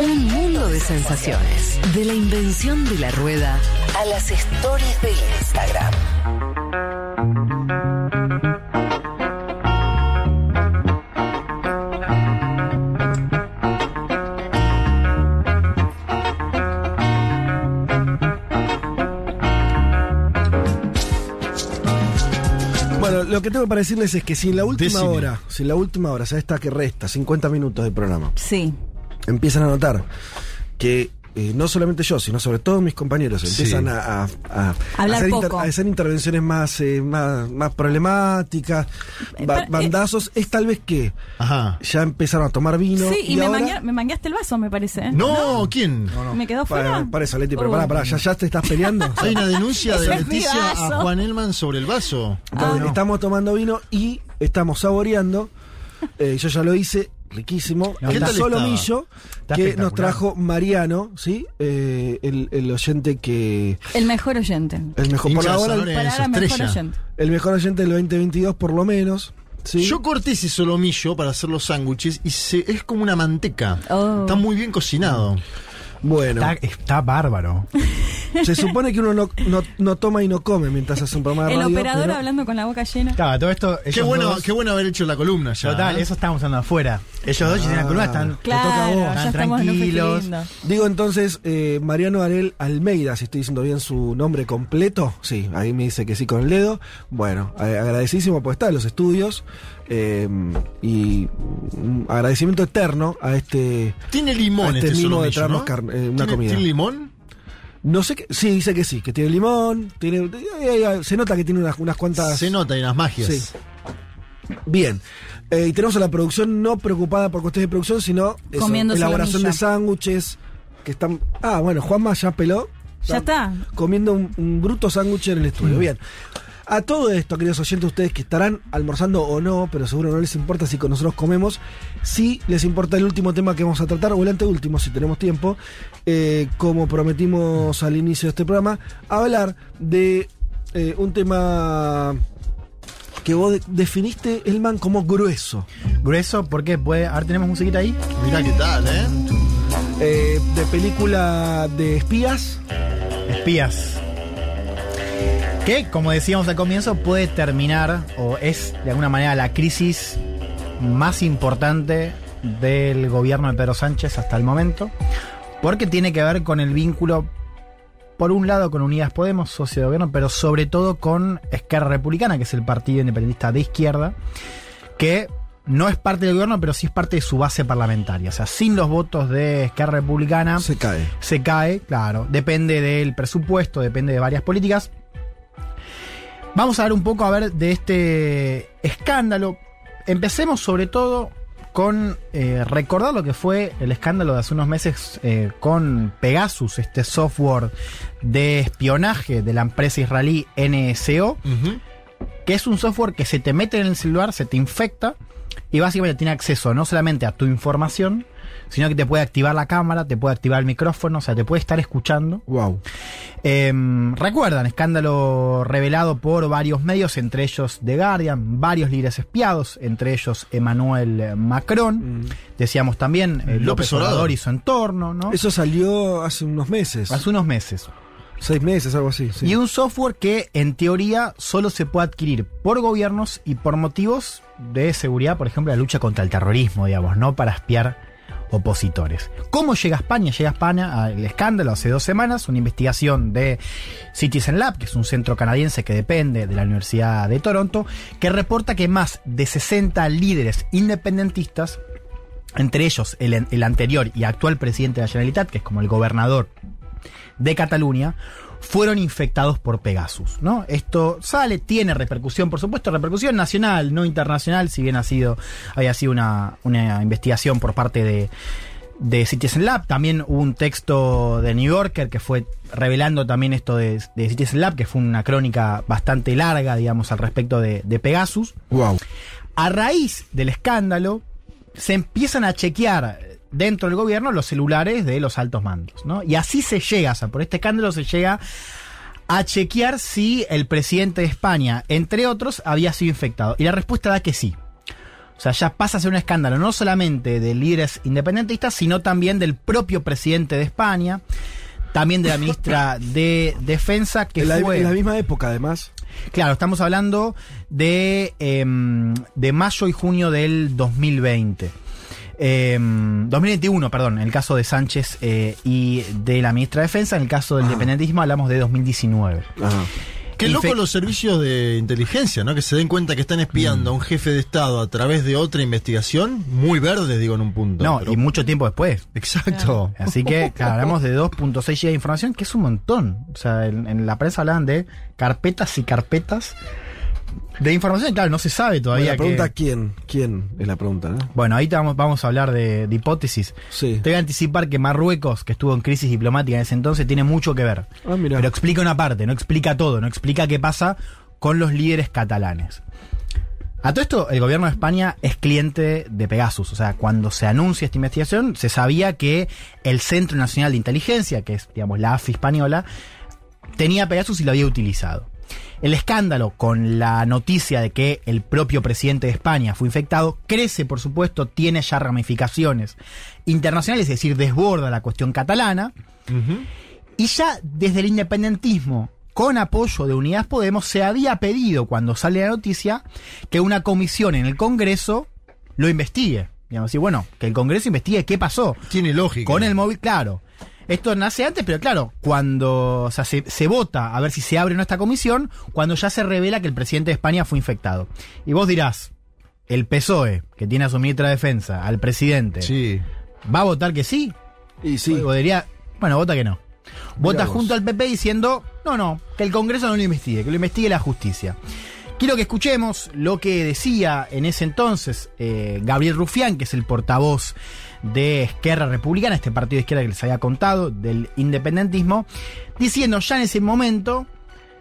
Un mundo de sensaciones. De la invención de la rueda a las stories de Instagram. Lo que tengo para decirles es que si en la última Decime. hora, si en la última hora, o sea, esta que resta, 50 minutos del programa, Sí. empiezan a notar que eh, no solamente yo, sino sobre todo mis compañeros Sí. empiezan a, a- a- Hablar a hacer, poco. a hacer intervenciones más, eh, más, más problemáticas, ba- para- eh, bandazos, es tal vez que Ajá. ya empezaron a tomar vino. Sí, y, me, ahora, manguea- me mangueaste el vaso, me parece. ¿eh? No, ¿quién? ¿Me quedó Para, fuera? para eso, Leti, pero Uh. pará, pará, ya, ya te estás peleando. Hay una denuncia de Ese es mi Leticia a vaso. Juan Elman sobre el vaso. Entonces, Estamos tomando vino y estamos saboreando. eh, yo ya lo hice, riquísimo. ¿Qué el solo millo que nos trajo Mariano, ¿sí? Eh, el, el oyente que. El mejor oyente. El mejor, por ahora, el, Para mejor oyente. el mejor oyente del 2022, por lo menos. ¿sí? Yo corté ese solomillo para hacer los sándwiches y se, es como una manteca. Oh. Está muy bien cocinado. Bueno, Está, está bárbaro. se supone que uno no, no, no toma y no come mientras hace un programa de El radio. operador pero- hablando con la boca llena. Claro, todo esto. Qué bueno, dos- qué bueno haber hecho la columna ya. Total, ¿eh? eso estábamos hablando afuera. Ellos dos hicieron la columna, están. Te toca a Claro, vos. Están tranquilos. Digo entonces, eh, Mariano Arel Almeida, si estoy diciendo bien su nombre completo. Sí, ahí me dice que sí con el dedo. Bueno, eh, agradecidísimo por estar en los estudios. eh, y un agradecimiento eterno a este. Tiene limón a este este mimo de traernos ¿no? carne- eh, una ¿Tiene, comida. ¿Tiene limón? No sé qué. Sí, dice que sí, que tiene limón. Tiene, eh, eh, se nota que tiene unas, unas cuantas. Se nota en las magias. Sí. Bien. Eh, y tenemos a la producción no preocupada por cuestiones de producción, sino eso, Comiendo elaboración de sándwiches que están. Ah, bueno, Juanma ya peló. Ya está. Comiendo un, un bruto sándwich en el estudio. Mm. Bien. A todo esto, queridos oyentes, ustedes que estarán almorzando o no, pero seguro no les importa si con nosotros comemos, si les importa el último tema que vamos a tratar, o el anteúltimo, si tenemos tiempo, eh, como prometimos al inicio de este programa, hablar de eh, un tema que vos de- definiste, Elman, como grueso. Grueso, porque puede. Ahora tenemos musiquita ahí. Mirá qué tal, ¿eh? Eh, de película de espías. Espías. Que, como decíamos al comienzo, puede terminar, o es de alguna manera la crisis más importante del gobierno de Pedro Sánchez hasta el momento. Porque tiene que ver con el vínculo, por un lado, con Unidas Podemos, socio de gobierno, pero sobre todo con Esquerra Republicana, que es el partido independentista de izquierda, que no es parte del gobierno, pero sí es parte de su base parlamentaria. O sea, sin los votos de Esquerra Republicana Se cae. se cae, claro. Depende del presupuesto, depende de varias políticas. Vamos a ver un poco a ver de este escándalo. Empecemos sobre todo con eh, recordar lo que fue el escándalo de hace unos meses eh, con Pegasus, este software de espionaje de la empresa israelí NSO, que es un software que se te mete en el celular, se te infecta y básicamente tiene acceso no solamente a tu información, sino que te puede activar la cámara, te puede activar el micrófono, o sea, te puede estar escuchando. Wow. Em, Recuerdan, escándalo revelado por varios medios, entre ellos The Guardian, varios líderes espiados, entre ellos Emmanuel Macron, decíamos también eh, López, López Obrador. Obrador y su entorno, ¿no? Eso salió hace unos meses. Hace unos meses. Seis meses, algo así. sí. Y un software que en teoría solo se puede adquirir por gobiernos y por motivos de seguridad, por ejemplo, la lucha contra el terrorismo, digamos, no para espiar opositores. ¿Cómo llega a España? Llega a España al escándalo hace dos semanas, una investigación de Citizen Lab, que es un centro canadiense que depende de la Universidad de Toronto, que reporta que más de 60 líderes independentistas, entre ellos el, el anterior y actual presidente de la Generalitat, que es como el gobernador de Cataluña fueron infectados por Pegasus, ¿no? Esto sale, tiene repercusión, por supuesto, repercusión nacional, no internacional, si bien ha sido, había sido una, una investigación por parte de, de Citizen Lab. También hubo un texto de New Yorker que fue revelando también esto de, de Citizen Lab, que fue una crónica bastante larga, digamos, al respecto de, de Pegasus. Wow. A raíz del escándalo, se empiezan a chequear dentro del gobierno los celulares de los altos mandos, ¿no? Y así se llega, o sea, por este escándalo se llega a chequear si el presidente de España, entre otros, había sido infectado. Y la respuesta da que sí. O sea, ya pasa a ser un escándalo no solamente de líderes independentistas, sino también del propio presidente de España, también de la ministra de Defensa, que en la, fue... en la misma época, además. Claro, estamos hablando de, em, de mayo y junio del 2020. Em, 2021, perdón, en el caso de Sánchez eh, y de la ministra de Defensa, en el caso del independentismo hablamos de 2019. Qué Y loco los servicios de inteligencia, ¿no? Que se den cuenta que están espiando a un jefe de Estado a través de otra investigación, muy verde, digo, en un punto. No, Pero- y mucho tiempo después. Exacto. Así que, claro, hablamos de 2.6 GB de información, que es un montón. O sea, en, en la prensa hablaban de carpetas y carpetas de información. Claro, no se sabe todavía. Bueno, la pregunta, que- ¿quién? ¿Quién es la pregunta, no? Bueno, ahí vamos, vamos a hablar de, de hipótesis. Sí. Te voy a anticipar que Marruecos, que estuvo en crisis diplomática en ese entonces, tiene mucho que ver. Ah, mira. Pero explica una parte, no explica todo, no explica qué pasa con los líderes catalanes. A todo esto, el gobierno de España es cliente de Pegasus. O sea, cuando se anuncia esta investigación, se sabía que el Centro Nacional de Inteligencia, que es, digamos, la AFI española, tenía Pegasus y lo había utilizado. El escándalo con la noticia de que el propio presidente de España fue infectado crece, por supuesto, tiene ya ramificaciones internacionales, es decir, desborda la cuestión catalana. Y ya desde el independentismo, con apoyo de Unidas Podemos, se había pedido, cuando sale la noticia, que una comisión en el Congreso lo investigue. Digamos, y bueno, que el Congreso investigue qué pasó. Tiene lógica. Con el móvil, claro. Esto nace antes, pero claro, cuando o sea, se, se vota a ver si se abre o no esta comisión, cuando ya se revela que el presidente de España fue infectado. Y vos dirás, el PSOE, que tiene a su ministra de Defensa, al presidente, Sí. ¿va a votar que sí? Y sí. O diría, bueno, vota que no. Vota junto al PP diciendo, no, no, que el Congreso no lo investigue, que lo investigue la justicia. Quiero que escuchemos lo que decía en ese entonces eh, Gabriel Rufián, que es el portavoz de Esquerra Republicana, este partido de izquierda que les había contado, del independentismo, diciendo ya en ese momento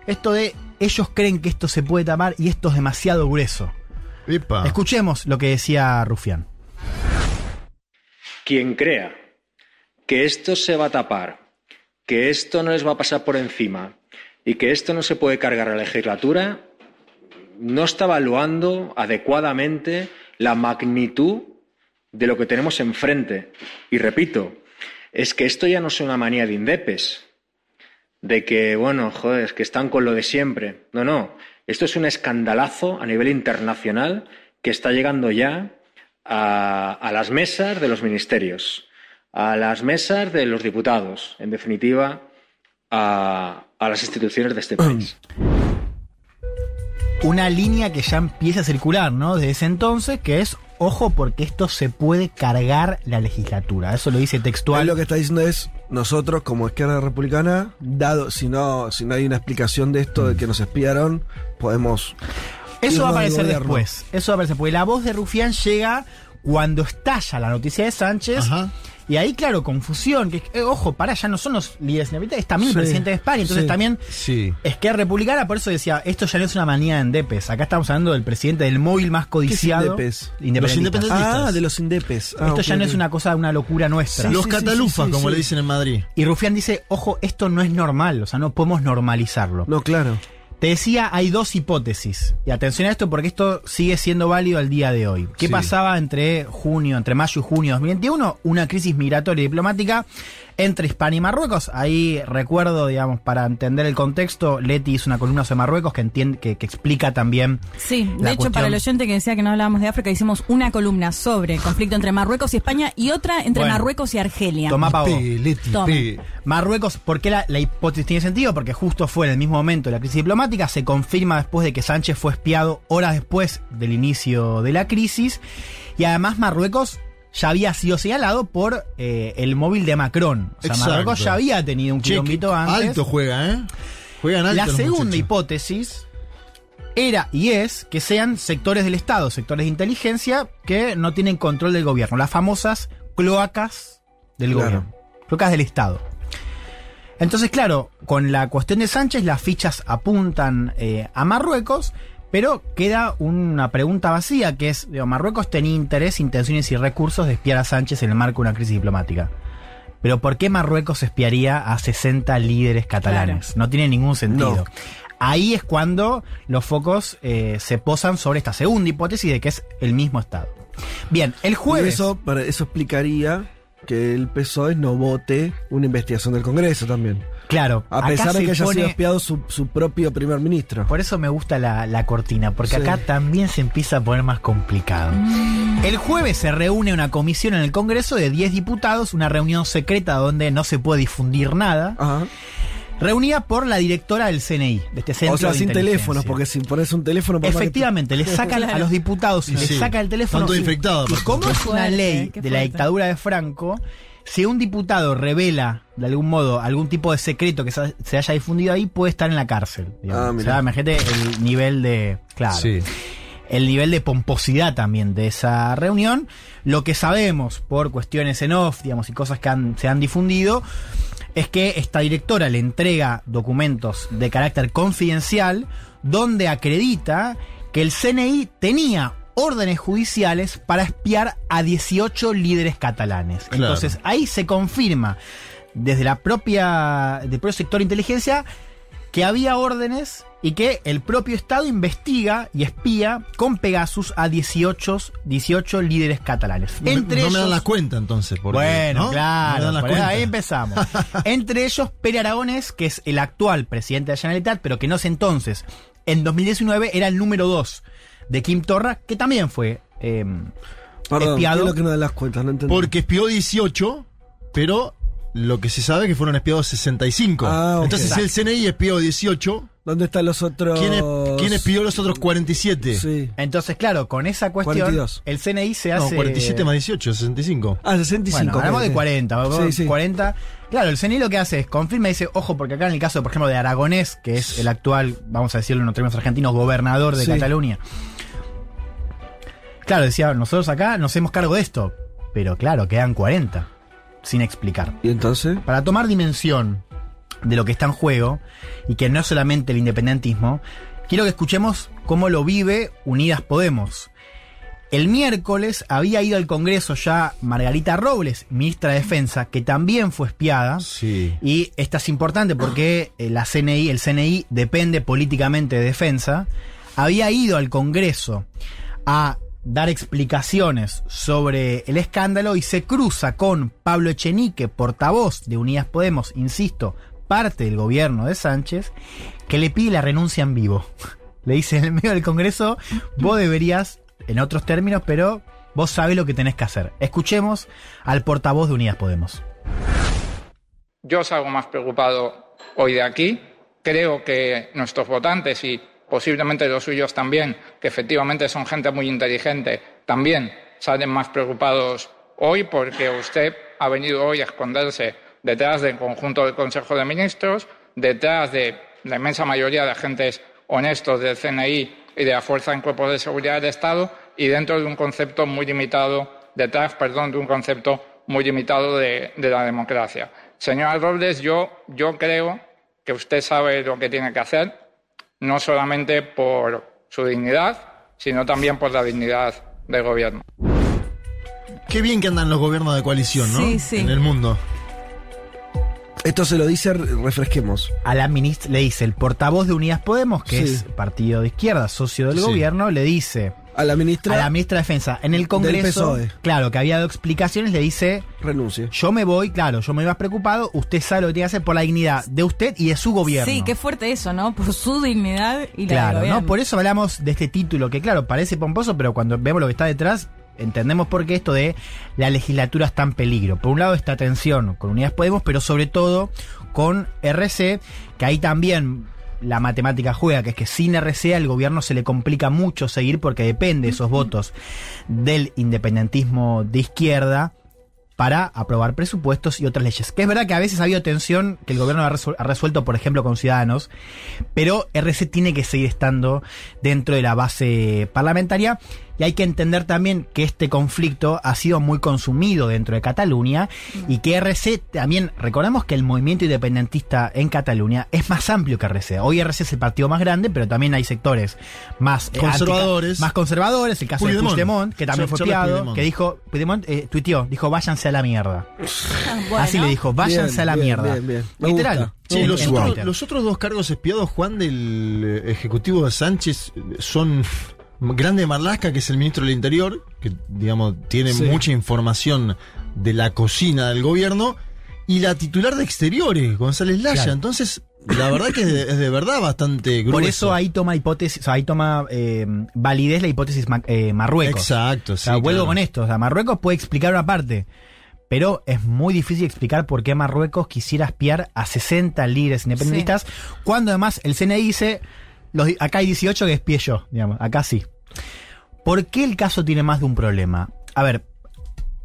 esto de ellos creen que esto se puede tapar y esto es demasiado grueso. Epa. Escuchemos lo que decía Rufián. Quien crea que esto se va a tapar, que esto no les va a pasar por encima y que esto no se puede cargar a la legislatura, no está evaluando adecuadamente la magnitud de lo que tenemos enfrente. Y repito, es que esto ya no es una manía de indepes, de que, bueno, joder, que están con lo de siempre. No, no, esto es un escandalazo a nivel internacional que está llegando ya a, las mesas de los ministerios, a las mesas de los diputados, en definitiva, a las instituciones de este país. una línea que ya empieza a circular, ¿no? Desde ese entonces, que es, ojo, porque esto se puede cargar la legislatura. Eso lo dice Él textual. lo que está diciendo es, nosotros como izquierda republicana, dado, si no, si no hay una explicación de esto, de que nos espiaron, podemos... Eso va a aparecer después. Eso va a aparecer, porque la voz de Rufián llega cuando estalla la noticia de Sánchez. Y ahí, claro, confusión. Que, eh, ojo, para, ya no son los líderes independientes, es también Sí, el presidente de España. Entonces sí, también Sí. es que republicana, por eso decía, esto ya no es una manía de endepes. Acá estamos hablando del presidente del móvil más codiciado. ¿Qué es indepes? Independentistas. Ah, de los indepes. Ah, esto ya no es una cosa, una locura nuestra. Los catalufas, sí, sí, como sí. le dicen en Madrid. Y Rufián dice, ojo, esto no es normal, o sea, no podemos normalizarlo. No, claro. Te decía, hay dos hipótesis. Y atención a esto porque esto sigue siendo válido al día de hoy. ¿Qué Sí. pasaba entre junio, entre mayo y junio de 2021? Una crisis migratoria y diplomática entre España y Marruecos. Ahí recuerdo, digamos, para entender el contexto, Leti hizo una columna sobre Marruecos que, entiende, que, que explica también. Sí, de hecho, cuestión- para el oyente que decía que no hablábamos de África, hicimos una columna sobre el conflicto entre Marruecos y España y otra entre Bueno. Marruecos y Argelia. Tomá pa'. Marruecos, ¿por qué la, la hipótesis tiene sentido? Porque justo fue en el mismo momento de la crisis diplomática, se confirma después de que Sánchez fue espiado horas después del inicio de la crisis, y además Marruecos ya había sido señalado por eh, el móvil de Macron. O sea, Exacto. Marruecos ya había tenido un quilombito antes. Alto juega, ¿eh? Juegan alto. La segunda muchachos. hipótesis era y es que sean sectores del Estado, sectores de inteligencia que no tienen control del gobierno, las famosas cloacas del Claro. gobierno, cloacas del Estado. Entonces, claro, con la cuestión de Sánchez las fichas apuntan eh, a Marruecos, pero queda una pregunta vacía que es, digo, Marruecos tenía interés, intenciones y recursos de espiar a Sánchez en el marco de una crisis diplomática. Pero ¿por qué Marruecos espiaría a 60 líderes catalanes? No tiene ningún sentido. No. Ahí es cuando los focos eh, se posan sobre esta segunda hipótesis de que es el mismo Estado. Bien, el jueves... eso explicaría que el PSOE no vote una investigación del Congreso también. Claro, A pesar de se que haya pone- sido espiado su, su propio primer ministro. Por eso me gusta la, la cortina, porque Sí. acá también se empieza a poner más complicado. El jueves se reúne una comisión en el Congreso de 10 diputados, una reunión secreta donde no se puede difundir nada. Reunida por la directora del CNI, de este centro O sea, de sin teléfonos, porque si pones un teléfono... te- Efectivamente, le sacan a los diputados y Sí. le saca el teléfono. Y por como es una ley qué de la dictadura de Franco, si un diputado revela de algún modo algún tipo de secreto que se haya difundido ahí, puede estar en la cárcel. Ah, o sea, imagínate el nivel de. Claro. Sí. El nivel de pomposidad también de esa reunión. Lo que sabemos por cuestiones en off, digamos, y cosas que han- se han difundido, es que esta directora le entrega documentos de carácter confidencial donde acredita que el CNI tenía órdenes judiciales para espiar a 18 líderes catalanes. Claro. Entonces ahí se confirma desde la propia del propio sector de inteligencia que había órdenes y que el propio Estado investiga y espía con Pegasus a 18, 18 líderes catalanes. No me- Entre no me dan ellos- las cuentas entonces. porque, bueno, claro, por ahí empezamos. Entre ellos, Pere Aragones, que es el actual presidente de la Generalitat, pero que no sé entonces, en 2019 era el número 2 de Kim Torra, que también fue eh, Perdón, ¿qué espiado. es lo que no da las cuentas? No entendí. Porque espió 18, pero lo que se sabe es que fueron espiados 65. Ah, ok. Entonces, si el CNI espió 18, ¿Dónde están los otros? ¿quién, es- quién espió los otros 47? Sí. Entonces, claro, con esa cuestión, 42. el CNI se No, hace... 47 más 18, 65. Ah, 65. Bueno, hablamos de ok. 40, Sí, sí. 40. Claro, el CNI lo que hace es confirma y dice, ojo, porque acá en el caso, por ejemplo, de Aragonés, que es el actual, vamos a decirlo en términos argentinos, gobernador de Sí. Cataluña. Claro, decía, nosotros acá nos hacemos cargo de esto, pero claro, quedan 40, sin explicar. ¿Y entonces? Para tomar dimensión de lo que está en juego, y que no es solamente el independentismo, quiero que escuchemos cómo lo vive Unidas Podemos. El miércoles había ido al Congreso ya Margarita Robles, ministra de Defensa, que también fue espiada. Sí. Y esta es importante porque eh, la CNI, el CNI depende políticamente de defensa. Había ido al Congreso a dar explicaciones sobre el escándalo y se cruza con Pablo Echenique, portavoz de Unidas Podemos, insisto, parte del gobierno de Sánchez, que le pide la renuncia en vivo. Le dice en el medio del Congreso, vos deberías, en otros términos, pero vos sabés lo que tenés que hacer. Escuchemos al portavoz de Unidas Podemos. Yo salgo más preocupado hoy de aquí. Creo que nuestros votantes y posiblemente los suyos también, que efectivamente son gente muy inteligente, también salen más preocupados hoy porque usted ha venido hoy a esconderse detrás del conjunto del Consejo de Ministros, detrás de la inmensa mayoría de agentes honestos del CNI y de la Fuerza en Cuerpos de Seguridad del Estado y dentro de un concepto muy limitado, detrás, perdón, de un concepto muy limitado de, la democracia. Señora Robles, yo creo que usted sabe lo que tiene que hacer, no solamente por su dignidad, sino también por la dignidad del gobierno. Qué bien que andan los gobiernos de coalición, ¿no? Sí, sí. En el mundo. Esto se lo dice, refresquemos. A la ministra le dice el portavoz de Unidas Podemos, que Sí. es partido de izquierda, socio del Sí. gobierno, le dice A la ministra. a la ministra de Defensa en el Congreso, PSOE. claro, que había dado explicaciones, le dice, Renuncie. yo me voy, claro, yo me voy más preocupado, usted sabe lo que tiene que hacer por la dignidad de usted y de su gobierno. Sí, qué fuerte eso, ¿no? Por su dignidad y la Claro, del ¿no? Por eso hablamos de este título, que claro, parece pomposo, pero cuando vemos lo que está detrás, entendemos por qué esto de la legislatura está en peligro. Por un lado, esta tensión con Unidas Podemos, pero sobre todo con RC, que ahí también la matemática juega, que es que sin RC al gobierno se le complica mucho seguir porque depende de esos votos del independentismo de izquierda para aprobar presupuestos y otras leyes. Que es verdad que a veces ha habido tensión que el gobierno ha, ha resuelto, por ejemplo, con Ciudadanos, pero RC tiene que seguir estando dentro de la base parlamentaria, Y hay que entender también que este conflicto ha sido muy consumido dentro de Cataluña y que RC también, recordemos que el movimiento independentista en Cataluña es más amplio que RC. Hoy RC es el partido más grande, pero también hay sectores más eh, Conservadores. antica- más conservadores, el caso de Puigdemont. Puigdemont, que también fue piado, Puigdemont. que dijo, Puigdemont eh, tuiteó, dijo váyanse a la mierda. Bueno. Así le dijo, váyanse Bien, a la bien, mierda. bien, Literal. gusta. Sí, los otros dos cargos espiados, Juan, del eh, Ejecutivo de Sánchez, eh, son Grande Marlasca, que es el ministro del Interior, que, digamos, tiene Sí. mucha información de la cocina del gobierno, y la titular de Exteriores, González Laya. Claro. Entonces, la verdad que es de, es de verdad bastante grueso. Por eso ahí toma hipótesis, o sea, ahí toma eh, validez la hipótesis ma- eh, Marruecos. Exacto, O sea, sí, vuelvo claro. con esto. O sea, Marruecos puede explicar una parte, pero es muy difícil explicar por qué Marruecos quisiera espiar a 60 líderes independentistas, cuando además el CNI dice, los, acá hay 18 que espíe yo, digamos, acá sí. ¿Por qué el caso tiene más de un problema? A ver,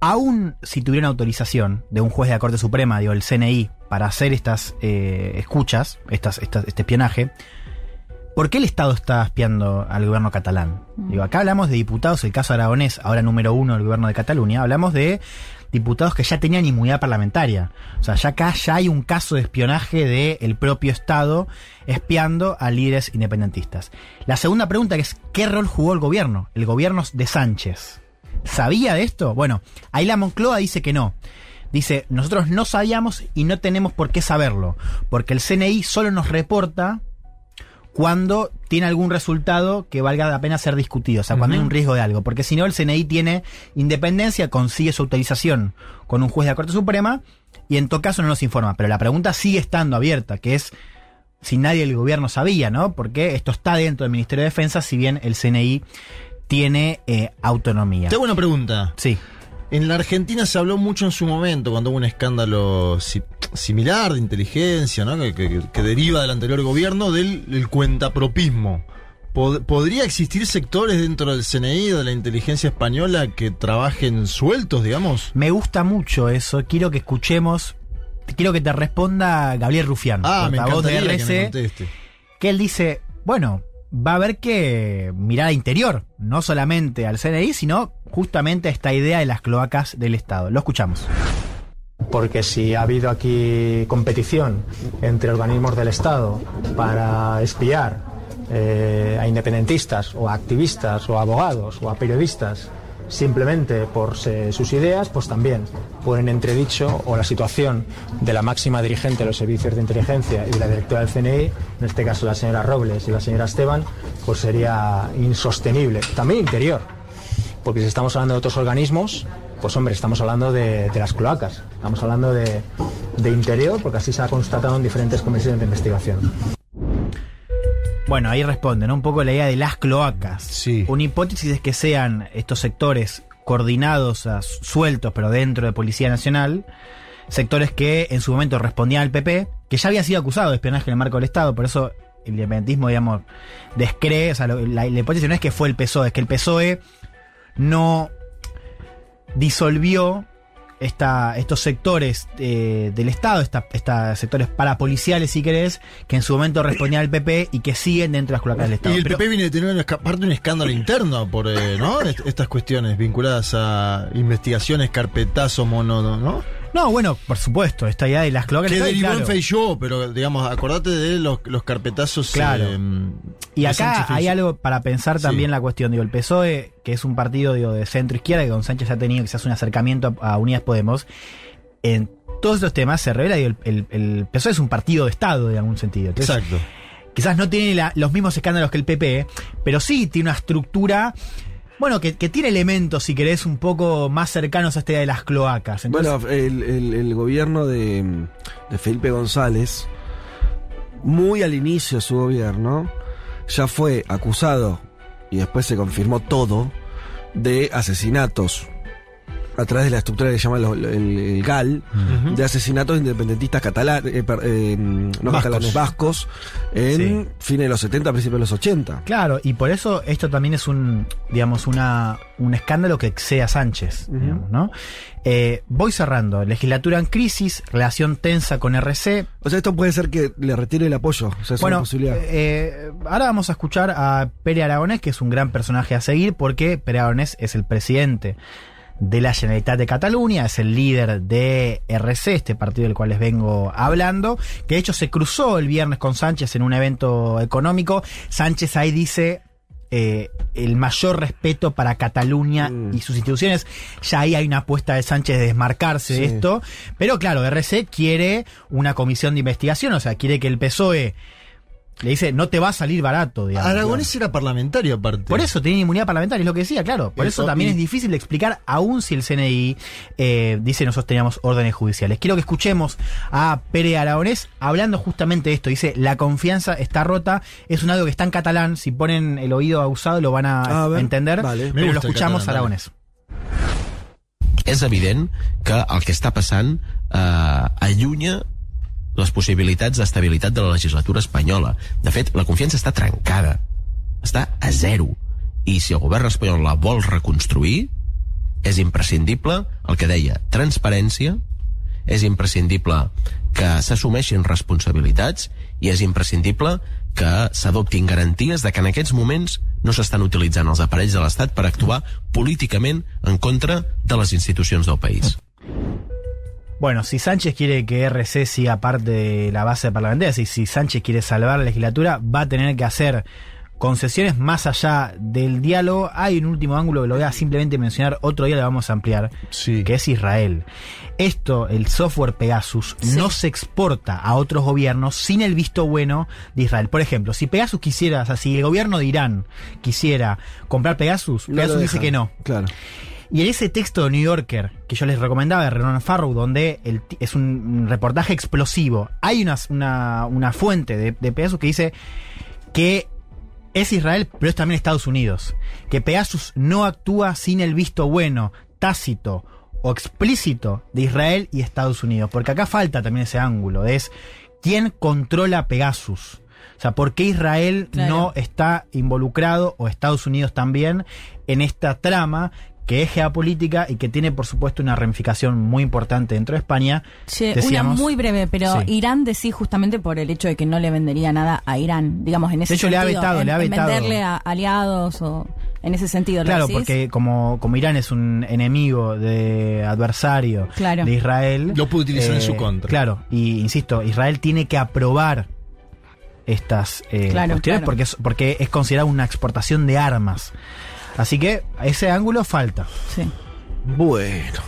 aún si tuviera una autorización de un juez de la Corte Suprema, digo, el CNI, para hacer estas eh, escuchas, estas, estas- este espionaje, ¿por qué el Estado está espiando al gobierno catalán? Digo, acá hablamos de diputados, el caso aragonés, ahora número uno del gobierno de Cataluña, hablamos de diputados que ya tenían inmunidad parlamentaria. O sea, ya acá ya hay un caso de espionaje del propio Estado espiando a líderes independentistas. La segunda pregunta es, ¿qué rol jugó el gobierno? El gobierno de Sánchez. ¿Sabía de esto? Bueno, ahí la Moncloa dice que no. Dice, nosotros no sabíamos y no tenemos por qué saberlo, porque el CNI solo nos reporta cuando tiene algún resultado que valga la pena ser discutido, o sea, cuando hay un riesgo de algo, porque si no el CNI tiene independencia, consigue su autorización con un juez de la Corte Suprema y en todo caso no nos informa, pero la pregunta sigue estando abierta, que es si nadie del gobierno sabía, ¿no? Porque esto está dentro del Ministerio de Defensa, si bien el CNI tiene eh, autonomía. Te hago una pregunta. Sí. En la Argentina se habló mucho en su momento, cuando hubo un escándalo si- similar de inteligencia, ¿no? que, que- que deriva del anterior gobierno, del, del cuentapropismo. Pod- ¿Podría existir sectores dentro del CNI de la inteligencia española que trabajen sueltos, digamos? Me gusta mucho eso, quiero que escuchemos, quiero que te responda Gabriel Rufián, Ah, me de encantaría que me RC, conteste. que él dice, bueno, va a haber que mirar a interior, no solamente al CNI, sino justamente a esta idea de las cloacas del Estado. Lo escuchamos. Porque si ha habido aquí competición entre organismos del Estado para espiar eh, a independentistas o a activistas o a abogados o a periodistas simplemente por sus ideas, pues también ponen en entredicho o la situación de la máxima dirigente de los servicios de inteligencia y de la directora del CNI, en este caso la señora Robles y la señora Esteban, pues sería insostenible. También interior, porque si estamos hablando de otros organismos, pues hombre, estamos hablando de, las cloacas, estamos hablando de interior, porque así se ha constatado en diferentes comisiones de investigación. Bueno, ahí responde, ¿no? Un poco la idea de las cloacas. Sí. Una hipótesis es que sean estos sectores coordinados, sueltos, pero dentro de Policía Nacional, sectores que en su momento respondían al PP, que ya había sido acusado de espionaje en el marco del Estado, por eso el independentismo, digamos, descree, o sea, la hipótesis no es que fue el PSOE, es que el PSOE no disolvió esta, estos sectores eh, del Estado, esta, esta sectores parapoliciales, si querés, que en su momento respondían al PP y que siguen dentro de las cloacas del Estado. Y el Pero- PP viene de tener una esca- parte de un escándalo interno por eh, ¿no? Est- estas cuestiones vinculadas a investigaciones, carpetazo, mono, ¿no? No, bueno, por supuesto, esta idea de las cloacas Que derivó en claro. Feijóo, pero digamos, acordate de los, los carpetazos. Claro. eh, Y de acá hay algo para pensar Sí. también la cuestión. Digo, el PSOE, que es un partido digo, de centro izquierda, que con Sánchez ha tenido quizás un acercamiento a, a Unidas Podemos, en todos estos temas se revela, digo, el, el, el PSOE es un partido de Estado, en algún sentido. Entonces, Exacto. Quizás no tiene la- los mismos escándalos que el PP, pero sí tiene una estructura. Bueno, que, tiene elementos, si querés, un poco más cercanos a esta idea de las cloacas. Bueno, el gobierno de, de Felipe González, muy al inicio de su gobierno, ya fue acusado, y después se confirmó todo, de asesinatos a través de la estructura que se llama el, el GAL, Ujú. de asesinatos de independentistas catalanes, no Vascos. catalanes vascos, en fines de los 70, principios de los 80. Claro, y por eso esto también es un, digamos, una, un escándalo que excede a Sánchez, digamos, ¿no? Eh, voy cerrando. Legislatura en crisis, relación tensa con RC. O sea, esto puede ser que le retire el apoyo. O sea, es bueno, una posibilidad. eh, ahora vamos a escuchar a Pere Aragonés, que es un gran personaje a seguir, porque Pere Aragonés es el presidente de la Generalitat de Cataluña, es el líder de RC, este partido del cual les vengo hablando, que de hecho se cruzó el viernes con Sánchez en un evento económico. Sánchez ahí dice eh, el mayor respeto para Cataluña y sus instituciones. Ya ahí hay una apuesta de Sánchez de desmarcarse de esto. Pero claro, RC quiere una comisión de investigación, o sea, quiere que el PSOE le dice, no te va a salir barato, digamos. Aragonés era parlamentario aparte. Por eso tiene inmunidad parlamentaria, es lo que decía, claro. Por eso Eso, también y- es difícil de explicar, aún si el CNI eh, dice nosotros teníamos órdenes judiciales. Quiero que escuchemos a Pere Aragonés hablando justamente de esto. Dice, la confianza está rota, es un algo que está en catalán, si ponen el oído abusado lo van a, A ver, entender, vale. Pero lo escuchamos catalán. Aragonés. és evident que el que està passant eh, allunya les possibilitats d'estabilitat de la legislatura espanyola. De fet, la confiança està trencada. Està a zero. I si el govern espanyol la vol reconstruir, és imprescindible el que deia, transparència, és imprescindible que s'assumeixin responsabilitats i és imprescindible que s'adoptin garanties de que en aquests moments no s'estan utilitzant els aparells de l'Estat per actuar políticament en contra de les institucions del país. Bueno, si Sánchez quiere que RC siga parte de la base parlamentaria, si, si Sánchez quiere salvar la legislatura, va a tener que hacer concesiones más allá del diálogo. Hay un último ángulo que lo voy a simplemente mencionar, otro día lo vamos a ampliar, que es Israel. Esto, el software Pegasus, no se exporta a otros gobiernos sin el visto bueno de Israel. Por ejemplo, si Pegasus quisiera, o sea, si el gobierno de Irán quisiera comprar Pegasus, No Pegasus dice que no. Claro. Y en ese texto de New Yorker que yo les recomendaba de Renan Farrow, donde el es un un reportaje explosivo, hay una, una, una fuente de, de Pegasus que dice que es Israel, pero es también Estados Unidos. Que Pegasus no actúa sin el visto bueno, tácito o explícito de Israel y Estados Unidos. Porque acá falta también ese ángulo. Es quién controla Pegasus. O sea, ¿por qué Israel Claro. no está involucrado, o Estados Unidos también, en esta trama que es geopolítica y que tiene, por supuesto, una ramificación muy importante dentro de España? Che, Decíamos- una muy breve, pero Sí. Irán decía justamente por el hecho de que no le vendería nada a Irán, digamos, en ese De hecho, le ha sentido, vetado, en, le ha vetado. venderle a aliados o en ese sentido. ¿lo Claro, decís? porque como, como Irán es un enemigo de adversario Claro. de Israel. eh, Lo puede utilizar en su contra. Claro, y insisto, Israel tiene que aprobar estas eh, Claro, cuestiones claro. Porque, es, porque es considerada una exportación de armas. Así que ese ángulo falta. Sí. Bueno.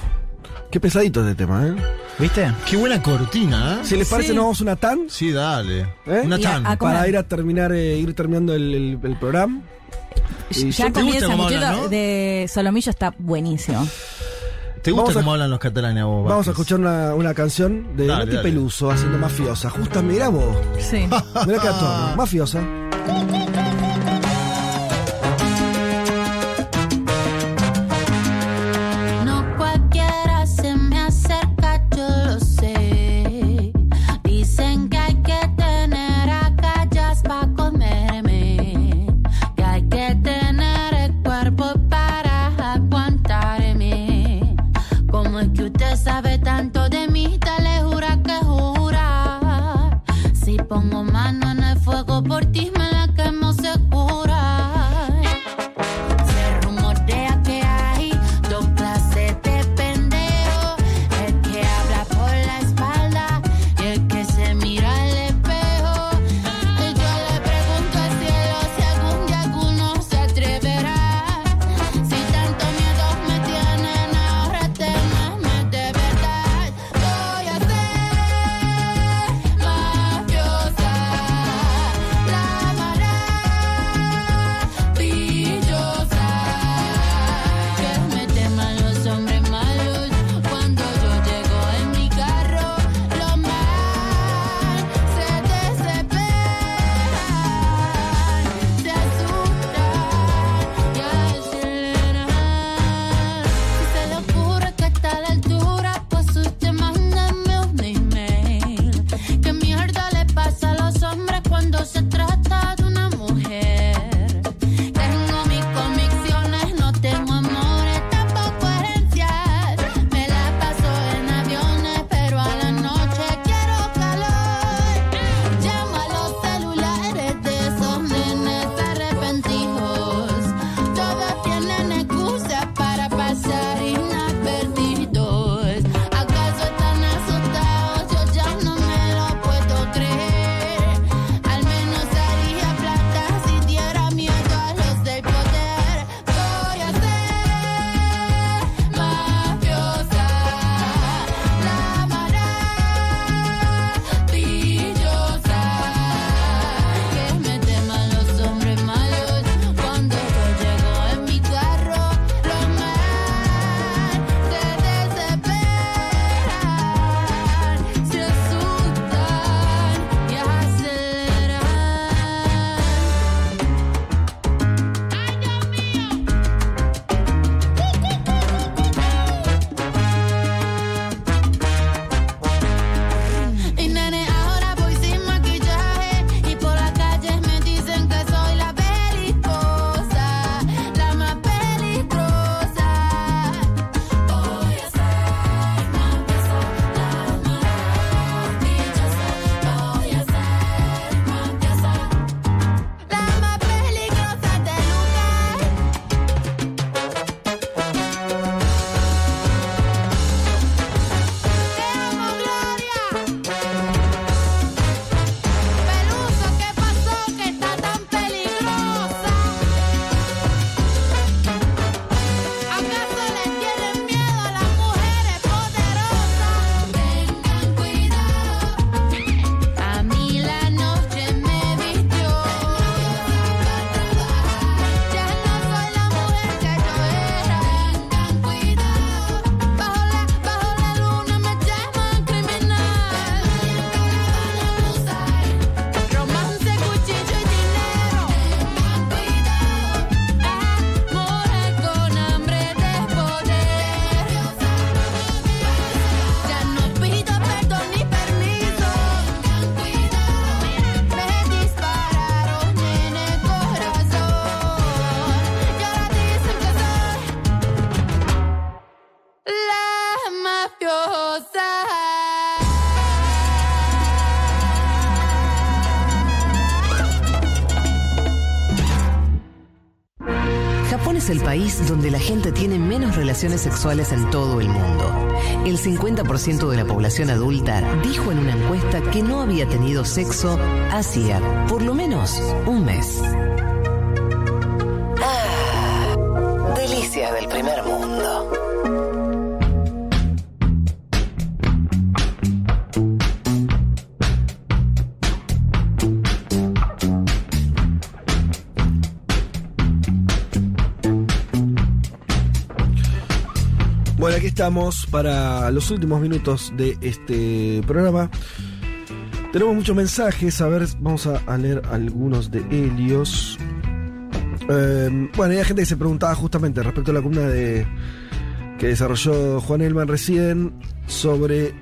Qué pesadito este tema, ¿eh? ¿Viste? Qué buena cortina, ¿eh? Si les parece, Sí. nos vamos a una tan. Sí, dale. ¿eh? Una a- tan. a. Para ir a terminar, eh, ir terminando el, el- el programa. Y ya hablan, no? de solomillo, está buenísimo. ¿Te gusta Vamos a- cómo hablan los catalanes a vos? Vamos a escuchar una, una canción de Dale, Nati dale. Peluso haciendo mafiosa. Justa, mira vos. Sí. Mira que actor. Mafiosa. Pongo donde la gente tiene menos relaciones sexuales en todo el mundo. El 50% de la población adulta dijo en una encuesta que no había tenido sexo hacía por lo menos un mes. Para los últimos minutos de este programa. Tenemos muchos mensajes, a ver, vamos a, a leer algunos de ellos. Eh, bueno, hay gente que se preguntaba justamente respecto a la columna de que desarrolló Juan Elman recién sobre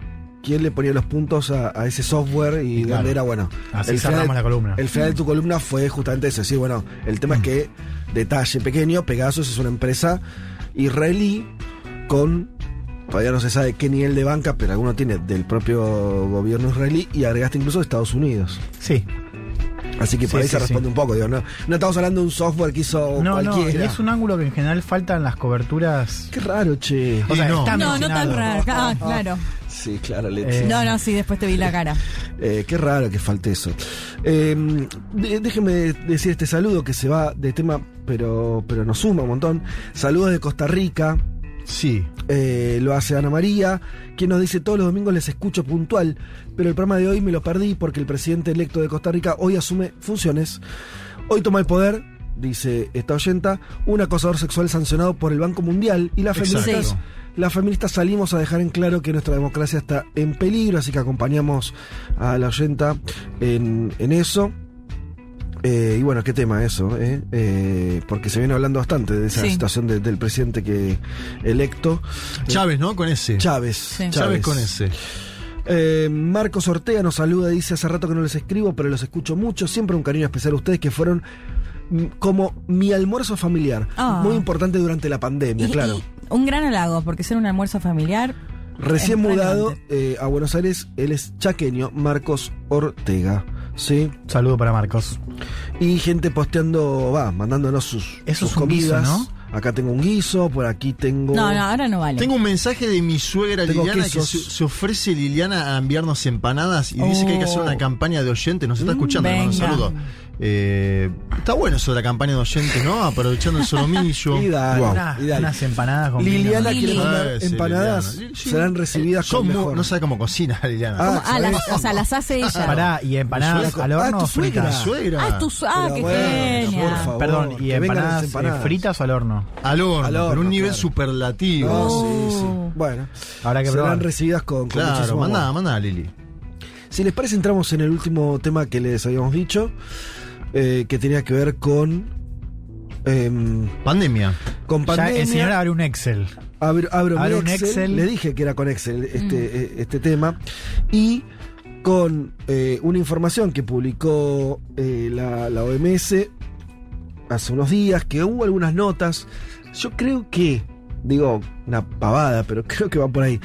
quién le ponía los puntos a, a ese software y, Y claro, dónde era, bueno. así el final- cerramos la columna. El final de tu columna fue justamente eso, sí, bueno, el tema es que, detalle pequeño, Pegasus es una empresa israelí con, todavía no se sabe qué nivel de banca, pero alguno tiene del propio gobierno israelí y agregaste incluso de Estados Unidos. Sí. Así que por Sí, ahí se responde sí. un poco, digo, no, no estamos hablando de un software que hizo No, no, y cualquiera. es un ángulo que en general falta en las coberturas. Qué raro, che. O sea, no. está No, no tan raro. Ah, claro. Sí, claro, Leti. No, no, sí, después te vi la cara. Eh, qué raro que falte eso. Eh, déjeme decir este saludo que se va de tema, pero, pero nos suma un montón. Saludos de Costa Rica. Sí. Eh, lo hace Ana María, quien nos dice todos los domingos les escucho puntual, pero el programa de hoy me lo perdí porque el presidente electo de Costa Rica hoy asume funciones. Hoy toma el poder, dice esta oyenta, un acosador sexual sancionado por el Banco Mundial y las Exacto. feministas, las feministas salimos a dejar en claro que nuestra democracia está en peligro, así que acompañamos a la oyenta en, en eso. Eh, y bueno, qué tema eso, eh? Eh, porque se viene hablando bastante de esa Sí. situación de- del presidente que electo. Chávez, ¿no? Con ese. Chávez. Chávez con ese. Eh, Marcos Ortega nos saluda, dice hace rato que no les escribo, pero los escucho mucho. Siempre un cariño especial a ustedes que fueron mm, como mi almuerzo familiar. Ah. Muy importante durante la pandemia, Y- claro. y un gran halago, porque ser un almuerzo familiar. Recién mudado eh, a Buenos Aires, él es chaqueño, Marcos Ortega. ¿Sí? Saludo para Marcos. Y gente posteando, va, mandándonos sus, Eso sus es un guiso, comidas. ¿no? Acá tengo un guiso, por aquí tengo. No, no, ahora no vale. Tengo un mensaje de mi suegra Tengo Liliana que quesos. se, se ofrece Liliana a enviarnos empanadas y dice que hay que hacer Oh. una campaña de oyentes. Nos está escuchando, le mando un venga. saludo. Eh, está bueno eso de la campaña de oyentes, ¿no? Aprovechando el solomillo. Y dale, Guau. Una- y dale. unas empanadas con Liliana vino. quiere Ah, sí, empanadas, Liliana. Serán recibidas Son con muy- mejor. No sabe cómo cocina Liliana. Ah, Ah, las- o sea, las hace ella. Pará, y empanadas suegra. al Ah, horno tu fritas. suegra. Ah, tu su- ah, qué bueno, genia. por favor, Perdón, ¿y empanadas, eh, empanadas. fritas o al horno? Al horno, Al horno, pero un nivel claro. superlativo. No, Oh. sí, sí. Bueno, Habrá que serán probar. recibidas con, con Claro, manda a Lili. Si les parece, entramos en el último tema que les habíamos dicho, eh, que tenía que ver con. em, Pandemia. con Ya pandemia. el señor abre un Excel. Abro, abro mi Abre un Excel, Excel. Le dije que era con Excel este, eh, este tema. Y con eh, una información que publicó eh, la, la OMS hace unos días, que hubo algunas notas. Yo creo que, digo, una pavada, pero creo que va por ahí.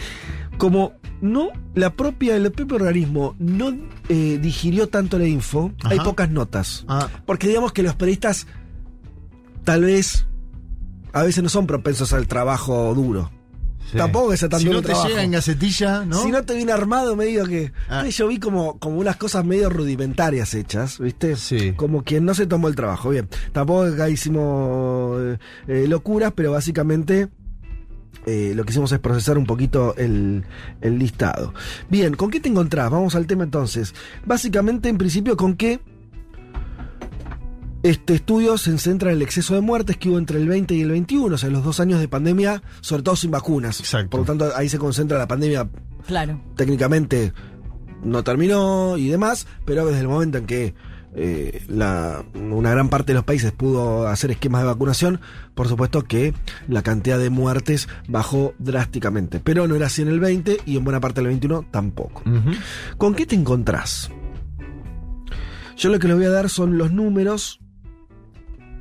Como no, la propia, el propio organismo no eh, digirió tanto la info, hay Ajá. pocas notas. Ah, Porque digamos que los periodistas tal vez a veces no son propensos al trabajo duro. sí. Tampoco que sea tan Si duro no el te trabajo. llega en gacetilla, ¿no? Si no te viene armado medio que... Ah. Yo vi como, como unas cosas medio rudimentarias hechas, ¿viste? Sí. Como quien no se tomó el trabajo. Bien, tampoco acá hicimos eh, eh, locuras, pero básicamente... eh, lo que hicimos es procesar un poquito el, el listado. Bien, ¿con qué te encontrás? Vamos al tema entonces. Básicamente, en principio, con qué este estudio se centra en el exceso de muertes que hubo entre el 20 y el 21, o sea, los dos años de pandemia, sobre todo sin vacunas. Exacto. Por lo tanto, ahí se concentra la pandemia Claro. técnicamente no terminó y demás, pero desde el momento en que eh, la- una gran parte de los países pudo hacer esquemas de vacunación, por supuesto que la cantidad de muertes bajó drásticamente. Pero no era así en el 20 y en buena parte del 21 tampoco. ¿Con qué te encontrás? Yo lo que les voy a dar son los números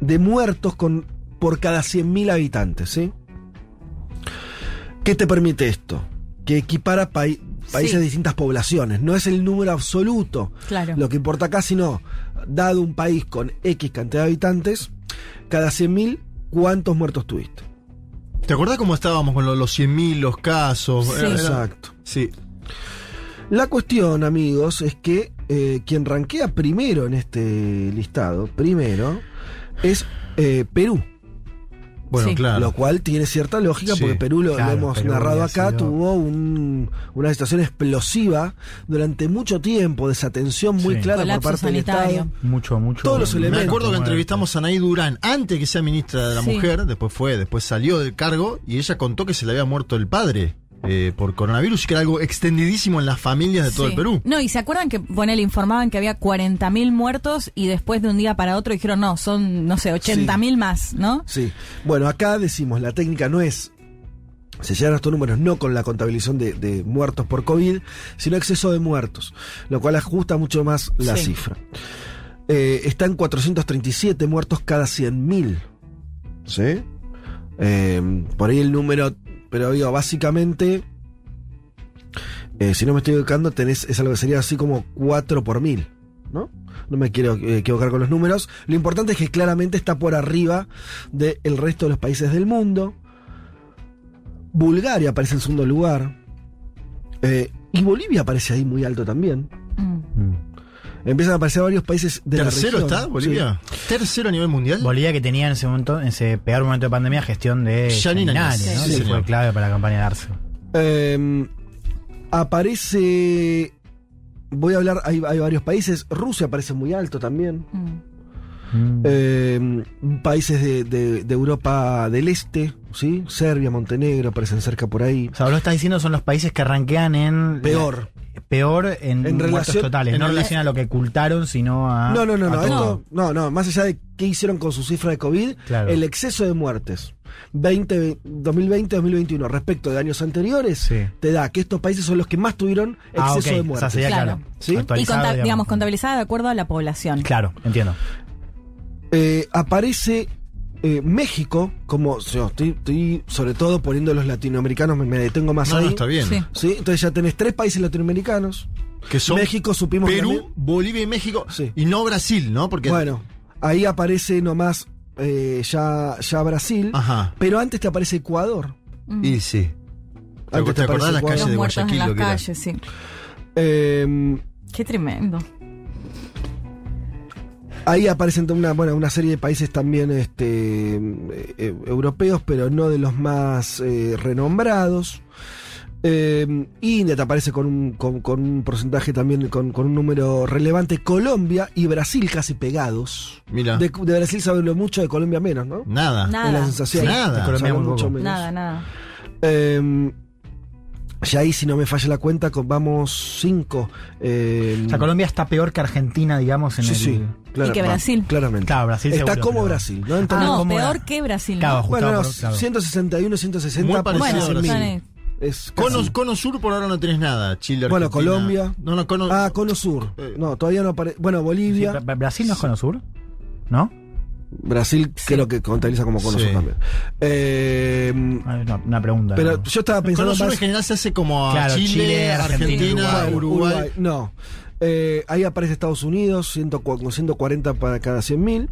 de muertos con, por cada 100.000 habitantes, ¿sí? ¿Qué te permite esto? que equipara países Sí. de distintas poblaciones. No es el número absoluto Claro. lo que importa acá, sino, dado un país con X cantidad de habitantes, cada 100.000, ¿cuántos muertos tuviste? ¿Te acordás cómo estábamos con lo- los 100.000, los casos? Sí. Exacto. Sí. La cuestión, amigos, es que eh, quien rankea primero en este listado, primero, es eh, Perú. Bueno, Sí. claro. Lo cual tiene cierta lógica Sí, porque Perú, lo, hemos Perú narrado acá, sido- tuvo un- una situación explosiva durante mucho tiempo, desatención muy Sí. clara Colapso por parte del sanitario. Estado. Mucho, mucho. Todos los Me elementos. acuerdo que entrevistamos a Anaí Durán antes que sea ministra de la Sí. Mujer, después fue, después salió del cargo y ella contó que se le había muerto el padre eh, por coronavirus que era algo extendidísimo en las familias de todo Sí. el Perú. No, y se acuerdan que, bueno, le informaban que había 40.000 muertos y después de un día para otro dijeron, no, son, no sé, 80.000 más, ¿no? Sí. Bueno, acá decimos, la técnica no es. Se llegan a estos números no con la contabilización de, de muertos por COVID, sino exceso de muertos, lo cual ajusta mucho más la Sí. cifra. Eh, está en 437 muertos cada 100.000. ¿Sí? Eh, por ahí el número, pero digo, básicamente, eh, si no me estoy equivocando, tenés, es algo que sería así como 4 por mil, ¿no? No me quiero eh, equivocar con los números. Lo importante es que claramente está por arriba del resto de los países del mundo. Bulgaria aparece en segundo lugar. Eh, y Bolivia aparece ahí muy alto también. Empiezan a aparecer varios países de ¿Tercero la región. está Bolivia? ¿Tercero a nivel mundial? Bolivia que tenía en ese momento, en ese peor momento de pandemia, gestión de Yanina Yanina, Áñez. ¿no? Sí, fue clave para la campaña de Arce. Eh, aparece. Voy a hablar, hay, hay varios países. Rusia aparece muy alto también. Eh, países de, de- de Europa del Este, ¿sí? Serbia, Montenegro aparecen cerca por ahí. O sea, vos lo estás diciendo son los países que ranquean en... Peor. Peor en, En muertos relación- totales, en no en rela- relación a lo que ocultaron, sino a... No, no, no, a no, todo. esto- no, no, más allá de qué hicieron con su cifra de COVID, Claro. el exceso de muertes 20, 2020-2021 respecto de años anteriores te da que estos países son los que más tuvieron Ah, exceso de o muertes. sea, sería Claro. claro. ¿Sí? Y Actualizado, conta- digamos. digamos, contabilizada de acuerdo a la población. Claro, entiendo. Eh, aparece eh, México, como yo estoy, estoy sobre todo poniendo los latinoamericanos, me, me detengo más No, ahí. no, está bien. Sí. Sí, Entonces ya tenés tres países latinoamericanos. Que son México, supimos Perú, también. Bolivia y México. Y no Brasil, ¿no? Porque Bueno, ahí aparece nomás eh, ya, ya Brasil, Ajá. pero antes te aparece Ecuador. Y sí. ¿Te, Antes te acordás aparece las calles de muertos en Guayaquil? las calles, sí. Eh, Qué tremendo. Ahí aparecen una, bueno, una serie de países también este, eh, eh, europeos, pero no de los más eh, renombrados. Eh, India te aparece con un, con, con un porcentaje también, con, con un número relevante. Colombia y Brasil casi pegados. Mira. De, de Brasil se habló mucho, de Colombia menos, ¿no? Nada. Nada. Es la sensación. Sí, Nada. De Colombia muy mucho menos. Nada, nada. Eh, ya ahí, si no me falla la cuenta, vamos cinco. Eh, O sea, Colombia está peor que Argentina, digamos, en sí, el... sí. Claro, Y que Brasil. Claramente. Claro, Brasil Está seguro, como pero- Brasil, ¿no? Ah, Entonces, no, ¿cómo peor era? que Brasil. Claro, ¿no? Bueno, no, por- claro. 161, 160 Muy por parecido cada a Brasil. 100.000. Bueno, Es Cono, cono Sur por ahora no tenés nada. Chile, Bueno, Argentina. Colombia. No, no, cono. Ah, Cono Sur. Eh. No, todavía no aparece. Bueno, Sí, Bolivia. Bra- ¿Brasil no es Cono Sur? ¿No? Brasil creo que contabiliza como Cono Sí. Sur también. Eh, Ah, Una, una pregunta. pero ¿no? yo estaba pensando Cono Sur más. en general se hace como a Claro, Chile, Chile, Argentina, Argentina, Uruguay. Uruguay. No. Eh, ahí aparece Estados Unidos, 100 con 140 para cada 100.000.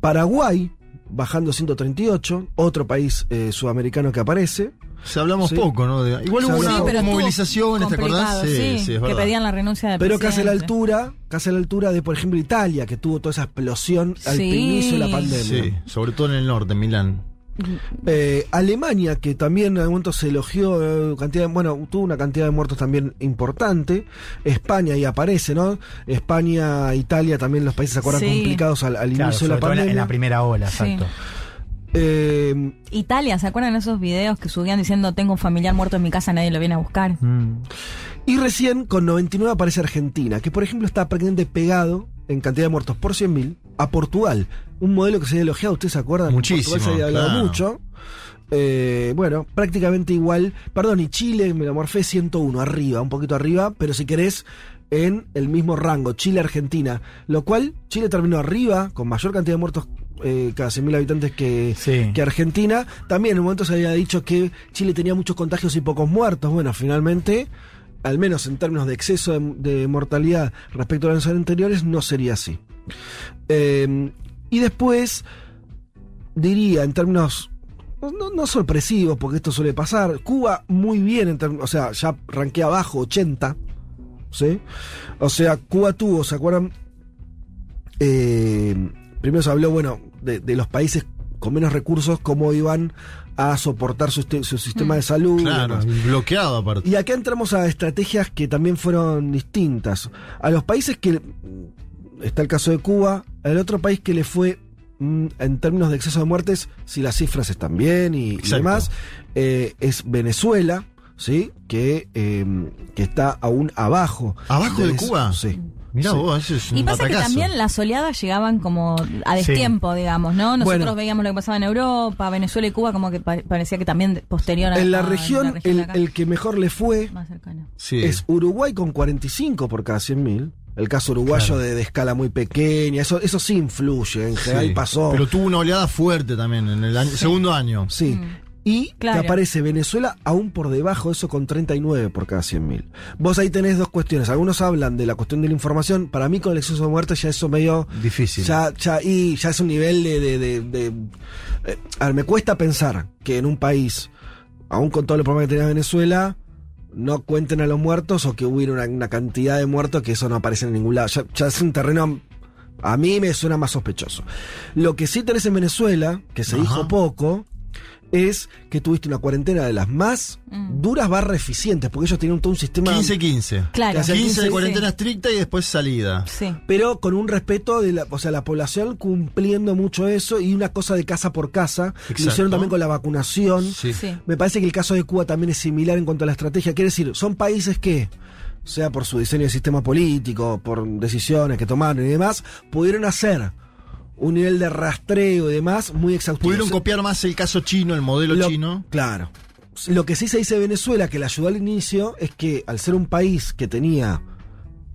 Paraguay, bajando 138. Otro país eh, sudamericano que aparece. Se hablamos Sí. poco, ¿no? De- igual Sí, hubo pero una movilización, ¿te acordás? complicado, Sí, es que pedían la renuncia de Pero casi a la altura, casi a la altura de, por ejemplo, Italia, que tuvo toda esa explosión al Sí. inicio de la pandemia. Sí, sobre todo en el norte, en Milán. Eh, Alemania, que también en algún momento se elogió, eh, cantidad de- bueno, tuvo una cantidad de muertos también importante. España ahí aparece, ¿no? España, Italia, también los países se acuerdan Sí. complicados al, al Claro, inicio de la todo en la, pandemia. en la primera ola, Sí. exacto. Eh, Italia, ¿se acuerdan de esos videos que subían diciendo tengo un familiar muerto en mi casa, nadie lo viene a buscar? Mm. y recién con 99 aparece Argentina, que por ejemplo está prácticamente pegado en cantidad de muertos por 100.000 a Portugal. Un modelo que se había elogiado, ¿ustedes se acuerdan? Muchísimo, se había hablado claro. mucho. Eh, bueno, prácticamente igual. Perdón, y Chile, me morfé 101, arriba, un poquito arriba, pero si querés, en el mismo rango, Chile-Argentina. Lo cual, Chile terminó arriba, con mayor cantidad de muertos eh, cada 100.000 habitantes que, que Argentina. También en un momento se había dicho que Chile tenía muchos contagios y pocos muertos. Bueno, finalmente, al menos en términos de exceso de, de mortalidad respecto a los años anteriores, no sería así. Eh, y después, diría, en términos no, no sorpresivos, porque esto suele pasar, Cuba muy bien, en términos- o sea, ya ranquea abajo, 80. ¿Sí? O sea, Cuba tuvo, ¿se acuerdan? Eh, primero se habló, bueno, de, de los países con menos recursos, cómo iban a soportar su, su sistema de salud. Claro, bloqueado aparte. Y acá entramos a estrategias que también fueron distintas. A los países que. Está el caso de Cuba, el otro país que le fue. mm, En términos de exceso de muertes, si las cifras están bien y, y demás, eh, es Venezuela, ¿sí? Que, eh, que está aún abajo. ¿Abajo de Cuba? Sí. Mirá Sí. vos, eso es un Y pasa que también las oleadas llegaban como a Sí. destiempo, digamos, ¿no? Nosotros Bueno. veíamos lo que pasaba en Europa, Venezuela y Cuba, como que pa- parecía que también posterior a En la región, el, acá. el que mejor le fue Más cercano. Sí. es Uruguay con 45 por cada 100.000. El caso uruguayo Claro. de, de escala muy pequeña, eso, eso sí influye, en general Sí. pasó. Pero tuvo una oleada fuerte también en el año- segundo año. Sí. Y Claro. que aparece Venezuela aún por debajo de eso con 39 por cada 100.000. Vos ahí tenés dos cuestiones. Algunos hablan de la cuestión de la información. Para mí con el exceso de muertes ya eso medio... Difícil. Ya, ya, y ya es un nivel de... de, de- de- eh, a ver, me cuesta pensar que en un país, aún con todo el problema que tenía Venezuela, no cuenten a los muertos o que hubiera una, una cantidad de muertos que eso no aparece en ningún lado. Ya, ya es un terreno... A mí me suena más sospechoso. Lo que sí tenés en Venezuela, que se Ajá. dijo poco, es que tuviste una cuarentena de las más duras barra eficientes, porque ellos tenían todo un sistema... 15-15. Claro. Que hacía 15 de 15, cuarentena estricta y después salida. Sí. pero con un respeto de la, o sea, la población cumpliendo mucho eso y una cosa de casa por casa. Lo Exacto. hicieron también con la vacunación. Sí. Sí. Me parece que el caso de Cuba también es similar en cuanto a la estrategia. Quiere decir, son países que, sea por su diseño de sistema político, por decisiones que tomaron y demás, pudieron hacer un nivel de rastreo y demás muy exhaustivo. Pudieron copiar más el caso chino, el modelo Lo- chino. Claro. Lo que sí se dice de Venezuela, que le ayudó al inicio, es que al ser un país que tenía,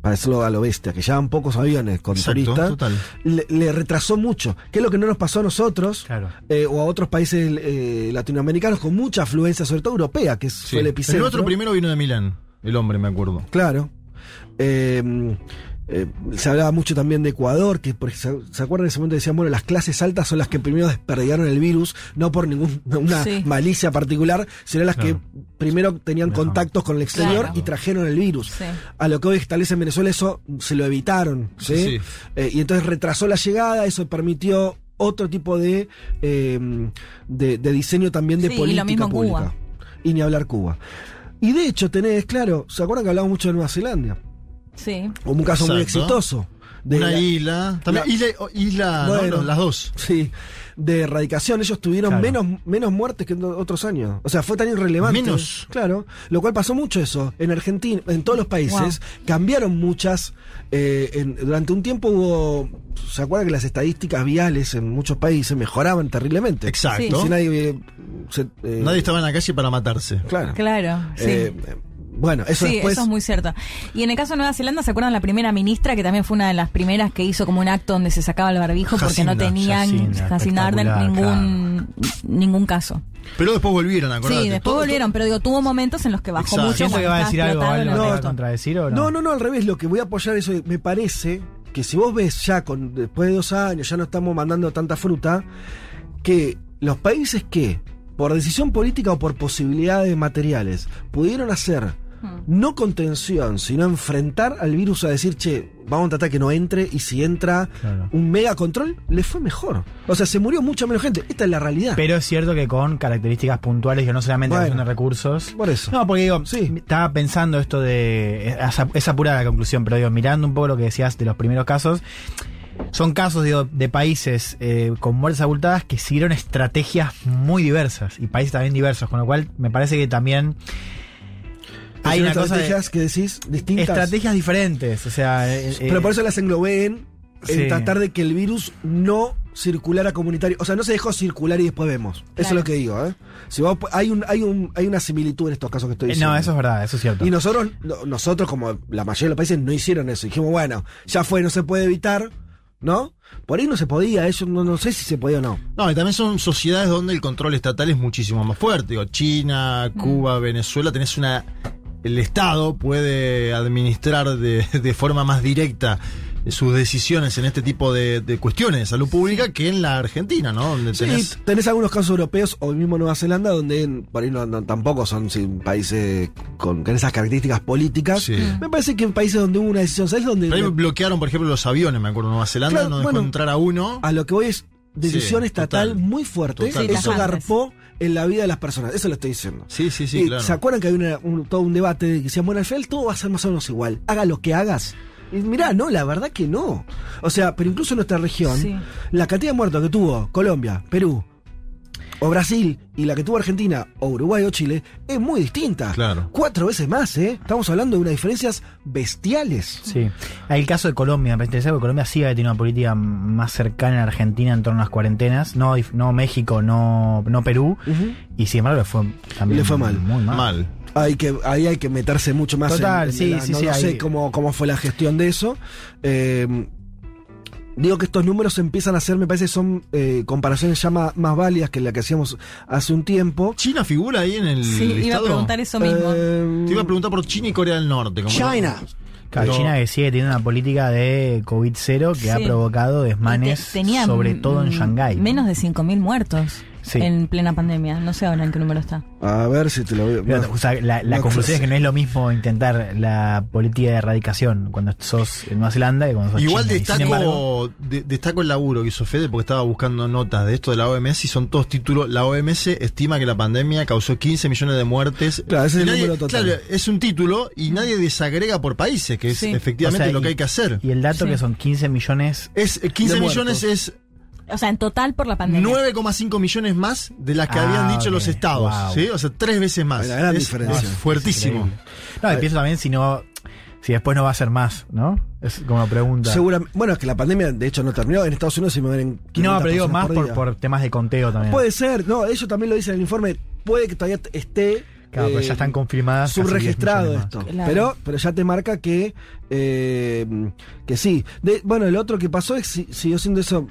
para decirlo a lo bestia, que llevaban pocos aviones con Exacto, turistas, total. le, le retrasó mucho. Que es lo que no nos pasó a nosotros Claro. eh, o a otros países eh, latinoamericanos con mucha afluencia, sobre todo europea, que es- Sí. fue el epicentro. El otro primero vino de Milán, el hombre, me acuerdo. Claro. Eh, eh, se hablaba mucho también de Ecuador, que por, se, se acuerdan en ese momento decían, bueno, las clases altas son las que primero desperdigaron el virus, no por ninguna Sí. malicia particular, sino las Claro. que primero tenían contactos con el exterior Claro. y trajeron el virus. Sí. A lo que hoy establece en Venezuela eso se lo evitaron, ¿sí? Sí. Eh, y entonces retrasó la llegada, eso permitió otro tipo de, eh, de, de diseño también de Sí, y lo política mismo en pública. Cuba. Y ni hablar Cuba. Y de hecho tenés, claro, ¿se acuerdan que hablamos mucho de Nueva Zelanda? Sí. Como un caso muy exitoso. De Una la- isla. También la- isla. Bueno. No, las dos. Sí, de erradicación. Ellos tuvieron Claro. menos, menos muertes que en otros años. O sea, fue tan irrelevante. Menos. Claro. Lo cual pasó mucho eso. En Argentina, en todos los países, cambiaron muchas. eh, en- durante un tiempo hubo. ¿Se acuerdan que las estadísticas viales en muchos países mejoraban terriblemente? Exacto. Si nadie. eh, se- eh, Nadie estaba en la calle para matarse. Claro. Claro, sí. Bueno, eso sí, después. eso es muy cierto. Y en el caso de Nueva Zelanda, ¿se acuerdan la primera ministra que también fue una de las primeras que hizo como un acto donde se sacaba el barbijo porque no tenían Jacinda, Ardern ningún ningún caso? Pero después volvieron, acordate. Sí, después Todo- volvieron, pero digo, tuvo momentos en los que bajó Exacto. mucho. ¿Piensa que va a cuando decir algo a contradecir o? No, no, no, al revés. Lo que voy a apoyar eso, me parece que si vos ves ya con después de dos años, ya no estamos mandando tanta fruta, que los países que, por decisión política o por posibilidades materiales, pudieron hacer no contención, sino enfrentar al virus a decir, che, vamos a tratar que no entre y si entra Claro. un mega control, le fue mejor. O sea, se murió mucha menos gente. Esta es la realidad. Pero es cierto que con características puntuales que no solamente Bueno. de recursos. Por eso. No, porque digo, Sí. estaba pensando esto de. Esa, esa pura la conclusión, pero digo, mirando un poco lo que decías de los primeros casos. Son casos digo, de países eh, con muertes abultadas que siguieron estrategias muy diversas y países también diversos, con lo cual me parece que también hay una cosa de estrategias que decís distintas. estrategias diferentes, o sea, eh, Pero eh, por eso las englobé en, en Sí. tratar de que el virus no circulara comunitario. O sea, no se dejó circular y después vemos. Eso es lo que digo, ¿eh? Si vos- hay, un, hay, un, hay una similitud en estos casos que estoy eh, diciendo. no, eso es verdad, eso es cierto. Y nosotros, no- nosotros, como la mayoría de los países, no hicieron eso. Dijimos, bueno, ya fue, no se puede evitar. ¿No? Por ahí no se podía, eso no, no sé si se podía o no. No, y también son sociedades donde el control estatal es muchísimo más fuerte. Digo, China, Cuba, Venezuela, tenés una. El Estado puede administrar de, de forma más directa sus decisiones en este tipo de, de cuestiones de salud pública que en la Argentina, ¿no? Donde Sí, tenés. tenés algunos casos europeos o mismo Nueva Zelanda donde por ahí no, no- tampoco son sí, países con, con esas características políticas. Me parece que en países donde hubo una decisión, ¿sabes dónde? Pero ahí bloquearon, por ejemplo, los aviones, me acuerdo, Nueva Zelanda, Claro, no dejó bueno, entrar a uno. A lo que voy es decisión Sí, estatal total. muy fuerte. Total. Eso garpó en la vida de las personas. Eso lo estoy diciendo. Sí, sí, sí, Y claro. ¿Se acuerdan que había una- un- todo un debate de que decían, bueno, al final todo va a ser más o menos igual. Haga lo que hagas. Y mirá, no, la verdad que no. O sea, pero incluso en nuestra región, Sí. la cantidad de muertos que tuvo Colombia, Perú, o Brasil, y la que tuvo Argentina, o Uruguay o Chile, es muy distinta. Claro. Cuatro veces más, ¿eh? Estamos hablando de unas diferencias bestiales. Sí. Hay el caso de Colombia, me parece interesante, porque Colombia sí había tenido una política más cercana a Argentina en torno a las cuarentenas, no, no México, no, no Perú, y sin embargo le fue también Le fue mal. muy mal. Hay que, ahí hay que meterse mucho más Total, en, en sí, la- sí, no, sí, no sé cómo, cómo fue la gestión de eso. Eh, digo que estos números empiezan a ser, me parece, son eh, comparaciones ya ma- más, válidas que la que hacíamos hace un tiempo. ¿China figura ahí en el Sí, iba a listado? preguntar eso mismo. Eh, Te iba a preguntar por China y Corea del Norte. como- China. Claro, China que sigue teniendo una política de COVID cero que ha provocado desmanes, Te- sobre todo en mm, Shanghái. ¿no? Menos de 5.000 muertos Sí. en plena pandemia. No sé ahora en qué número está. A ver si te lo veo. No. o sea, la, la No, conclusión es que no es lo mismo intentar la política de erradicación cuando sos en Nueva Zelanda que cuando sos Igual China. Embargo, destaco, de- destaco el laburo que hizo Fede porque estaba buscando notas de esto de la OMS y son todos títulos. La OMS estima que la pandemia causó 15 millones de muertes. Claro, ese es el nadie- número total. Claro, es un título y nadie desagrega por países, que es Sí. efectivamente o sea, lo que hay que hacer. Y el dato Sí. que son 15 millones. Es eh, 15 de millones es O sea, en total por la pandemia. 9,5 millones más de las que Ah, habían dicho los estados. Wow. ¿sí? O sea, tres veces más. Una gran es, diferencia. es fuertísimo. Increíble. No, y pienso también si no. Si después no va a ser más, ¿no? Es como pregunta. Seguramente, bueno, es que la pandemia de hecho no terminó. En Estados Unidos se mueren. No, 500 pero digo más por, temas de conteo también. Puede ser, no, ellos también lo dicen en el informe. Puede que todavía esté. Claro, pero eh, ya están confirmadas. casi 10 subregistrado esto. Claro. Pero, pero ya te marca que, eh, que sí. De, bueno, el otro que pasó es si siguió siendo eso,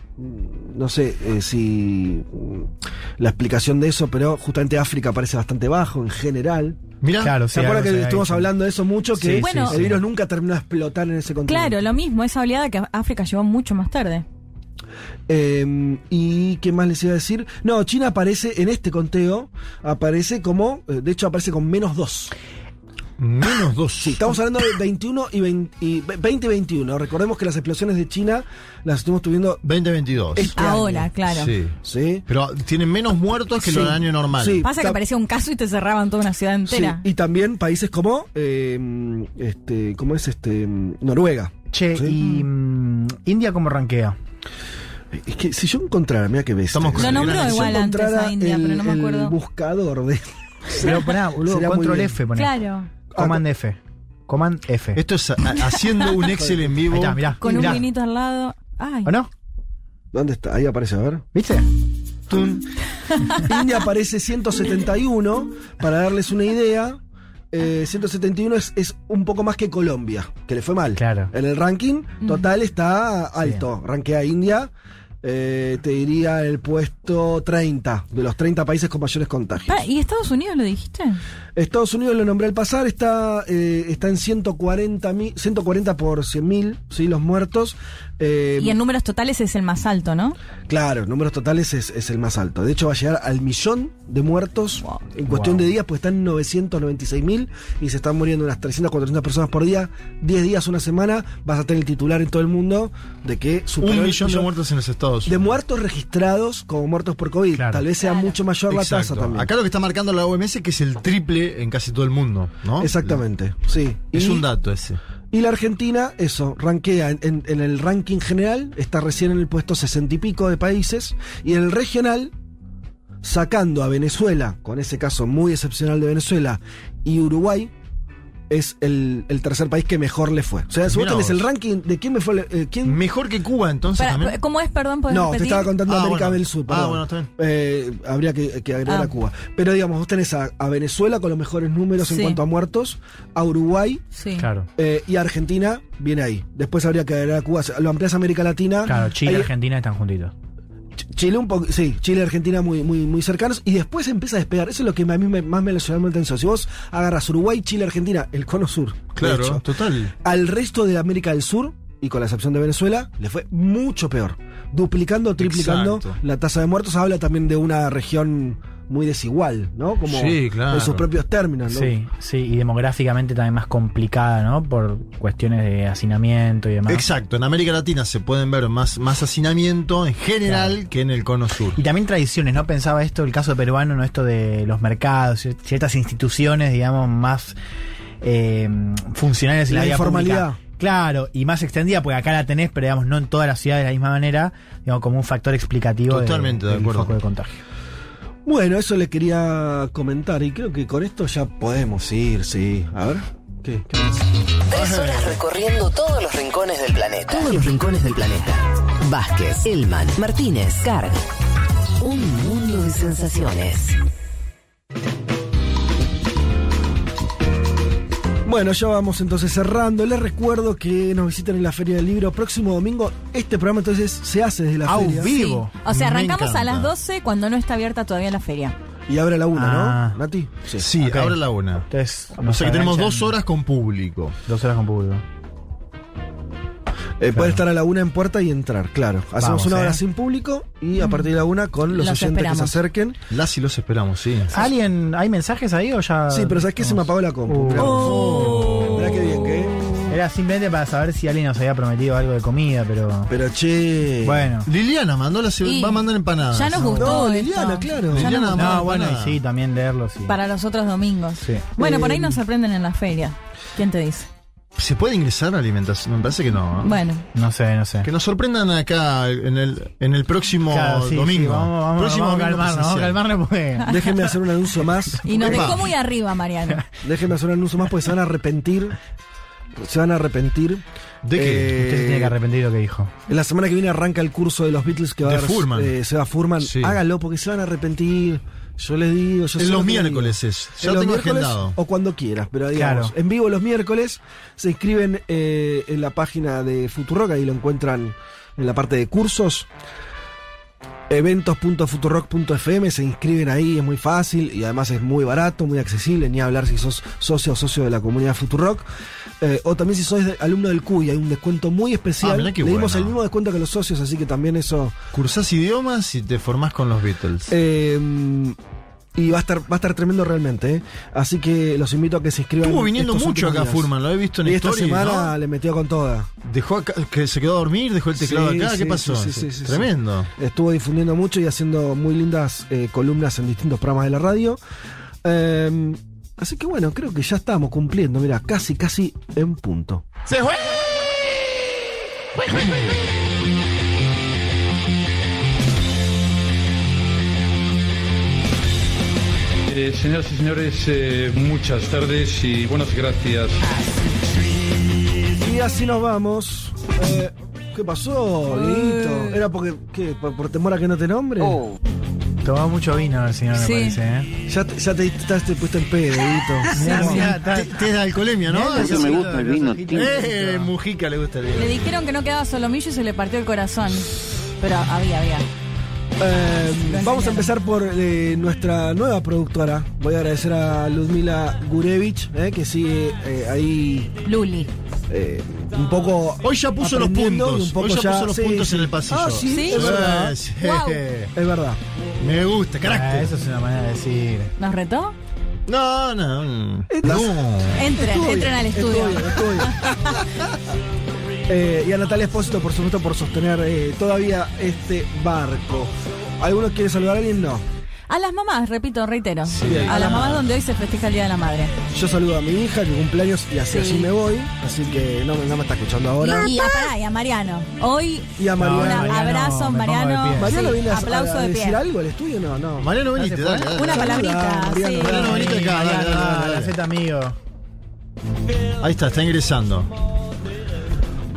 no sé eh, si mm, la explicación de eso, pero justamente África parece bastante bajo en general. Mira, Claro, ¿Se sí, que estuvimos hablando de eso mucho? Que Sí, Bueno, el sí. virus nunca terminó de explotar en ese continente. Claro, lo mismo, esa oleada que África llegó mucho más tarde. Eh, ¿Y qué más les iba a decir? No, China aparece en este conteo, aparece como, eh, de hecho aparece con menos dos. menos dos. Sí, estamos hablando de 21 y 20 y 20 y 21. Recordemos que las explosiones de China las estuvimos tuviendo 2022. este Ahora, año. claro. Sí. Sí. Pero tienen menos muertos que Sí. lo del año normal. Sí. Pasa que aparecía un caso y te cerraban toda una ciudad Sí, entera. y también países como eh, este, ¿cómo es este? Noruega. Che, Sí. y mm, India cómo rankea. Es que si yo encontrara, mira que ves. Estamos con Lo el nombró igual antes a India, el, pero no me el acuerdo. buscador de. Pero poná, boludo, control. F, poné. Claro. Command F. Command F. Esto es a- haciendo un Excel en vivo. Ahí está, mirá. Con mirá. un vinito al lado. Ay. ¿O no? ¿Dónde está? Ahí aparece, a ver. ¿Viste? Tun. India aparece 171, para darles una idea. eh, 171 es, es un poco más que Colombia, que le fue mal. Claro. En el ranking total está alto. Rankea India, eh, te diría el puesto 30, de los 30 países con mayores contagios. ¿Y Estados Unidos lo dijiste? Estados Unidos lo nombré al pasar, está, eh, está en 140, mi- 140 por 100.000, ¿sí? los muertos. Eh, Y en números totales es el más alto, ¿no? Claro, números totales es, es el más alto. De hecho, va a llegar al millón de muertos en cuestión Wow. de días, pues están en 996 mil y se están muriendo unas 300, 400 personas por día. 10 días, una semana, vas a tener el titular en todo el mundo de que superó Un el millón de muertos en los Estados de Unidos. muertos registrados como muertos por COVID. Claro. Tal vez sea mucho mayor la Exacto. tasa también. Acá lo que está marcando la OMS es que es el triple en casi todo el mundo, ¿no? Exactamente, sí. Es Y- un dato ese. Y la Argentina, eso, rankea en, en- en el ranking general, está recién en el puesto sesenta y pico de países, y en el regional, sacando a Venezuela, con ese caso muy excepcional de Venezuela, y Uruguay, es el, el tercer país que mejor le fue. O sea, si vos tenés el ranking de quién me fue, eh, quién Mejor que Cuba, entonces Para- también. ¿Cómo es, perdón? ¿Podés No, te estaba contando Ah, América bueno. del Sur. Ah, bueno, está bien. Eh, habría que, que agregar Ah. a Cuba. Pero digamos, vos tenés a, a Venezuela con los mejores números en cuanto a muertos, a Uruguay Sí. Claro. eh, y Argentina viene ahí. Después habría que agregar a Cuba. Lo amplias a América Latina. Claro, Chile y Argentina están juntitos. Ch- Chile un poco, sí, Chile y Argentina muy, muy, muy cercanos y después empieza a despegar. Eso es lo que a mí me- más me llamó la atención. Si vos agarras Uruguay, Chile, Argentina, el cono sur, Claro, hecho, total. al resto de América del Sur, y con la excepción de Venezuela, le fue mucho peor. Duplicando, triplicando Exacto. la tasa de muertos. Habla también de una región muy desigual, ¿no? Como Sí, claro. en sus propios términos, ¿no? Sí, sí, y demográficamente también más complicada, ¿no? Por cuestiones de hacinamiento y demás. Exacto, en América Latina se pueden ver más, más hacinamiento en general Claro. que en el cono sur. Y también tradiciones, ¿no? Pensaba esto, el caso peruano, ¿no? Esto de los mercados, ciertas instituciones, digamos, más eh, funcionales en la, La vida informalidad. pública. Claro, y más extendida, porque acá la tenés, pero digamos, no en todas las ciudades de la misma manera, digamos, como un factor explicativo de- Totalmente de del acuerdo. foco de contagio. Bueno, eso le quería comentar y creo que con esto ya podemos ir, sí. A ver. ¿Qué? ¿Qué más? Tres horas recorriendo todos los rincones del planeta. Todos los rincones del planeta. Vázquez, Elman, Martínez, Carg. Un mundo de sensaciones. Bueno, ya vamos entonces cerrando. Les recuerdo que nos visiten en la Feria del Libro próximo domingo. Este programa entonces se hace desde la ¡Au feria. vivo! O sea, arrancamos a las 12 cuando no está abierta todavía la feria. Y abre a la una, Ah. ¿no? Nati. Sí, Ok. ahora la una. Entonces, O sea que tenemos dos horas con público. Dos horas con público. Eh, Puede estar a la una en puerta y entrar, claro. Hacemos Vamos, una hora eh. sin público y a partir de la una con los, Los oyentes que se acerquen. Las y los esperamos, sí. ¿Alguien, hay mensajes ahí o ya? Sí, pero ¿sabes qué? Se me apagó la compu. Uh. Oh. Mirá qué bien, ¿qué? Era simplemente para saber si alguien nos había prometido algo de comida, pero. Pero che. Bueno. Liliana mandó la, va a mandar empanadas. Ya nos gustó. No, esto. Liliana, claro. Ya Liliana nos- mandó No, bueno, y sí, también leerlo, sí. Para los otros domingos. Sí. Bueno, por ahí Eh, nos sorprenden en la feria. ¿Quién te dice? ¿Se puede ingresar a alimentación? Me parece que no. ¿eh? Bueno, No sé, no sé. Que nos sorprendan acá en el, en el próximo Claro, sí, domingo. sí, vamos, vamos, próximo vamos a domingo calmarnos, vamos a presencial. calmarnos porque. Déjenme hacer un anuncio más. y nos dejó muy arriba, Mariano. Déjenme hacer un anuncio más porque se van a arrepentir. Se van a arrepentir. ¿De qué? Usted se tiene que arrepentir de lo que dijo. En la semana que viene arranca el curso de los Beatles que va De a dar Furman. eh, Seba Furman. Sí. Háganlo porque se van a arrepentir. Yo les digo, yo En los miércoles digo. es. Ya En lo los tengo miércoles agendado. O cuando quieras, pero digamos, Claro. en vivo los miércoles se inscriben eh, en la página de Futurock, ahí lo encuentran en la parte de cursos. eventos.futurock.fm, se inscriben ahí, es muy fácil y además es muy barato, muy accesible, ni hablar si sos socio o socio de la comunidad Futurock. Eh, o también si sos de- alumno del CUI, hay un descuento muy especial. Ah, Le dimos bueno. el mismo descuento que los socios, así que también eso... Cursás idiomas y te formás con los Beatles. eh, y va a estar va a estar tremendo realmente, ¿eh? así que los invito a que se inscriban. Estuvo viniendo mucho acá días. Furman, lo he visto en Y esta semana ¿no? le metió con toda. Dejó acá, que se quedó a dormir, dejó el teclado Sí, acá, sí, ¿qué pasó? sí, sí, sí, sí, Tremendo. Estuvo difundiendo mucho y haciendo muy lindas eh, columnas en distintos programas de la radio. Eh, así que bueno, creo que ya estamos cumpliendo, mira, casi, casi en punto. ¡Se fue! Eh, señoras y señores, eh, muchas tardes y buenas gracias. Y así nos vamos. Eh, ¿Qué pasó, Dieguito? ¿Era porque, qué, por, por temor a que no te nombre? Tomaba mucho vino el señor, Sí. me parece, ¿eh? Ya te, ya te, te, te pusiste en pedo, está- Te, de alcoholemia, ¿no? Eso me gusta el vino Eh, Mujica le gusta el vino. Le dijeron que no quedaba solomillo y se le partió el corazón. Pero había, había. Eh, vamos a empezar por eh, nuestra nueva productora. Voy a agradecer a Ludmila Gurevich, eh, que sigue eh, ahí Luli. eh, un poco. Hoy ya puso los puntos. un poco Hoy ya, puso los sí, puntos sí. en el pasillo. Ah, sí, ¿Sí? es verdad. Sí. Guau. Es verdad. Me gusta, Ah, carácter. eso es una manera de decir. ¿Nos retó? No, no. No. Entren, entren al estudio. Eh, y a Natalia Espósito, por supuesto, por sostener eh, todavía este barco. ¿Alguno quiere saludar a alguien? No. A las mamás, repito, reitero. a las mamás donde hoy se festeja el Día de la Madre. Yo saludo a mi hija, que cumpleaños, y así, Sí. así me voy. Así que no, no me está escuchando ahora. Y a, pará, y a Mariano. Hoy Y a un Mariano. Mariano, abrazo, pongo de Mariano. Mariano Sí, viene a, aplauso a de decir pie. algo al estudio, no, no. Mariano, venite, dale, Una palabrita, Mariano, sí. Mariano, venite acá, dale, dale, dale, dale. la Z amigo. Ahí está, está ingresando.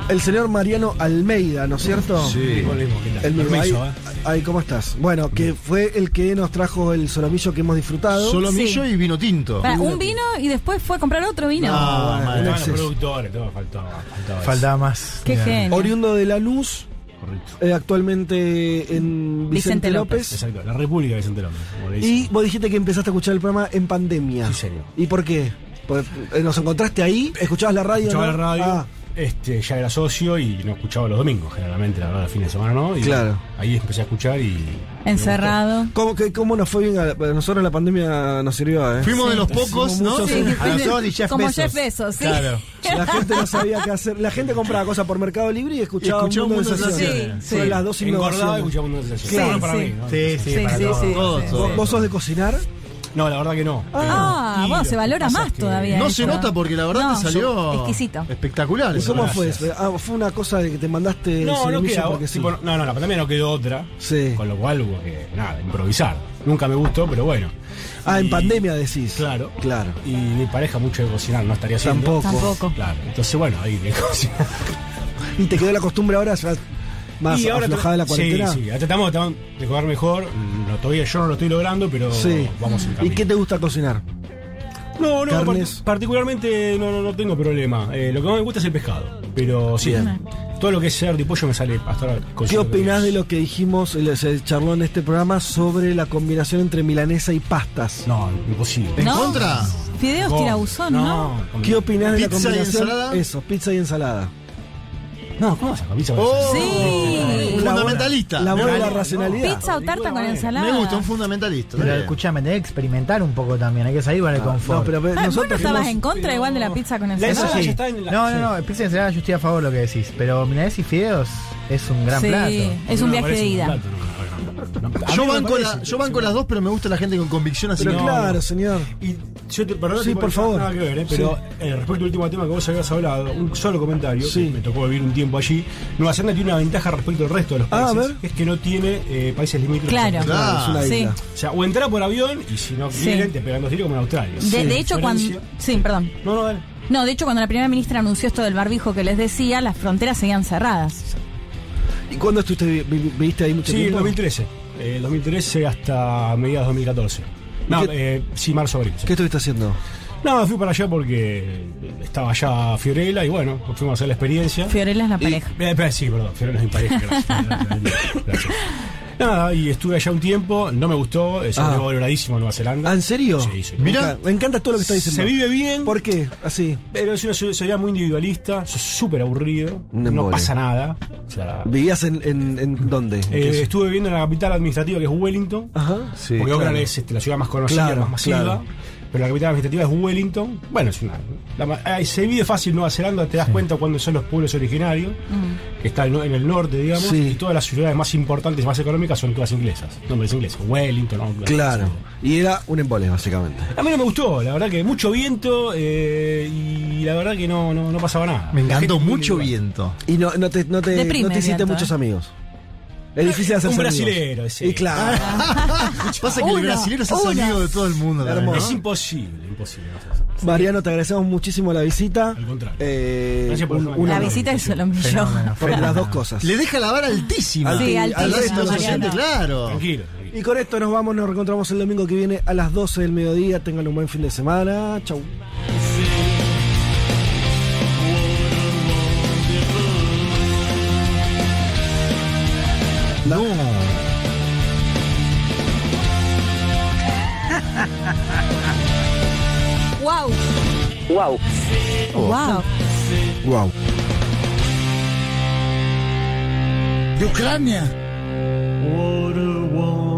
El señor Mariano Almeida, ¿no es cierto? Sí. El mismo. Ahí, Permiso, ¿eh? ahí, ¿cómo estás? Bueno, que fue el que nos trajo el solomillo que hemos disfrutado. Solomillo Sí. y vino tinto. Un vino y después fue a comprar otro vino. Ah, madre. los exceso. productores, todo faltaba. Faltaba, más. Qué genio. Oriundo de Lanús, Correcto. eh, actualmente en Vicente, Vicente López. López. Exacto, la República de Vicente López. como le Y vos dijiste que empezaste a escuchar el programa en pandemia. Sí, señor. ¿Y por qué? Porque, eh, ¿Nos encontraste ahí? ¿Escuchabas la radio? Escuchaba no? la radio, Ah, este, ya era socio y no escuchaba los domingos, generalmente, la verdad, los fines de semana no. Y Claro. Ahí empecé a escuchar y. Encerrado. ¿Cómo, que, ¿Cómo nos fue bien? A, a nosotros la pandemia nos sirvió, ¿eh? Fuimos de los pocos, ¿no? muchos Sí, A nosotros y Jeff como Bezos. Jeff Bezos, sí. Claro. La gente no sabía qué hacer. La gente compraba cosas por Mercado Libre y escuchaba, Y escuchaba un mundo un de mundo de sensaciones. Sí, las dos Engordaba y innovaciones. escuchaba un sensación. Sí, Bueno, para sí. mí, ¿no? Sí, sí, Sí, para sí, todos. sí. Todo, sí. todo. ¿Vos, vos sos de cocinar? No, la verdad que no. Ah, vos, se valora más todavía. No eso. se nota porque la verdad No, te salió exquisito. espectacular. ¿Y eso. cómo fue? Ah, ¿Fue una cosa de que te mandaste No, no queda. porque sí? tipo, no, no, la pandemia no quedó otra. Sí. Con lo cual hubo que, nada, improvisar. Nunca me gustó, pero bueno. Ah, en Y- pandemia decís. Claro. Claro. Y mi pareja mucho de cocinar no estaría haciendo. Tampoco. Tampoco. Claro. Entonces, bueno, ahí de cocinar. ¿Y te quedó la costumbre ahora ya más Y ahora aflojada de la cuarentena? Sí, sí. Ahora Tratamos, tratamos de comer mejor. No, todavía yo no lo estoy logrando, pero Sí. vamos en ¿Y qué te gusta cocinar? No, no, part- particularmente no, no, no tengo problema. Eh, lo que más me gusta es el pescado. Pero sí, Bien. todo lo que es cerdo y pollo me sale hasta ahora. ¿Qué opinás de lo que dijimos, el- se charló en este programa sobre la combinación entre milanesa y pastas? No, imposible. ¿En No. contra? Fideos No, tirabuzón, ¿no? no. ¿Qué opinás de la ¿Pizza y combinación? ensalada? Eso, pizza y ensalada. No, ¿cómo a pizza? Oh, Sí. La fundamentalista. La voz de la racionalidad. Pizza o tarta con ensalada. Me gusta, un fundamentalista. Pero escúchame, tenés que experimentar un poco también, hay que salir con el confort. No, pero ve, Ah, ¿Vos no nosotros estabas fuimos- en contra igual de la pizza con La ensalada? ensalada Sí. ya está en la. No, sí. no, no, pizza y ensalada yo estoy a favor de lo que decís, pero milanesa y fideos es un gran Sí, plato. es un viaje de un ida. No, no, no, no. Yo banco, la- yo banco las dos, pero me gusta la gente con convicción así. Pero que- claro, no. señor. Y yo te, perdón, Sí, te- por favor. Nada que ver, ¿eh? pero eh, respecto al último tema que vos habías hablado, un solo comentario, Sí. que me tocó vivir un tiempo allí. Nueva Zelanda tiene una ventaja respecto al resto de los Ah, a países, ver. es que no tiene eh, países limítrofes. Claro. Claro. es una Sí. isla. O sea, o entrar por avión y si no Sí. quieren, te pegan dos tiros como en Australia. De, de hecho, cuando. Sí, perdón. No, no, dale. No, de hecho, cuando la primera ministra anunció esto del barbijo que les decía, las fronteras seguían cerradas. ¿Y cuándo estuviste, vi- vi- viviste ahí mucho Sí, tiempo? 2013. Eh, 2013 hasta mediados de 2014. No, ¿Y qué- eh, sí, marzo, abril. sí. ¿Qué estuviste haciendo? No, me fui para allá porque estaba allá Fiorella y bueno, fuimos a hacer la experiencia. Fiorella es la Y- pareja. eh, eh, sí, perdón, Fiorella es mi pareja, gracias. Gracias. Nada, y estuve allá un tiempo, no me gustó, es Ah. valoradísimo Nueva Zelanda. ¿Ah, en serio? Sí, sí. Me encanta- Me encanta todo lo que está diciendo. Se vive bien, ¿Por qué? Así. pero es una sociedad muy individualista, es súper aburrido, no pasa nada. O sea, ¿Vivías en, en, en dónde? ¿En qué eh, estuve viviendo en la capital administrativa que es Wellington, Ajá. Sí, porque claro. Auckland es este, la ciudad más conocida, Claro, más masiva. claro. Pero la capital administrativa es Wellington. Bueno, es una. la ah, se vive fácil Nueva Zelanda, te das cuenta cuándo son los pueblos originarios, que está en en el norte, digamos, Sí. y todas las ciudades más importantes, más económicas son todas inglesas. Nombres ingleses. Wellington, Auckland. Claro. Y era un embole, básicamente. A mí no me gustó, la verdad que mucho viento eh, y la verdad que no, no, no pasaba nada. Me encantó mucho viento. Y no, no te, no te, Deprime no te hiciste viento, muchos ¿eh? amigos. Es difícil hacer Un brasilero, sí. Y claro. Pasa que el Uno, brasileño se hace amigo de todo el mundo. Es imposible, imposible. no sé. Mariano, te agradecemos muchísimo la visita. Al contrario. Eh, Gracias por un- dejarme un La visita es solo millón. Fenómeno, Por las dos cosas. Le deja la vara altísima. Sí, Al- Al altísima, oyentes, claro. Tranquilo. tranquilo. Y con esto nos vamos, nos reencontramos el domingo que viene a las 12 del mediodía. Tengan un buen fin de semana. Chau. No. ¡Wow! Wow. ¡Wow! Wow. De Ucrania. Water